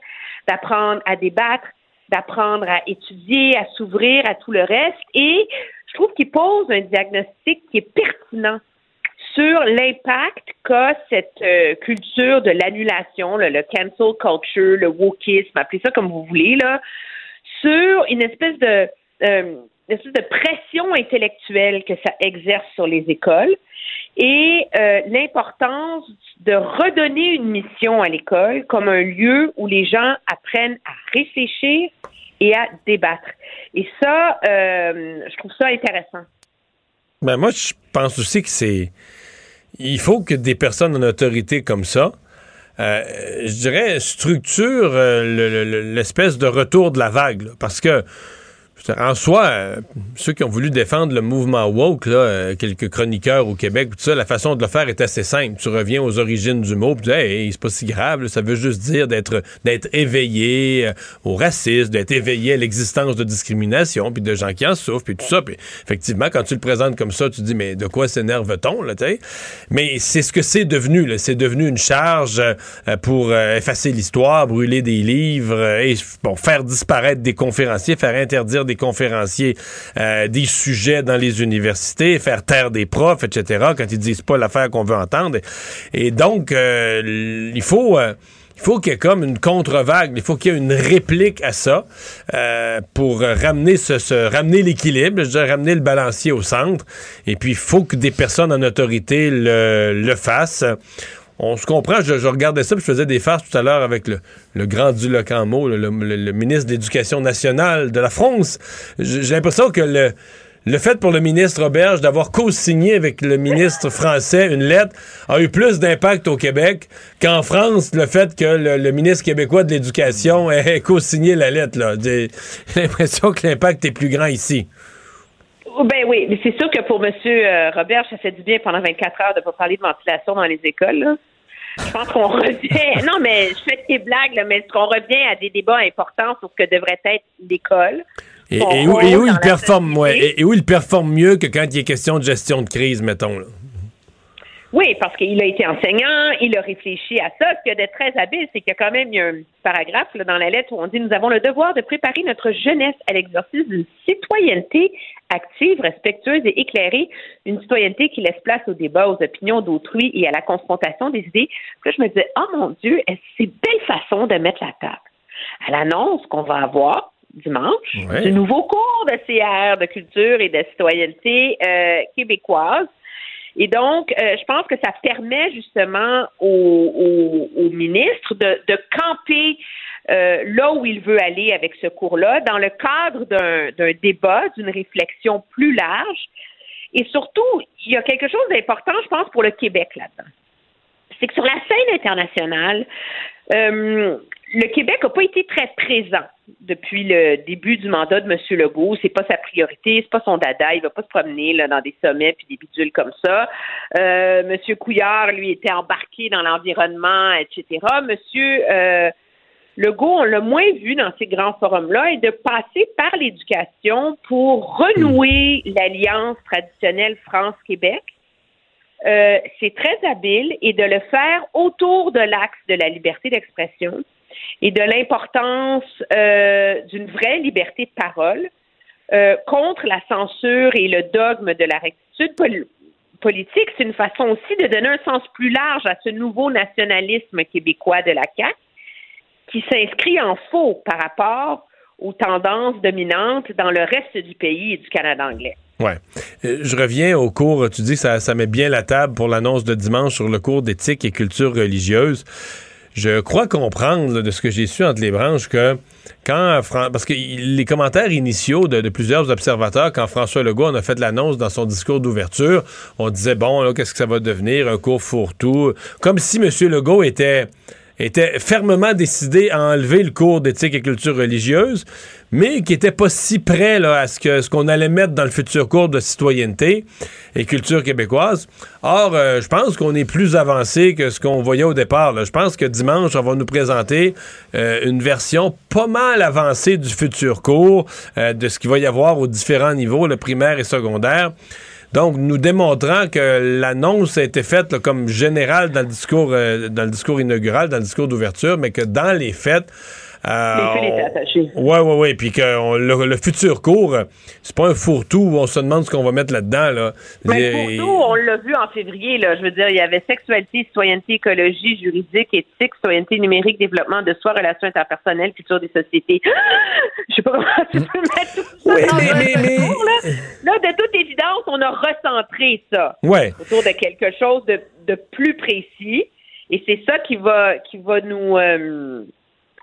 d'apprendre à débattre, d'apprendre à étudier, à s'ouvrir à tout le reste. Et je trouve qu'il pose un diagnostic qui est pertinent sur l'impact qu'a cette euh, culture de l'annulation, le, cancel culture, le wokisme, appelez ça comme vous voulez, là, sur une espèce de de pression intellectuelle que ça exerce sur les écoles et euh, l'importance de redonner une mission à l'école comme un lieu où les gens apprennent à réfléchir et à débattre. Et ça, euh, je trouve ça intéressant. Ben moi, je pense aussi que c'est. Il faut que des personnes en autorité comme ça, euh, je dirais, structurent euh, le- l'espèce de retour de la vague. parce que en soi, euh, ceux qui ont voulu défendre le mouvement woke, là, euh, quelques chroniqueurs au Québec, tout ça, la façon de le faire est assez simple. Tu reviens aux origines du mot, puis hey, c'est pas si grave, ça veut juste dire d'être d'être éveillé euh, au racisme, d'être éveillé à l'existence de discrimination, puis de gens qui en souffrent, puis tout ça. Puis effectivement, quand tu le présentes comme ça, tu dis, mais de quoi s'énerve-t-on, là? Mais c'est ce que c'est devenu. C'est devenu une charge pour effacer l'histoire, brûler des livres, et bon, faire disparaître des conférenciers, faire interdire des conférenciers euh, des sujets dans les universités, faire taire des profs, etc., quand ils disent pas l'affaire qu'on veut entendre. Et donc, euh, il faut... euh, il faut qu'il y ait comme une contre-vague, il faut qu'il y ait une réplique à ça pour ramener ce, ramener l'équilibre, ramener le balancier au centre. Et puis il faut que des personnes en autorité le, le fassent. On se comprend, je, je regardais ça, puis je faisais des farces tout à l'heure avec le, le grand Duloc en le, le- le ministre de l'Éducation nationale de la France. J'ai l'impression que le, le fait pour le ministre Roberge d'avoir co-signé avec le ministre français une lettre a eu plus d'impact au Québec qu'en France, le fait que le, le ministre québécois de l'Éducation ait co-signé la lettre. J'ai l'impression que l'impact est plus grand ici. Oh, Ben oui, mais c'est sûr que pour M. Robert, ça fait du bien pendant 24 heures de ne pas parler de ventilation dans les écoles. là. Je pense qu'on revient. Non, mais je fais des blagues, là, mais est-ce qu'on revient à des débats importants sur ce que devrait être l'école? Et, où, et rôle où il performe, ouais, et où il performe mieux que quand il est question de gestion de crise, mettons. là? Oui, parce qu'il a été enseignant, il a réfléchi à ça. Ce qu'il y a de très habile, c'est qu'il y a quand même un paragraphe là, dans la lettre où on dit Nous avons le devoir de préparer notre jeunesse à l'exercice d'une citoyenneté active, respectueuse et éclairée, une citoyenneté qui laisse place au débat, aux opinions d'autrui et à la confrontation des idées. Puis là, je me disais Oh mon Dieu, c'est une belle façon de mettre la table. Elle annonce qu'on va avoir dimanche Ouais. du nouveau cours de CR, de culture et de citoyenneté euh, québécoise. Et donc, euh, je pense que ça permet justement au, au- au ministre de, de camper euh, là où il veut aller avec ce cours-là, dans le cadre d'un débat, d'une réflexion plus large. Et surtout, il y a quelque chose d'important, je pense, pour le Québec là-dedans. C'est que sur la scène internationale, euh, le Québec n'a pas été très présent depuis le début du mandat de M. Legault. C'est pas sa priorité, c'est pas son dada. Il va pas se promener là, dans des sommets puis des bidules comme ça. Euh, M. Couillard, lui, était embarqué dans l'environnement, etc. Monsieur euh, Legault, on l'a moins vu dans ces grands forums-là, et de passer par l'éducation pour renouer l'alliance traditionnelle France-Québec. Euh, c'est très habile et de le faire autour de l'axe de la liberté d'expression et de l'importance euh, d'une vraie liberté de parole euh, contre la censure et le dogme de la rectitude pol- politique. C'est une façon aussi de donner un sens plus large à ce nouveau nationalisme québécois de la CAQ qui s'inscrit en faux par rapport aux tendances dominantes dans le reste du pays et du Canada anglais. Ouais. Euh, je reviens au cours, tu dis que ça, ça met bien la table pour l'annonce de dimanche sur le cours d'éthique et culture religieuse. Je crois comprendre de ce que j'ai su entre les branches que quand parce que les commentaires initiaux de, plusieurs observateurs quand François Legault en a fait l'annonce dans son discours d'ouverture, on disait bon qu'est-ce que ça va devenir? Un cours fourre-tout, comme si M. Legault était était fermement décidé à enlever le cours d'éthique et culture religieuse, mais qui était pas si prêt là, à ce que ce qu'on allait mettre dans le futur cours de citoyenneté et culture québécoise. Or, euh, je pense qu'on est plus avancé que ce qu'on voyait au départ. Je pense que dimanche, on va nous présenter euh, une version pas mal avancée du futur cours, euh, de ce qu'il va y avoir aux différents niveaux, le primaire et secondaire. Donc, nous démontrant que l'annonce a été faite comme générale dans le discours, euh, dans le discours inaugural, dans le discours d'ouverture, mais que dans les faits, euh, Les fils étaient on- attachés. Ouais, ouais, ouais. Puis que on- le, le futur cours, c'est pas un fourre-tout où on se demande ce qu'on va mettre là-dedans. Là. Mais pour nous, on l'a vu en février, là. Je veux dire, il y avait sexualité, citoyenneté, écologie, juridique, éthique, citoyenneté numérique, développement de soi, relations interpersonnelles, culture des sociétés. Je sais pas comment tu peux mettre tout ça Oui, dans mais- un mais- mais- cours, là. Là, de toute évidence, on a recentré ça Ouais. autour de quelque chose de, de plus précis. Et c'est ça qui va, qui va nous, euh,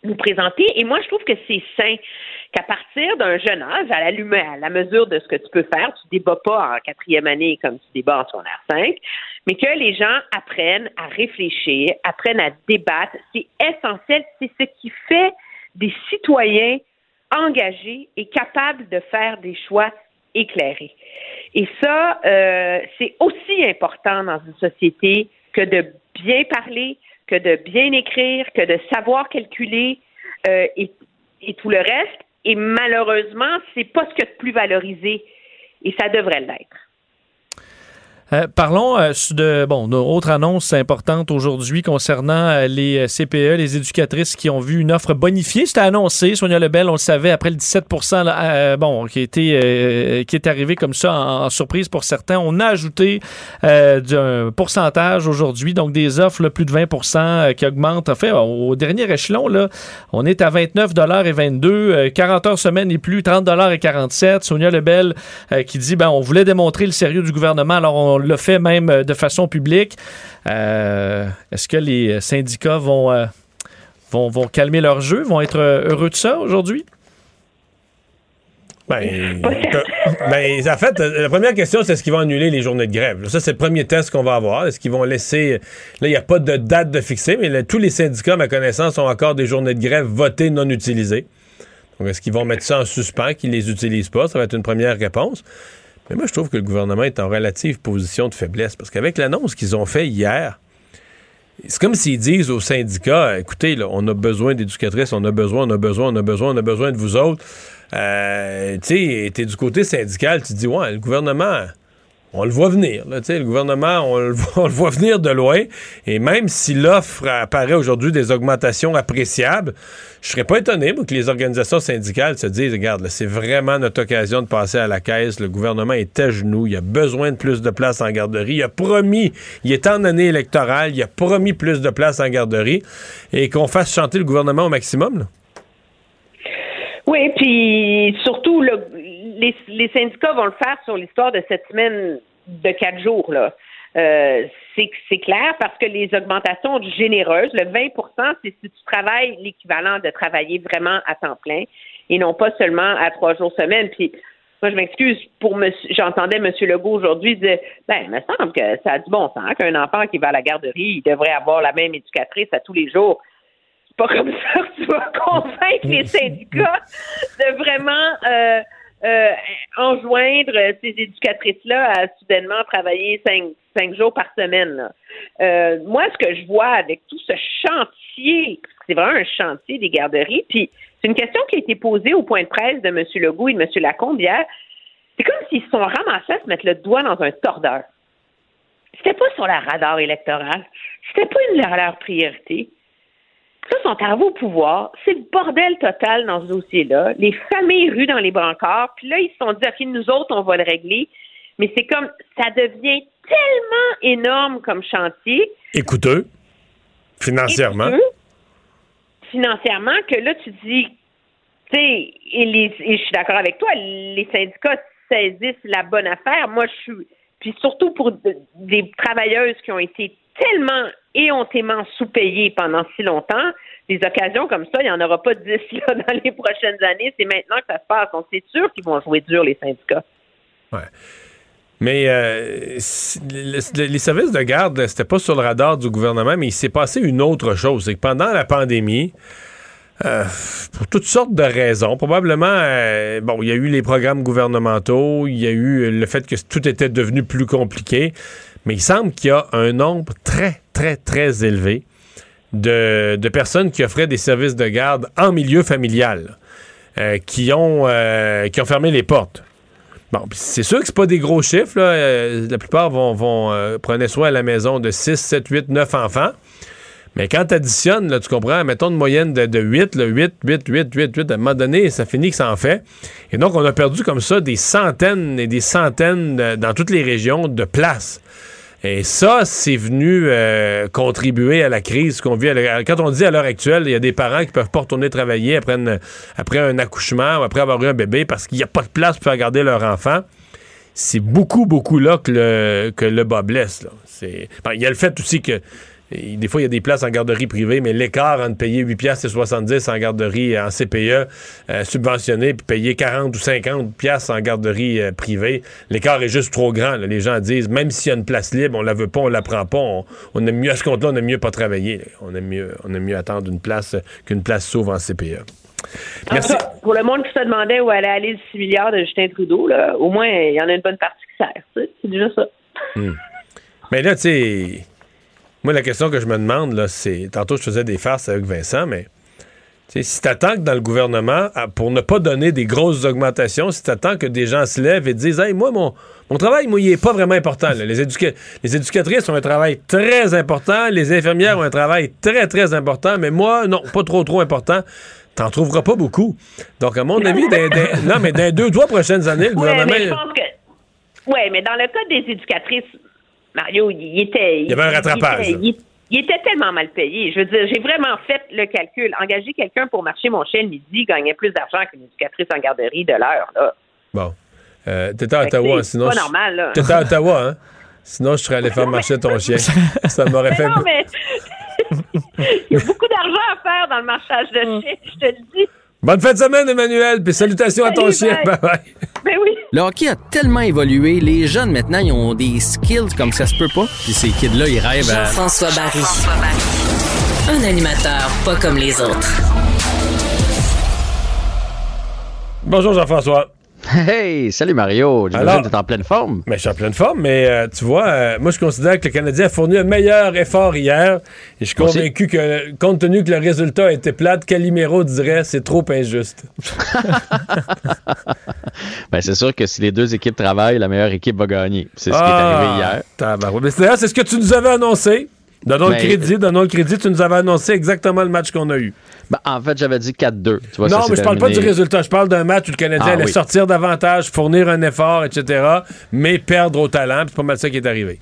nous présenter. Et moi, je trouve que c'est sain qu'à partir d'un jeune âge, à la, à la mesure de ce que tu peux faire, tu débats pas en quatrième année comme tu débats en secondaire 5, mais que les gens apprennent à réfléchir, apprennent à débattre. C'est essentiel. C'est ce qui fait des citoyens engagés et capables de faire des choix éclairés. Et ça, euh, c'est aussi important dans une société que de bien parler, que de bien écrire, que de savoir calculer euh, et, tout le reste. Et malheureusement, c'est pas ce qu'il y a de plus valorisé. Et ça devrait l'être. Euh, parlons euh, de bon, autre annonce importante aujourd'hui concernant euh, les euh, CPE, les éducatrices qui ont vu une offre bonifiée. C'était annoncé, Sonia Lebel, on le savait, après le 17 là, bon, qui, euh, qui est arrivé comme ça en, surprise pour certains. On a ajouté euh, du- un pourcentage aujourd'hui, donc des offres, là, plus de 20% euh, qui augmentent. En fait, au dernier échelon, là, on est à 29 et 22, euh, 40 heures semaine et plus, 30 et 47. Sonia Lebel qui dit, ben, on voulait démontrer le sérieux du gouvernement, alors on l'a fait même euh, de façon publique. Euh, Est-ce que les syndicats vont, euh, vont, calmer leur jeu, vont être euh, heureux de ça aujourd'hui? Ben, ben, en fait, euh, la première question, c'est est-ce qu'ils vont annuler les journées de grève? Ça, c'est le premier test qu'on va avoir. Est-ce qu'ils vont laisser. Là, il n'y a pas de date de fixer, mais tous les syndicats, à ma connaissance, ont encore des journées de grève votées non utilisées. Donc, est-ce qu'ils vont mettre ça en suspens, qu'ils les utilisent pas? Ça va être une première réponse. Mais moi, je trouve que le gouvernement est en relative position de faiblesse parce qu'avec l'annonce qu'ils ont fait hier, c'est comme s'ils disent aux syndicats écoutez, là, on a besoin d'éducatrices, on a besoin, on a besoin, on a besoin, on a besoin de vous autres. Euh, tu sais, du côté syndical, tu dis ouais, le gouvernement. On le voit venir. Là, le gouvernement, on le, voit, on le voit venir de loin. Et même si l'offre apparaît aujourd'hui des augmentations appréciables, je serais pas étonné que les organisations syndicales se disent regarde, c'est vraiment notre occasion de passer à la caisse. Le gouvernement est à genoux. Il a besoin de plus de place en garderie. Il a promis, il est en année électorale, il a promis plus de place en garderie et qu'on fasse chanter le gouvernement au maximum. là. Oui, puis surtout, là, les, les syndicats vont le faire sur l'histoire de cette semaine de quatre jours. Là. Euh, c'est c'est clair parce que les augmentations généreuses, le 20% c'est si tu travailles l'équivalent de travailler vraiment à temps plein et non pas seulement à trois jours semaine. Puis moi, je m'excuse pour monsieur, j'entendais M. Legault aujourd'hui dire ben, il me semble que ça a du bon sens qu'un enfant qui va à la garderie, il devrait avoir la même éducatrice à tous les jours. C'est pas comme ça que tu vas convaincre les syndicats de vraiment euh, euh, enjoindre ces éducatrices-là à soudainement travailler cinq, cinq jours par semaine. Euh, moi, ce que je vois avec tout ce chantier, c'est vraiment un chantier des garderies, puis c'est une question qui a été posée au point de presse de M. Legault et de M. Lacombe. C'est comme s'ils se sont ramassés à se mettre le doigt dans un tordeur. C'était pas sur la radar électorale. C'était pas une de leurs priorités. Ils sont arrivés au pouvoir. C'est le bordel total dans ce dossier-là. Les familles rues dans les brancards. Puis là, ils se sont dit, OK, nous autres, on va le régler. Mais c'est comme, ça devient tellement énorme comme chantier. Et coûteux, financièrement. et coûteux, financièrement, que là, tu dis, tu sais, et, les- et je suis d'accord avec toi, les syndicats saisissent la bonne affaire. Moi, je suis. Puis surtout pour de- des travailleuses qui ont été tellement éhontément sous-payées pendant si longtemps, des occasions comme ça, il n'y en aura pas dix dans les prochaines années. C'est maintenant que ça se passe. Donc, c'est sûr qu'ils vont jouer dur, les syndicats. Mais euh, les services de garde, c'était pas sur le radar du gouvernement, mais il s'est passé une autre chose. C'est que pendant la pandémie, euh, pour toutes sortes de raisons, probablement, euh, bon, il y a eu les programmes gouvernementaux, il y a eu le fait que tout était devenu plus compliqué, mais il semble qu'il y a un nombre très, très, très élevé de, personnes qui offraient des services de garde en milieu familial, euh, qui, ont, euh, qui ont fermé les portes. Bon, c'est sûr que c'est pas des gros chiffres. Euh, la plupart vont, vont prenaient soin à la maison de 6, 7, 8, 9 enfants. Mais quand tu additionnes, tu comprends, mettons une moyenne de, de 8, là, 8, 8, 8, 8, 8, à un moment donné, ça finit que ça en fait. Et donc, on a perdu comme ça des centaines et des centaines dans toutes les régions de places. Et ça, c'est venu euh, contribuer à la crise qu'on vit. Quand on dit à l'heure actuelle, il y a des parents qui peuvent pas retourner travailler après, un accouchement ou après avoir eu un bébé parce qu'il n'y a pas de place pour garder leur enfant. C'est beaucoup, beaucoup là que le, bas blesse. bon, il y a le fait aussi que et des fois, il y a des places en garderie privée, mais l'écart entre payer 8 piastres et 70 en garderie en CPE euh, subventionné puis payer 40 ou 50 piastres en garderie euh, privée, l'écart est juste trop grand. là. Les gens disent, même s'il y a une place libre, on la veut pas, on la prend pas, on, on aime mieux, à ce compte-là, on aime mieux pas travailler. là. On aime mieux, on aime mieux attendre une place euh, qu'une place s'ouvre en CPE. Merci. Pour le monde qui se demandait où allait aller le 6 milliards de Justin Trudeau, là, au moins, il y en a une bonne partie qui sert. C'est déjà ça. Hmm. Mais là, tu sais, moi, la question que je me demande, là, c'est. Tantôt, je faisais des farces avec Vincent, mais. Si t'attends que dans le gouvernement, à- pour ne pas donner des grosses augmentations, si t'attends que des gens se lèvent et disent Hey, moi, mon, mon travail, moi, il est pas vraiment important. là. Les, éduca- les éducatrices ont un travail très important, les infirmières ont un travail très, très important, mais moi, non, pas trop, trop important. T'en trouveras pas beaucoup. Donc, à mon avis, dans, dans- non, mais dans les deux, trois prochaines années, le Ouais, gouvernement. mais je pense que. Oui, mais dans le cas des éducatrices, Mario, il était. Il y avait un rattrapage, Il était, il- il était tellement mal payé. Je veux dire, j'ai vraiment fait le calcul. Engager quelqu'un pour marcher mon chien le midi gagnait plus d'argent qu'une éducatrice en garderie de l'heure, là. Bon. Euh, T'étais à Ottawa, c'est sinon. pas je- normal, là. T'étais à Ottawa, hein? Sinon, je serais allé faire marcher ton chien. Ça m'aurait fait. Non, mais. il y a beaucoup d'argent à faire dans le marchage de chien, je te le dis. Bonne fin de semaine, Emmanuel, puis salutations à ton chien. bye. Bye. Le hockey a tellement évolué, les jeunes maintenant, ils ont des skills comme ça se peut pas. Puis ces kids-là, ils rêvent à... Jean-François Barry. Un animateur pas comme les autres. Bonjour, Jean-François. Hey, salut Mario. J'imagine que t'es en pleine forme. Mais je suis en pleine forme, mais euh, tu vois, euh, moi, je considère que le Canadien a fourni un meilleur effort hier. Et je suis aussi. convaincu que, compte tenu que le résultat a été plate, Calimero dirait c'est trop injuste. Ben, c'est sûr que si les deux équipes travaillent, la meilleure équipe va gagner. C'est ce qui est Ah, arrivé hier. tabarouette. Mais c'est- ce que tu nous avais annoncé. Donnons Mais- le crédit, donnons le crédit. Tu nous avais annoncé exactement le match qu'on a eu. Ben, en fait, j'avais dit 4-2. Tu vois, non, mais je parle pas du résultat. Je parle d'un match où le Canadien Ah, allait oui. sortir davantage, fournir un effort, etc., mais perdre au talent. C'est pas mal ça qui est arrivé.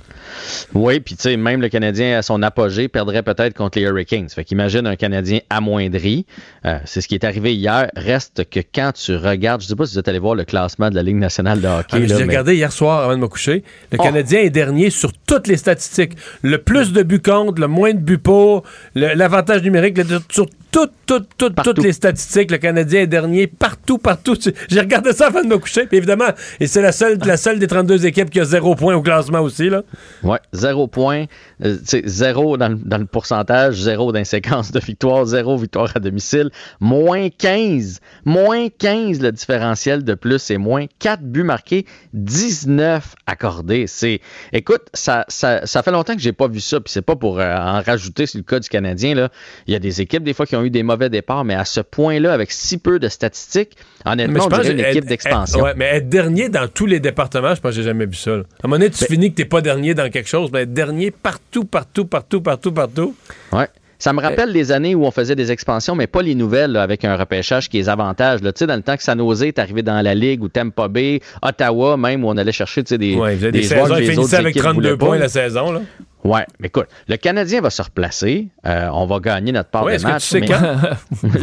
Oui, puis tu sais, même le Canadien à son apogée perdrait peut-être contre les Hurricanes. Fait qu'imagine un Canadien amoindri. Euh, c'est ce qui est arrivé hier. Reste que quand tu regardes, je sais pas si vous êtes allé voir le classement de la Ligue nationale de hockey. Ah, mais- regardé hier soir avant de me coucher. Le Oh. Canadien est dernier sur toutes les statistiques. Le plus de buts contre, le moins de buts pour, l'avantage numérique, le- sur toutes, toutes, toutes, toutes les statistiques. Le Canadien est dernier partout, partout. J'ai regardé ça avant de me coucher. Puis évidemment, et c'est la seule, la seule des 32 équipes qui a zéro point au classement aussi. Là. Ouais, zéro point, euh, zéro dans, le- dans le pourcentage, zéro séquences de victoire, zéro victoire à domicile, moins 15, moins 15 le différentiel de plus et moins 4 buts marqués, 19 accordés. C'est, écoute, ça, ça, ça fait longtemps que j'ai pas vu ça, puis c'est pas pour euh, en rajouter sur le cas du Canadien là. Il y a des équipes des fois qui ont eu des mauvais départs, mais à ce point-là, avec si peu de statistiques, honnêtement, on dirait une équipe d'expansion. ouais, mais être dernier dans tous les départements, je pense que j'ai jamais vu ça. là. À un moment donné, tu Ben- finis que t'es pas dernier dans quelque chose, mais être dernier partout, partout, partout, partout, partout. Ouais. Ça me rappelle les années où on faisait des expansions, mais pas les nouvelles, là, avec un repêchage qui est avantage. Tu sais, dans le temps que San Jose est arrivé dans la Ligue, ou Tampa Bay, Ottawa, même, où on allait chercher des, Ouais, des des joueurs saisons, que ils les autres avec équipes 32 voulaient pas. points la saison. Là. Ouais, mais écoute, le Canadien va se replacer. Euh, on va gagner notre part Ouais, de est-ce que match. tu sais mais- quand?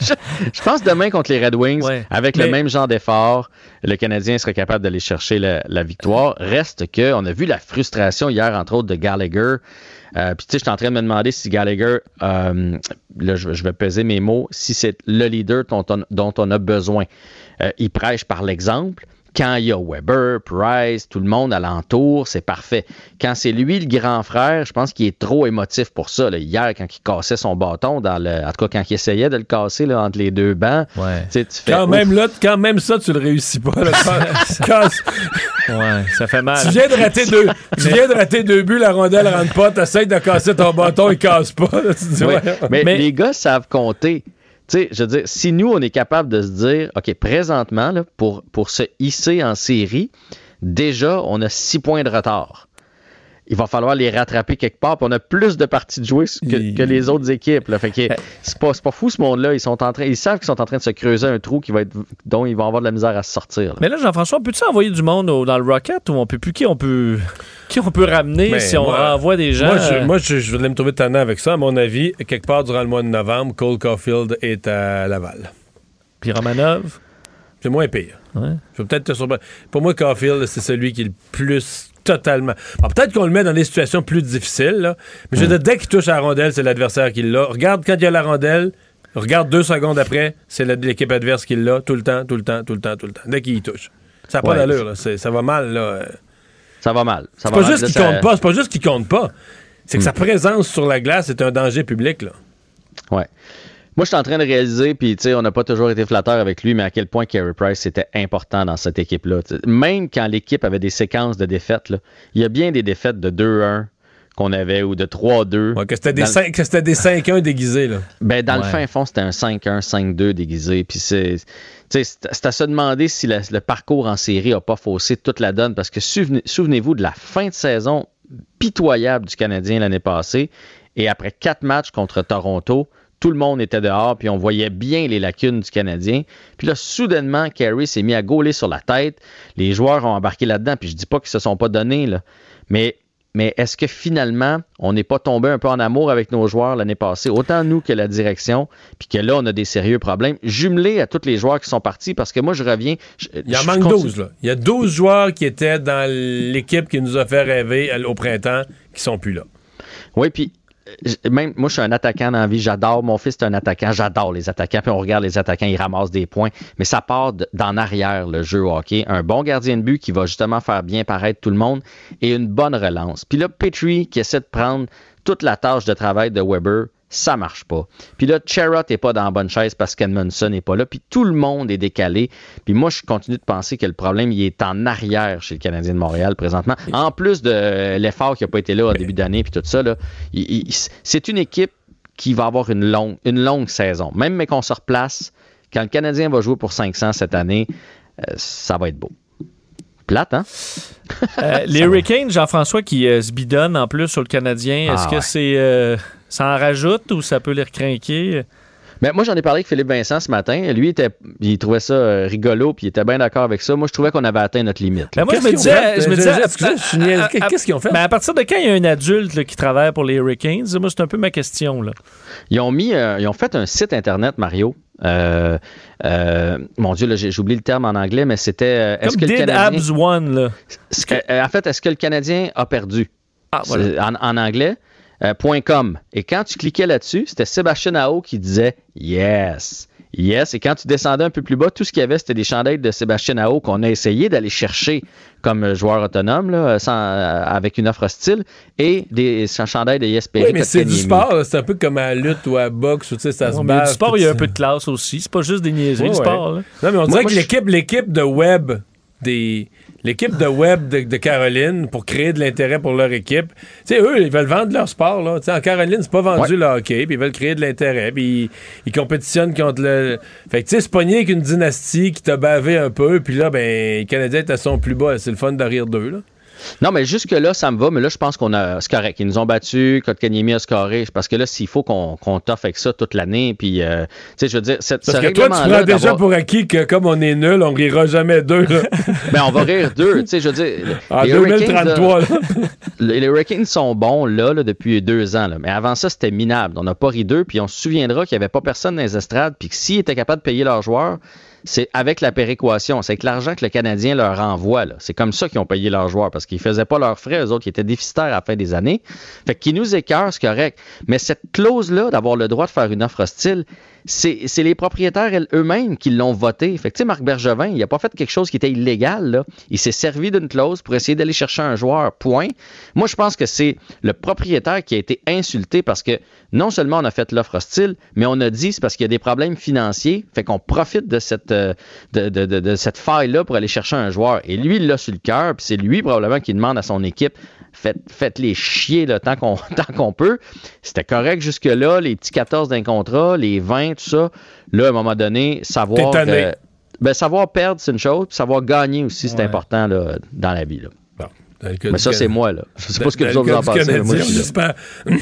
je, je pense demain contre les Red Wings, avec Mais- le même genre d'effort, le Canadien serait capable d'aller chercher la, la victoire. Reste que on a vu la frustration hier, entre autres, de Gallagher. Euh, Puis tu sais, je suis en train de me demander si Gallagher, euh, là, je, vais peser mes mots, si c'est le leader dont on, dont on a besoin. Euh, il prêche par l'exemple. Quand il y a Weber, Price, tout le monde alentour, c'est parfait. Quand c'est lui le grand frère, je pense qu'il est trop émotif pour ça. là. Hier, quand il cassait son bâton, dans le, en tout cas quand il essayait de le casser là, entre les deux bancs, tu sais, tu fais, Quand ouf. même, là, quand même ça, tu le réussis pas. là. Quand- quand- Ouais, ça fait mal. tu viens de rater deux, tu viens de rater deux buts, la rondelle rentre pas, t'essayes de casser ton bâton, il casse pas. là. tu te dis, Oui, ouais. mais, les gars savent compter. Tu sais, je veux dire, si nous, on est capable de se dire, OK, présentement, pour, pour se hisser en série, déjà, on a six points de retard. Il va falloir les rattraper quelque part, puis on a plus de parties de jouer que, que les autres équipes. Là. Fait que c'est pas, c'est pas fou ce monde-là. Ils sont en train, ils savent qu'ils sont en train de se creuser un trou qui va être, dont ils vont avoir de la misère à se sortir. là. Mais là, Jean-François, peux-tu envoyer du monde au- dans le Rocket ou on peut plus? Qui on peut qui on peut ramener Mais si on moi- envoie des gens Moi, je, euh, moi, je, je voulais me trouver tannant avec ça. À mon avis, quelque part durant le mois de novembre, Cole Caulfield est à Laval. Puis Romanov? C'est moins pire. Ouais. Je vais peut-être te surprendre. Pour moi, Caulfield, c'est celui qui est le plus totalement. Peut-être qu'on le met dans des situations plus difficiles, là, mais je veux dire, dès qu'il touche à la rondelle, c'est l'adversaire qui l'a. Regarde quand il y a la rondelle, regarde deux secondes après, c'est l'équipe adverse qui l'a, tout le temps, tout le temps, tout le temps, tout le temps, dès qu'il y touche. Ça n'a pas Ouais. d'allure, là. Ça va mal, là. Ça va mal. Ça C'est pas juste qu'il ça- compte pas, c'est pas juste qu'il compte pas. C'est que sa présence sur la glace est un danger public, là. Ouais. Moi, je suis en train de réaliser, puis tu sais, on n'a pas toujours été flatteur avec lui, mais à quel point Carey Price était important dans cette équipe-là. Même quand l'équipe avait des séquences de défaites, là, il y a bien des défaites de 2-1 qu'on avait ou de 3-2. Ouais, que c'était des le- des 5-1 déguisés, là. Ben, dans le fin fond, c'était un 5-1, 5-2 déguisé. Puis c'est, tu sais, c'est c'est à se demander si la- le parcours en série n'a pas faussé toute la donne. Parce que souvenez- souvenez-vous de la fin de saison pitoyable du Canadien l'année passée. Et après quatre matchs contre Toronto, tout le monde était dehors, puis on voyait bien les lacunes du Canadien. Puis là, soudainement, Carey s'est mis à gauler sur la tête. Les joueurs ont embarqué là-dedans, puis je dis pas qu'ils se sont pas donnés, là. Mais, mais est-ce que finalement, on n'est pas tombé un peu en amour avec nos joueurs l'année passée, autant nous que la direction, puis que là, on a des sérieux problèmes, jumelés à tous les joueurs qui sont partis, parce que moi, je reviens... je- Il en je manque continue- 12, là. Il y a 12 joueurs qui étaient dans l'équipe qui nous a fait rêver à- au printemps qui sont plus là. Oui, puis euh, même moi, je suis un attaquant dans la vie. J'adore. Mon fils est un attaquant. J'adore les attaquants. Puis on regarde les attaquants, ils ramassent des points. Mais ça part de- d'en arrière, le jeu au hockey. Un bon gardien de but qui va justement faire bien paraître tout le monde et une bonne relance. Puis là, Petrie qui essaie de prendre toute la tâche de travail de Weber. Ça marche pas. Puis là, Cherrott n'est pas dans la bonne chaise parce qu'Edmondson n'est pas là. Puis tout le monde est décalé. Puis moi, je continue de penser que le problème, il est en arrière chez le Canadien de Montréal présentement. En plus de l'effort qui n'a pas été là au début d'année, puis tout ça, c'est une équipe qui va avoir une longue, une longue saison. Même mais qu'on se replace, quand le Canadien va jouer pour 500 cette année, euh, ça va être beau. Plate, hein? Euh, les Hurricanes, Jean-François, qui euh, se bidonnent en plus sur le Canadien, est-ce Ah que ouais. c'est euh, ça en rajoute ou ça peut les recrinquer? Ben, moi, j'en ai parlé avec Philippe Vincent ce matin. Lui, était, il trouvait ça euh, rigolo, puis il était bien d'accord avec ça. Moi, je trouvais qu'on avait atteint notre limite. Ben, moi, je me disais, je me. Qu'est-ce qu'ils ont fait? Ben, à partir de quand il y a un adulte là, qui travaille pour les Hurricanes, moi, c'est un peu ma question. Là. Ils ont mis, euh, ils ont fait un site internet, Mario. Euh, euh, mon Dieu, là, j'ai oublié le terme en anglais, mais c'était. euh, est-ce Comme que le Did Canadien, Abs One, là. En fait, est-ce que le Canadien a perdu? Ah, voilà. C'est en, en anglais. Euh, .com. Et quand tu cliquais là-dessus, c'était Sébastien Nao qui disait Yes. Yes. Et quand tu descendais un peu plus bas, tout ce qu'il y avait, c'était des chandails de Sébastien Nao qu'on a essayé d'aller chercher comme joueur autonome, là, sans, euh, avec une offre hostile, et des chandails de Jesper Oui, mais c'est du sport. C'est un peu comme à la lutte ou à la boxe. ou, Tu sais, ça se Ouais, mais bat. du sport, il y a un peu de classe aussi. C'est pas juste des niaiseries, Ouais, du ouais. sport. là. Non, mais on dirait moi, que l'équipe de web des. L'équipe de web de, de Caroline pour créer de l'intérêt pour leur équipe. Tu sais, eux, ils veulent vendre leur sport. Là. En Caroline, c'est pas vendu le hockey, puis ils veulent créer de l'intérêt, puis ils, ils compétitionnent contre le. Fait que tu sais, c'est pogné avec une dynastie qui t'a bavé un peu, puis là, ben, les Canadiens étaient à son plus bas. C'est le fun de rire d'eux, là. Non, mais jusque-là, ça me va, mais là, je pense qu'on a. C'est correct. Ils nous ont battus, Kotkaniemi a scoré. Parce que là, s'il faut qu'on qu'on toffe avec ça toute l'année, puis, euh, tu sais, je veux dire, cette, Parce ce que toi, tu prends déjà pour acquis que comme on est nul, on rira jamais d'eux. là. Ben, on va rire d'eux, tu sais, je veux dire. En les Hurricanes, 2033, là, là. les les Hurricanes sont bons, là, là, depuis deux ans, là. Mais avant ça, c'était minable. On n'a pas ri d'eux, puis on se souviendra qu'il n'y avait pas personne dans les estrades, puis que s'ils étaient capables de payer leurs joueurs, c'est avec la péréquation. C'est avec l'argent que le Canadien leur envoie. C'est comme ça qu'ils ont payé leurs joueurs, parce qu'ils faisaient pas leurs frais, eux autres, qui étaient déficitaires à la fin des années. Fait qu'ils nous écœurent, c'est correct. Mais cette clause-là, d'avoir le droit de faire une offre hostile, c'est les propriétaires eux-mêmes qui l'ont voté. Fait que, Marc Bergevin, il n'a pas fait quelque chose qui était illégal. Là. Il s'est servi d'une clause pour essayer d'aller chercher un joueur, point. Moi, je pense que c'est le propriétaire qui a été insulté parce que non seulement on a fait l'offre hostile, mais on a dit c'est parce qu'il y a des problèmes financiers. Fait qu'on profite de cette, euh, de, de- de- cette faille-là pour aller chercher un joueur. Et lui, il l'a sur le cœur, puis c'est lui probablement qui demande à son équipe faites, faites-les chier le tant qu'on peut. C'était correct jusque-là, les petits 14 d'un contrat, les 20, tout ça. Là, à un moment donné, savoir. Euh, ben, savoir perdre, c'est une chose, puis savoir gagner aussi, c'est important là, dans la vie. Là. Mais ça, c'est moi. Là. Je sais pas ce que vous autres en pensez. mais moi, je-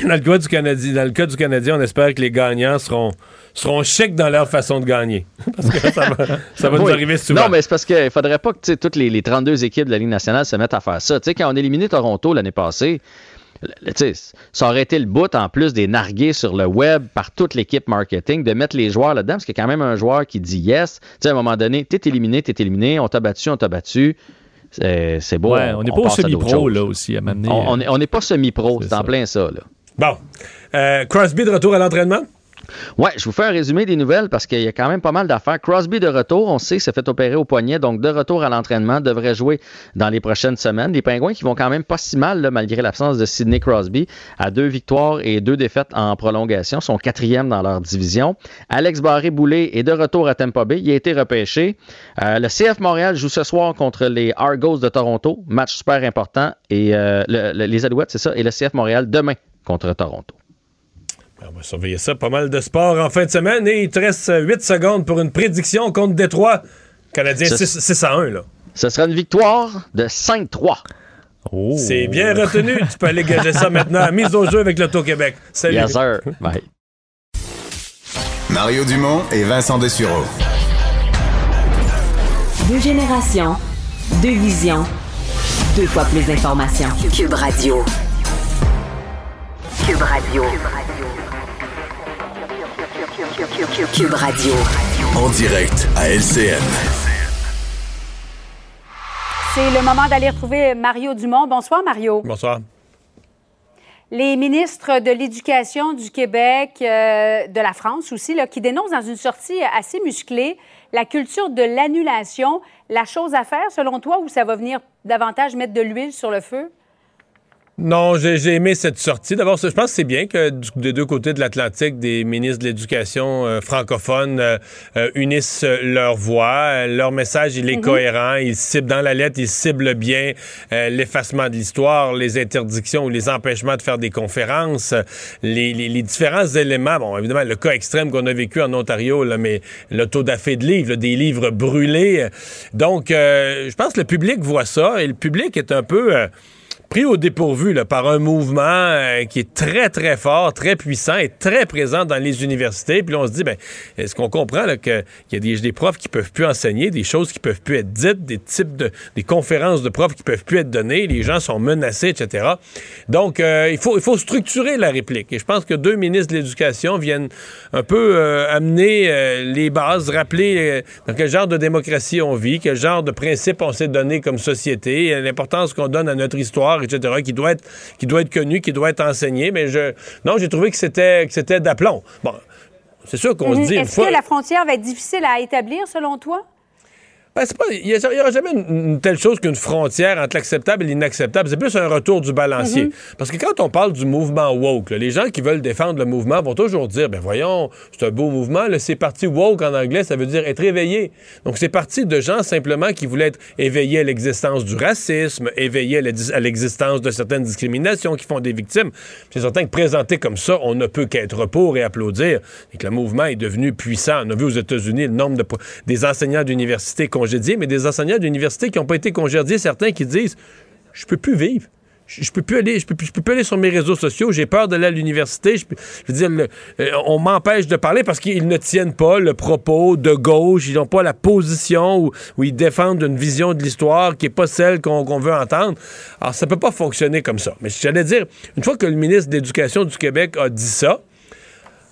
dans, le cas du Canadien, dans le cas du Canadien, on espère que les gagnants seront, seront chics dans leur façon de gagner. Parce que ça va, ça va nous Oui. arriver souvent. Non, mais c'est parce qu'il faudrait pas que toutes les, les 32 équipes de la Ligue nationale se mettent à faire ça. Tu sais, quand on a éliminé Toronto l'année passée, ça aurait été le bout, en plus des nargués sur le web par toute l'équipe marketing, de mettre les joueurs là-dedans, parce qu'il y a quand même un joueur qui dit yes. Tu sais, à un moment donné, t'es éliminé, t'es éliminé, on t'a battu, on t'a battu. C'est c'est beau. Ouais, on n'est pas au semi-pro, là, aussi, à m'amener. On- On n'est on n'est pas semi-pro, c'est en plein ça. Là. Bon. Euh, Crosby de retour à l'entraînement? Ouais, je vous fais un résumé des nouvelles parce qu'il y a quand même pas mal d'affaires. Crosby de retour, on sait, s'est fait opérer au poignet, donc de retour à l'entraînement, devrait jouer dans les prochaines semaines. Les Pingouins qui vont quand même pas si mal, malgré l'absence de Sidney Crosby, à deux victoires et deux défaites en prolongation, sont quatrièmes dans leur division. Alex Barré-Boulet est de retour à Tampa Bay, il a été repêché. Euh, le CF Montréal joue ce soir contre les Argos de Toronto, match super important, et euh, le- le- les Alouettes, c'est ça, et le CF Montréal demain contre Toronto. On va surveiller ça. Pas mal de sport en fin de semaine. Et il te reste 8 secondes pour une prédiction contre Détroit. Canadien Ce- 6, 6 à 1. Là. Ce sera une victoire de 5-3. C'est bien retenu. tu peux aller gager ça maintenant. Mise au jeu avec l'Auto-Québec. Salut. Yes, sir. Bye. Mario Dumont et Vincent Dessureau. Deux générations, deux visions, deux fois plus d'informations. Cube Radio. Cube Radio. Cube Radio. En direct à LCN. C'est le moment d'aller retrouver Mario Dumont. Bonsoir, Mario. Bonsoir. Les ministres de l'Éducation du Québec, euh, de la France aussi, là, qui dénoncent dans une sortie assez musclée la culture de l'annulation. La chose à faire, selon toi, ou ça va venir davantage mettre de l'huile sur le feu? Non, j'ai aimé cette sortie. D'abord, je pense que c'est bien que du- des deux côtés de l'Atlantique, des ministres de l'Éducation euh, francophones euh, euh, unissent leur voix. Leur message, il est Mhm. cohérent. Ils ciblent dans la lettre, ils ciblent bien euh, l'effacement de l'histoire, les interdictions ou les empêchements de faire des conférences, les, les- les différents éléments. Bon, évidemment, le cas extrême qu'on a vécu en Ontario, là, mais le taux d'affaires de livres, là, des livres brûlés. Donc, euh, je pense que le public voit ça et le public est un peu... pris au dépourvu par un mouvement euh, qui est très, très fort, très puissant et très présent dans les universités. Puis là, on se dit, ben, est-ce qu'on comprend qu'il y a des, profs qui peuvent plus enseigner, des choses qui peuvent plus être dites, des types de des conférences de profs qui peuvent plus être données, les gens sont menacés, etc. Donc, euh, il, faut, il faut structurer la réplique. Et je pense que deux ministres de l'Éducation viennent un peu euh, amener les bases, rappeler dans quel genre de démocratie on vit, quel genre de principes on s'est donné comme société, l'importance qu'on donne à notre histoire, etc., qui doit être, qui doit être connu, qui doit être enseigné. Mais je, non, j'ai trouvé que c'était, que c'était d'aplomb. Bon, c'est sûr qu'on Mhm. se dit une Est-ce fois. que la frontière va être difficile à établir, selon toi? Ben, c'est pas- Il n'y aura jamais une, une telle chose qu'une frontière entre l'acceptable et l'inacceptable. C'est plus un retour du balancier. Mhm. Parce que quand on parle du mouvement woke, là, les gens qui veulent défendre le mouvement vont toujours dire, ben voyons, c'est un beau mouvement. là, C'est parti woke en anglais, ça veut dire être éveillé. Donc c'est parti de gens simplement qui voulaient être éveillés à l'existence du racisme, éveillés à l'exi- à l'existence de certaines discriminations qui font des victimes. C'est certain que présenté comme ça, on ne peut qu'être pour et applaudir. Et que le mouvement est devenu puissant. On a vu aux États-Unis le nombre de, des enseignants d'université congédiés, mais des enseignants d'université qui n'ont pas été congédiés, certains qui disent Je peux plus vivre. Je, peux plus aller, je peux, plus- aller sur mes réseaux sociaux. J'ai peur d'aller à l'université. Je, je veux dire, euh, on m'empêche de parler parce qu'ils ne tiennent pas le propos de gauche. Ils n'ont pas la position où, ils défendent une vision de l'histoire qui n'est pas celle qu'on qu'on veut entendre. Alors, ça peut pas fonctionner comme ça. Mais j'allais dire, une fois que le ministre de l'Éducation du Québec a dit ça,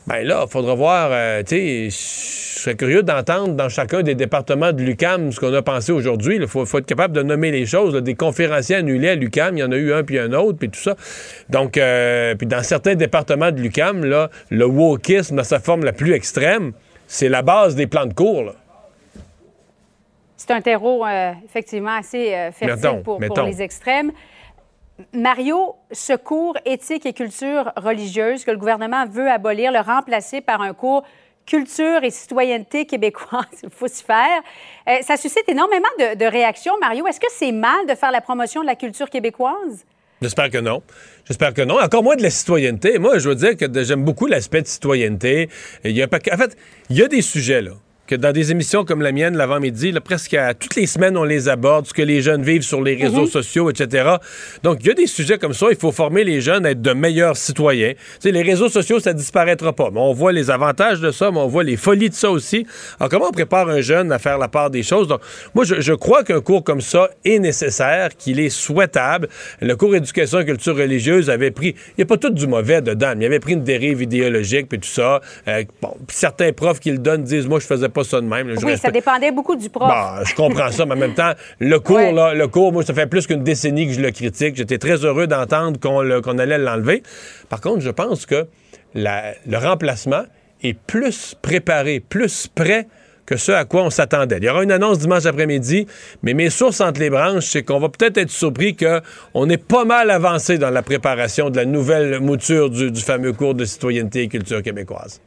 ben là, il faudra voir, euh, tu sais, je serais curieux d'entendre dans chacun des départements de l'UCAM ce qu'on a pensé aujourd'hui. Il faut, faut être capable de nommer les choses. là. Des conférenciers annulés à l'UCAM, il y en a eu un puis un autre, puis tout ça. Donc, euh, puis dans certains départements de l'UCAM, là, le wokisme dans sa forme la plus extrême, c'est la base des plans de cours. là. C'est un terreau, euh, effectivement, assez fertile Mettons, pour, les extrêmes. Mario, ce cours éthique et culture religieuse que le gouvernement veut abolir, le remplacer par un cours culture et citoyenneté québécoise, il faut s'y faire. Euh, ça suscite énormément de, réactions. Mario, est-ce que c'est mal de faire la promotion de la culture québécoise? J'espère que non. J'espère que non. Encore moins de la citoyenneté. Moi, je veux dire que j'aime beaucoup l'aspect de citoyenneté. Y a En fait, il y a des sujets, là, que dans des émissions comme la mienne, l'avant-midi, presque à, toutes les semaines, on les aborde, ce que les jeunes vivent sur les réseaux Mhm. sociaux, etc. Donc, il y a des sujets comme ça. Il faut former les jeunes à être de meilleurs citoyens. Tu sais, les réseaux sociaux, ça disparaîtra pas. Mais on voit les avantages de ça, mais on voit les folies de ça aussi. Alors, comment on prépare un jeune à faire la part des choses? Donc, moi, je, je crois qu'un cours comme ça est nécessaire, qu'il est souhaitable. Le cours éducation et culture religieuse avait pris, il n'y a pas tout du mauvais dedans, mais il avait pris une dérive idéologique, puis tout ça. Euh, bon, certains profs qui le donnent disent, moi, je faisais pas ça de même. là. Oui, ça dépendait beaucoup du prof. Bah, je comprends ça, mais en même temps, le cours, là, le cours, moi, ça fait plus qu'une décennie que je le critique. J'étais très heureux d'entendre qu'on le- allait l'enlever. Par contre, je pense que la- le remplacement est plus préparé, plus prêt que ce à quoi on s'attendait. Il y aura une annonce dimanche après-midi, mais mes sources entre les branches, c'est qu'on va peut-être être surpris qu'on est pas mal avancé dans la préparation de la nouvelle mouture du, du fameux cours de citoyenneté et culture québécoise.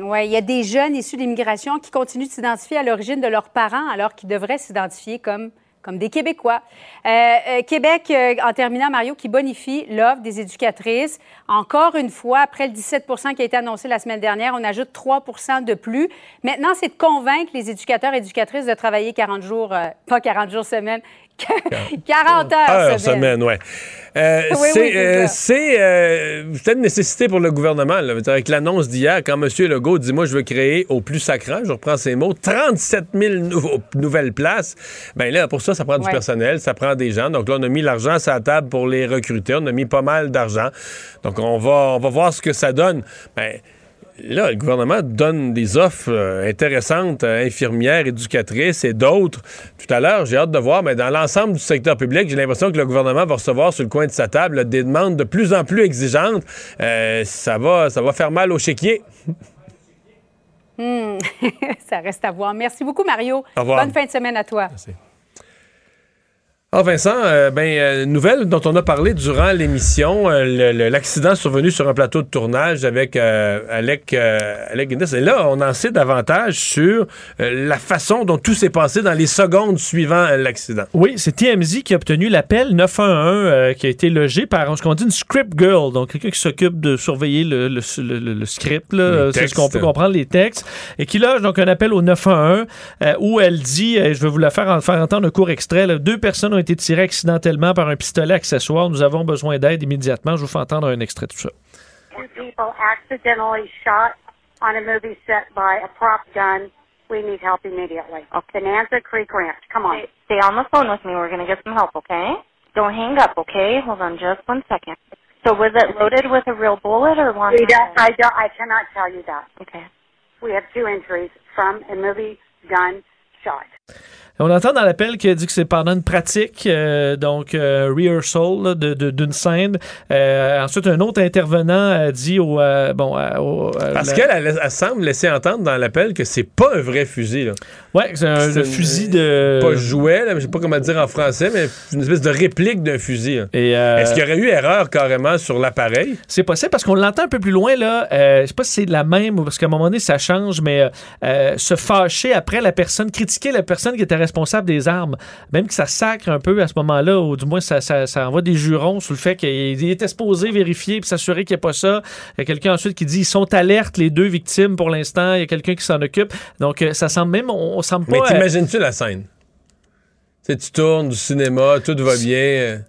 Oui, il y a des jeunes issus de l'immigration qui continuent de s'identifier à l'origine de leurs parents alors qu'ils devraient s'identifier comme, comme des Québécois. Euh, euh, Québec, euh, en terminant, Mario, qui bonifie l'offre des éducatrices. Encore une fois, après le 17% qui a été annoncé la semaine dernière, on ajoute 3% de plus. Maintenant, c'est de convaincre les éducateurs et éducatrices de travailler 40 jours, pas 40 jours semaine, 40 heures, Heures semaine. semaine, ouais. Euh, Oui, oui, c'est c'est euh, euh, une nécessité pour le gouvernement. là. Avec l'annonce d'hier, quand M. Legault dit Moi, je veux créer au plus sacrant, je reprends ses mots, 37 000 nouveaux- nouvelles places. Bien là, pour ça, ça prend du personnel, ça prend des gens. Donc là, on a mis l'argent sur la table pour les recruter. On a mis pas mal d'argent. Donc on va, on va voir ce que ça donne. Ben, Là, le gouvernement donne des offres euh, intéressantes à infirmières, éducatrices et d'autres. Tout à l'heure, j'ai hâte de voir, mais dans l'ensemble du secteur public, j'ai l'impression que le gouvernement va recevoir sur le coin de sa table là, des demandes de plus en plus exigeantes. Euh, ça, va, ça va faire mal au chéquier. Hmm. ça reste à voir. Merci beaucoup, Mario. Au revoir. Bonne fin de semaine à toi. Ah, Vincent, euh, ben, euh, nouvelle dont on a parlé durant l'émission, euh, l'accident survenu sur un plateau de tournage avec euh, Alec, Alec Guinness. Et là, on en sait davantage sur la façon dont tout s'est passé dans les secondes suivant l'accident. Oui, c'est TMZ qui a obtenu l'appel 911 euh, qui a été logé par ce qu'on dit une script girl, donc quelqu'un qui s'occupe de surveiller le, le- le- le- le script, c'est ce qu'on peut comprendre, les textes, et qui loge donc un appel au 911 euh, où elle dit, je vais vous la faire, en- faire entendre un court extrait, là, deux personnes ont été tirées accidentellement par un pistolet accessoire, nous avons besoin d'aide immédiatement, je vous fais entendre un extrait de tout ça. Two people accidentally shot on a movie set by a prop gun. We need help immediately. Okay. Bonanza Creek Ranch. Come on. Stay on the phone with me. We're going to get some help, okay? Don't hang up, okay? Hold on just one second. So was it loaded with a real bullet or one? We don't, I don't, I cannot tell you that. Okay. We have two injuries from a movie gun shot. On entend dans l'appel qu'il a dit que c'est pendant une pratique, euh, donc euh, rehearsal là, de- de- d'une scène. Euh, ensuite, un autre intervenant a dit au... euh, bon, au- Parce la- qu'elle elle, elle semble laisser entendre dans l'appel que c'est pas un vrai fusil. Là. Ouais, c'est un C'est le une- fusil de... Pas jouet, là, mais je sais pas comment dire en français, mais une espèce de réplique d'un fusil. Et, Est-ce qu'il y aurait eu erreur carrément sur l'appareil? C'est possible parce qu'on l'entend un peu plus loin, là. Je sais pas si c'est la même ou parce qu'à un moment donné, ça change, mais se fâcher après la personne, critiquer la personne qui était responsable des armes, même que ça sacre un peu à ce moment-là, ou du moins ça, ça, ça envoie des jurons sur le fait qu'il était supposé vérifier puis s'assurer qu'il n'y a pas ça. Il y a quelqu'un ensuite qui dit ils sont alertes, les deux victimes pour l'instant. Il y a quelqu'un qui s'en occupe. Donc euh, ça semble même, on, on semble pas. Mais euh, t'imagines-tu la scène? Tu tournes du cinéma, tout va bien.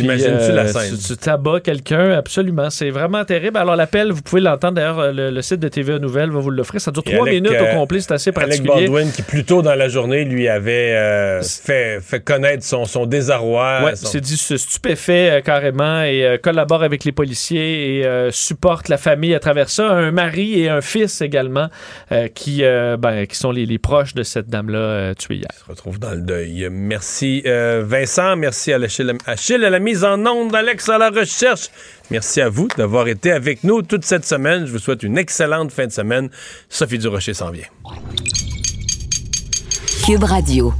Euh, T'imagines-tu la euh, scène? Tu, tu tabats quelqu'un, absolument. C'est vraiment terrible. Alors, l'appel, vous pouvez l'entendre. D'ailleurs, euh, le, le site de TVA Nouvelle va vous l'offrir. Ça dure trois Alec, minutes euh, au complet. C'est assez Alec particulier. Baldwin, qui plus tôt dans la journée, lui avait euh, fait, fait connaître son, son désarroi. Ouais, son- c'est dit se stupéfait euh, carrément et euh, collabore avec les policiers et euh, supporte la famille à travers ça. Un mari et un fils également euh, qui, euh, ben, qui sont les, les proches de cette dame-là euh, tuée hier. se retrouve dans le deuil. Merci euh, Vincent, merci à Achille, Achille Lamy mise en onde, Alex à la recherche. Merci à vous d'avoir été avec nous toute cette semaine. Je vous souhaite une excellente fin de semaine. Sophie Durocher s'en vient. Cube Radio.